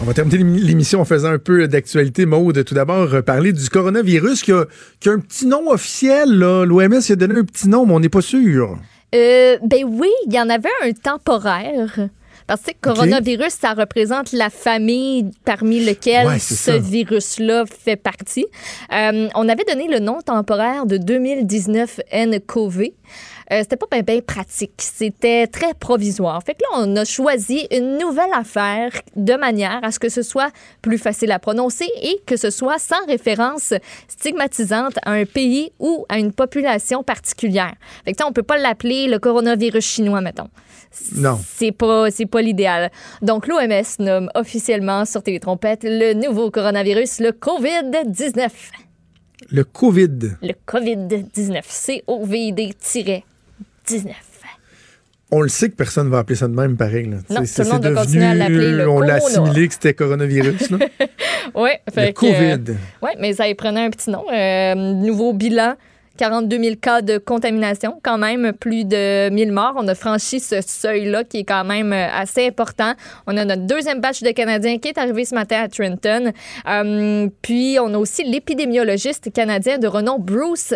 On va terminer l'émi- l'émission en faisant un peu d'actualité. Maude, tout d'abord, euh, parler du coronavirus qui a, qui a un petit nom officiel. L'OMS a donné un petit nom, mais on n'est pas sûr. Euh, ben oui, il y en avait un temporaire. Parce que coronavirus, ça représente la famille parmi Ouais, c'est ce virus-là fait partie. Euh, on avait donné le nom temporaire de 2019 nCoV. Euh, c'était pas bien pratique. C'était très provisoire. Fait que là, on a choisi une nouvelle affaire de manière à ce que ce soit plus facile à prononcer et que ce soit sans référence stigmatisante à un pays ou à une population particulière. Fait que, on peut pas l'appeler le coronavirus chinois, mettons. Non. C'est pas, c'est pas l'idéal. Donc, l'OMS nomme officiellement sur les trompettes le nouveau coronavirus, le COVID-19. Le COVID. Le COVID-19. C-O-V-D-19. On le sait que personne va appeler ça de même, pareil. là. Non, C'est- tout le monde c'est va continuer à devenu- l'appeler le On l'a assimilé que c'était coronavirus. là. Oui, le COVID. oui, mais ça y prenait un petit nom. Euh, nouveau bilan. 42 000 cas de contamination, quand même plus de 1000 morts. On a franchi ce seuil-là qui est quand même euh, assez important. On a notre deuxième batch de Canadiens qui est arrivé ce matin à Trenton. Euh, puis on a aussi l'épidémiologiste canadien de renom Bruce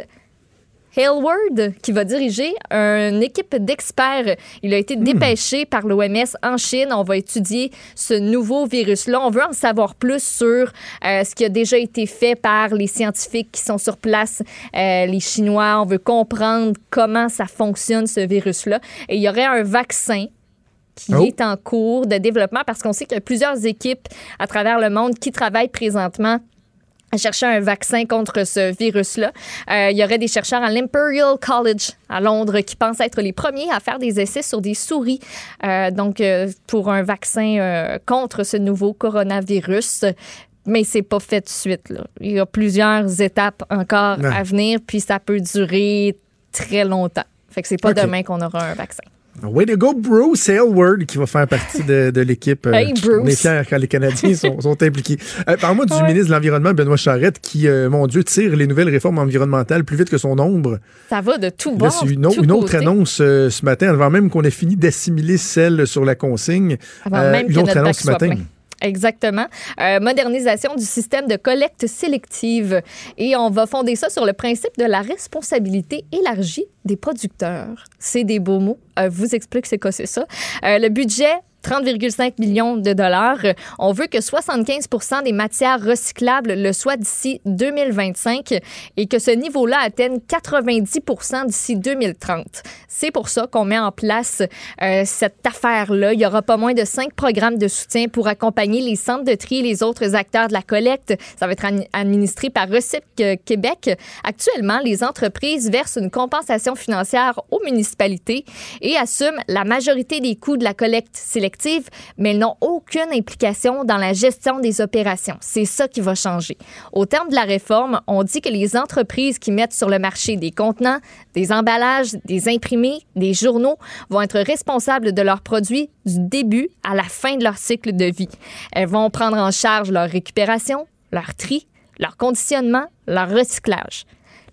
Hailward qui va diriger une équipe d'experts. Il a été dépêché par l'OMS en Chine. On va étudier ce nouveau virus-là. On veut en savoir plus sur euh, ce qui a déjà été fait par les scientifiques qui sont sur place, euh, les Chinois. On veut comprendre comment ça fonctionne, ce virus-là. Et il y aurait un vaccin qui Oh. est en cours de développement parce qu'on sait qu'il y a plusieurs équipes à travers le monde qui travaillent présentement chercher un vaccin contre ce virus-là. Euh, il y aurait des chercheurs à l'Imperial College à Londres qui pensent être les premiers à faire des essais sur des souris, euh, donc euh, pour un vaccin contre ce nouveau coronavirus. Mais c'est pas fait de suite. Là. Il y a plusieurs étapes encore à venir, puis ça peut durer très longtemps. Fait que c'est pas demain qu'on aura un vaccin. Way to go, Bruce Aylward, qui va faire partie de, de l'équipe. Euh, Hey, Bruce. On est fiers quand les Canadiens sont, sont impliqués. Euh, Parle-moi du Ouais. ministre de l'Environnement, Benoît Charette, qui, euh, mon Dieu, tire les nouvelles réformes environnementales plus vite que son ombre. Ça va de tout bord. c'est une, autre côté. annonce euh, ce matin, avant même qu'on ait fini d'assimiler celle sur la consigne. Avant même une que autre notre annonce ce matin. plein. Exactement. Euh, modernisation du système de collecte sélective. Et on va fonder ça sur le principe de la responsabilité élargie des producteurs. C'est des beaux mots. Euh, vous explique c'est quoi c'est ça. Euh, le budget 30,5 millions de dollars. On veut que 75% des matières recyclables le soient d'ici 2025 et que ce niveau-là atteigne 90% d'ici 2030. C'est pour ça qu'on met en place euh, cette affaire-là. Il y aura pas moins de cinq programmes de soutien pour accompagner les centres de tri et les autres acteurs de la collecte. Ça va être administré par Recyc euh, Québec. Actuellement, les entreprises versent une compensation financière aux municipalités et assument la majorité des coûts de la collecte sélective, mais elles n'ont aucune implication dans la gestion des opérations. C'est ça qui va changer. Au terme de la réforme, on dit que les entreprises qui mettent sur le marché des contenants, des emballages, des imprimés, des journaux vont être responsables de leurs produits du début à la fin de leur cycle de vie. Elles vont prendre en charge leur récupération, leur tri, leur conditionnement, leur recyclage.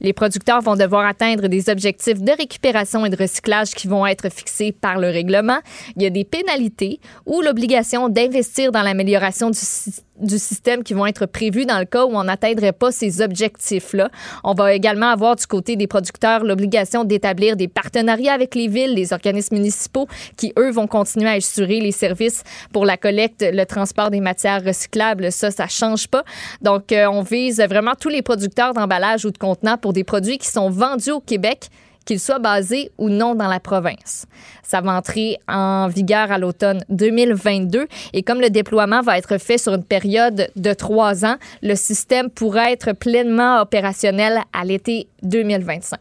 Les producteurs vont devoir atteindre des objectifs de récupération et de recyclage qui vont être fixés par le règlement. Il y a des pénalités ou l'obligation d'investir dans l'amélioration du, sy- du système qui vont être prévus dans le cas où on n'atteindrait pas ces objectifs-là. On va également avoir du côté des producteurs l'obligation d'établir des partenariats avec les villes, les organismes municipaux qui, eux, vont continuer à assurer les services pour la collecte, le transport des matières recyclables. Ça, ça change pas. Donc, euh, on vise vraiment tous les producteurs d'emballage ou de contenants pour des produits qui sont vendus au Québec qu'ils soient basés ou non dans la province. Ça va entrer en vigueur à l'automne 2022 et comme le déploiement va être fait sur une période de trois ans, le système pourra être pleinement opérationnel à l'été 2025.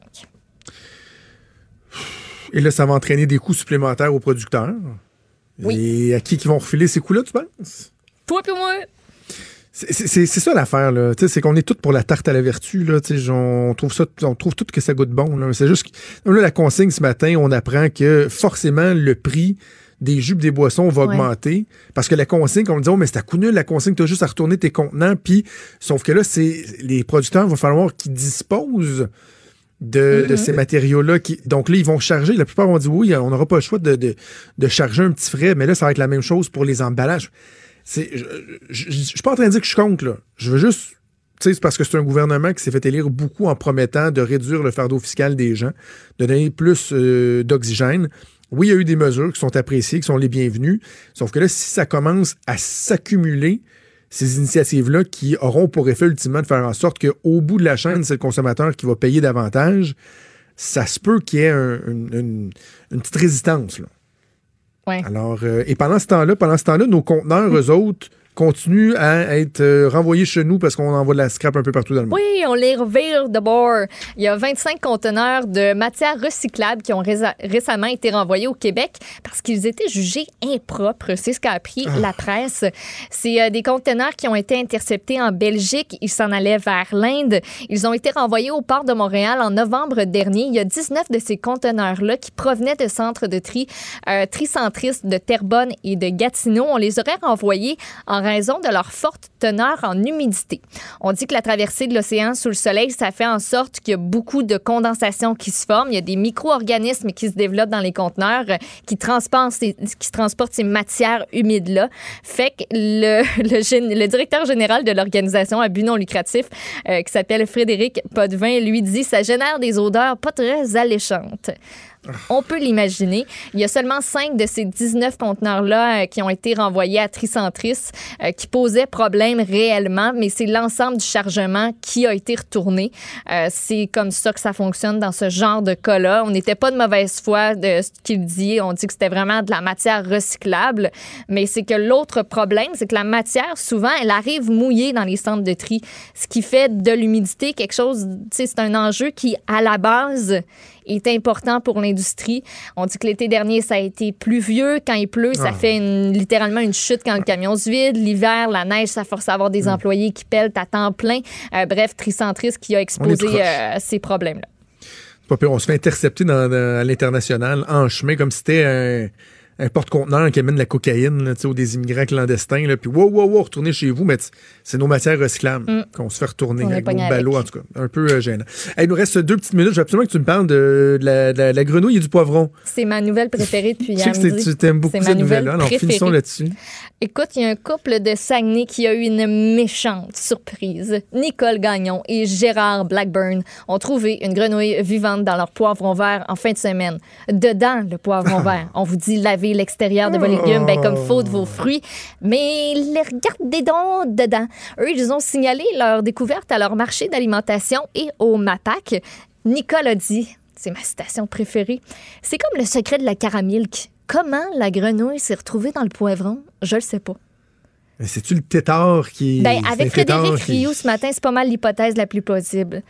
Et là, ça va entraîner des coûts supplémentaires aux producteurs. Oui. Et à qui qui vont refiler ces coûts-là, tu penses? Toi puis moi. C'est- ça l'affaire, là. Tu C'est qu'on est tous pour la tarte à la vertu, là. Tu On trouve ça, on trouve tout que ça goûte bon. C'est juste que, là, la consigne ce matin, on apprend que forcément, le prix des jus pis des boissons va Ouais. augmenter. Parce que la consigne, on me dit, oh, mais c'est à coup nul, la consigne, t'as juste à retourner tes contenants. Puis, sauf que là, c'est les producteurs, il va falloir qu'ils disposent de, de Mhm. ces matériaux-là. Qui, donc là, ils vont charger. La plupart vont dire, oui, on n'aura pas le choix de, de, de charger un petit frais. Mais là, ça va être la même chose pour les emballages. Je, je, je- je suis pas en train de dire que je compte, là. Je veux juste. C'est parce que c'est un gouvernement qui s'est fait élire beaucoup en promettant de réduire le fardeau fiscal des gens, de donner plus euh, d'oxygène. Oui, il y a eu des mesures qui sont appréciées, qui sont les bienvenues. Sauf que là, si ça commence à s'accumuler, ces initiatives-là qui auront pour effet ultimement de faire en sorte qu'au bout de la chaîne, c'est le consommateur qui va payer davantage, ça se peut qu'il y ait un- une, une- une petite résistance. Là. Alors, euh, et pendant ce temps-là, pendant ce temps-là, nos conteneurs, eux autres, continuent à être euh, renvoyés chez nous parce qu'on envoie de la scrap un peu partout dans le monde. Oui, on les revire de bord. Il y a 25 conteneurs de matières recyclables qui ont récemment été renvoyés au Québec parce qu'ils étaient jugés impropres. C'est ce qu'a appris Ah. la presse. C'est euh, des conteneurs qui ont été interceptés en Belgique. Ils s'en allaient vers l'Inde. Ils ont été renvoyés au port de Montréal en novembre dernier. Il y a 19 de ces conteneurs-là qui provenaient de centres de tri euh, tricentristes de Terrebonne et de Gatineau. On les aurait renvoyés en raison de leur forte teneur en humidité. On dit que la traversée de l'océan sous le soleil, ça fait en sorte qu'il y a beaucoup de condensation qui se forme. Il y a des micro-organismes qui se développent dans les conteneurs euh, qui transportent ces, matières humides-là. Fait que le directeur général de l'organisation à but non lucratif, euh, qui s'appelle Frédéric Potvin, lui dit ça génère des odeurs pas très alléchantes. On peut l'imaginer. Il y a seulement 5 de ces 19 conteneurs-là euh, qui ont été renvoyés à Tricentris, euh, qui posaient problème réellement, mais c'est l'ensemble du chargement qui a été retourné. Euh, c'est comme ça que ça fonctionne dans ce genre de cas-là. On n'était pas de mauvaise foi de ce qu'il dit. On dit que c'était vraiment de la matière recyclable, mais c'est que l'autre problème, c'est que la matière, souvent, elle arrive mouillée dans les centres de tri, ce qui fait de l'humidité quelque chose, c'est un enjeu qui, à la base, est important pour l'industrie. On dit que l'été dernier, ça a été pluvieux. Quand il pleut, ça Ah. fait une- littéralement une chute quand le camion se vide. L'hiver, la neige, ça force à avoir des employés qui pèlent à temps plein. Euh, bref, Tricentris qui a exposé euh, ces problèmes-là. On se fait intercepter dans, dans- à l'international en chemin comme si c'était un, un porte-conteneur qui amène de la cocaïne là, ou des immigrants clandestins. Là, puis wow, wow, wow, retournez chez vous, mais c'est nos matières recyclables Mm. qu'on se fait retourner On avec nos ballots, en tout cas. Un peu euh, gênant. Hey, il nous reste deux petites minutes. Je veux absolument que tu me parles de, de la, de grenouille et du poivron. C'est ma nouvelle préférée depuis Je sais hier que tu t'aimes beaucoup cette nouvelle nouvelle-là. Alors, préférée. finissons là-dessus. Écoute, il y a un couple de Saguenay qui a eu une méchante surprise. Nicole Gagnon et Gérard Blackburn ont trouvé une grenouille vivante dans leur poivron vert en fin de semaine. Dedans, le poivron vert, on vous dit laver l'extérieur de vos légumes ben, comme faut de vos fruits, mais les regardez donc dedans. Eux, ils ont signalé leur découverte à leur marché d'alimentation et au MAPAC. Nicole a dit, c'est ma citation préférée, c'est comme le secret de la caramilk. Comment la grenouille s'est retrouvée dans le poivron? Je le sais pas. C'est-tu le tétard qui. Ben, avec Frédéric qui- Rioux ce matin, c'est pas mal l'hypothèse la plus possible.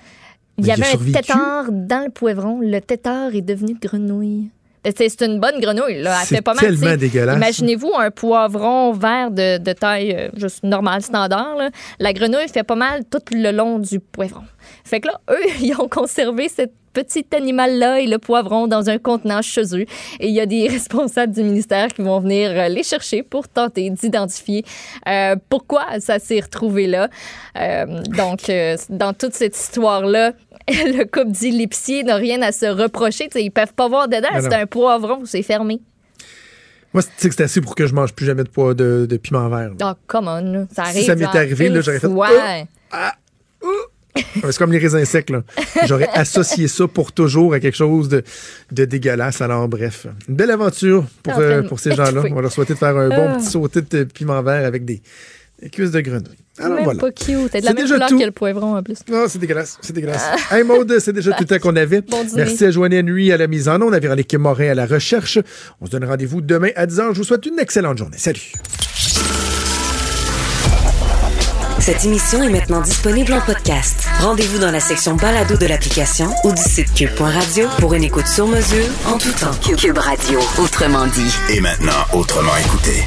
Il Mais y avait un survécu? tétard dans le poivron. Le tétard est devenu grenouille. C'est une bonne grenouille. Là. Elle fait pas mal. tellement dégueulasse. Imaginez-vous un poivron vert de, de taille euh, juste normale, standard. là. La grenouille fait pas mal tout le long du poivron. Fait que là, eux, ils ont conservé cette petit animal-là et le poivron dans un contenant chez eux. Et il y a des responsables du ministère qui vont venir euh, les chercher pour tenter d'identifier euh, pourquoi ça s'est retrouvé là. Euh, donc, euh, dans toute cette histoire-là, le couple dit l'épicier n'a rien à se reprocher. Sais, ils peuvent pas voir dedans. Mais C'est un poivron, c'est fermé. Moi, tu sais que c'est assez pour que je mange plus jamais de, poids de, de piment vert. Oh, come on, ça arrive. ça m'était genre, arrivé, là, j'aurais fait, Ouais. C'est comme les raisins secs, là. J'aurais associé ça pour toujours à quelque chose de, de dégueulasse. Alors, bref, une belle aventure pour, euh, pour ces gens-là. On va leur souhaiter de faire un bon Ah. petit sauté de piment vert avec des, des cuisses de grenouille. Alors, Même voilà. pas cute. T'as de la C'est même déjà couleur tout. que le poivron en plus. Non, c'est dégueulasse. C'est dégueulasse. Hey Maude, c'est déjà tout le temps qu'on avait. Bon dîner. Merci à Joanne Nuit à la mise en onde, à Véronique Morin à la recherche. On se donne rendez-vous demain à 10h. Je vous souhaite une excellente journée. Salut. Cette émission est maintenant disponible en podcast. Rendez-vous dans la section balado de l'application ou du site cube.radio pour une écoute sur mesure en tout temps. Cube Radio, autrement dit. Et maintenant, autrement écouté.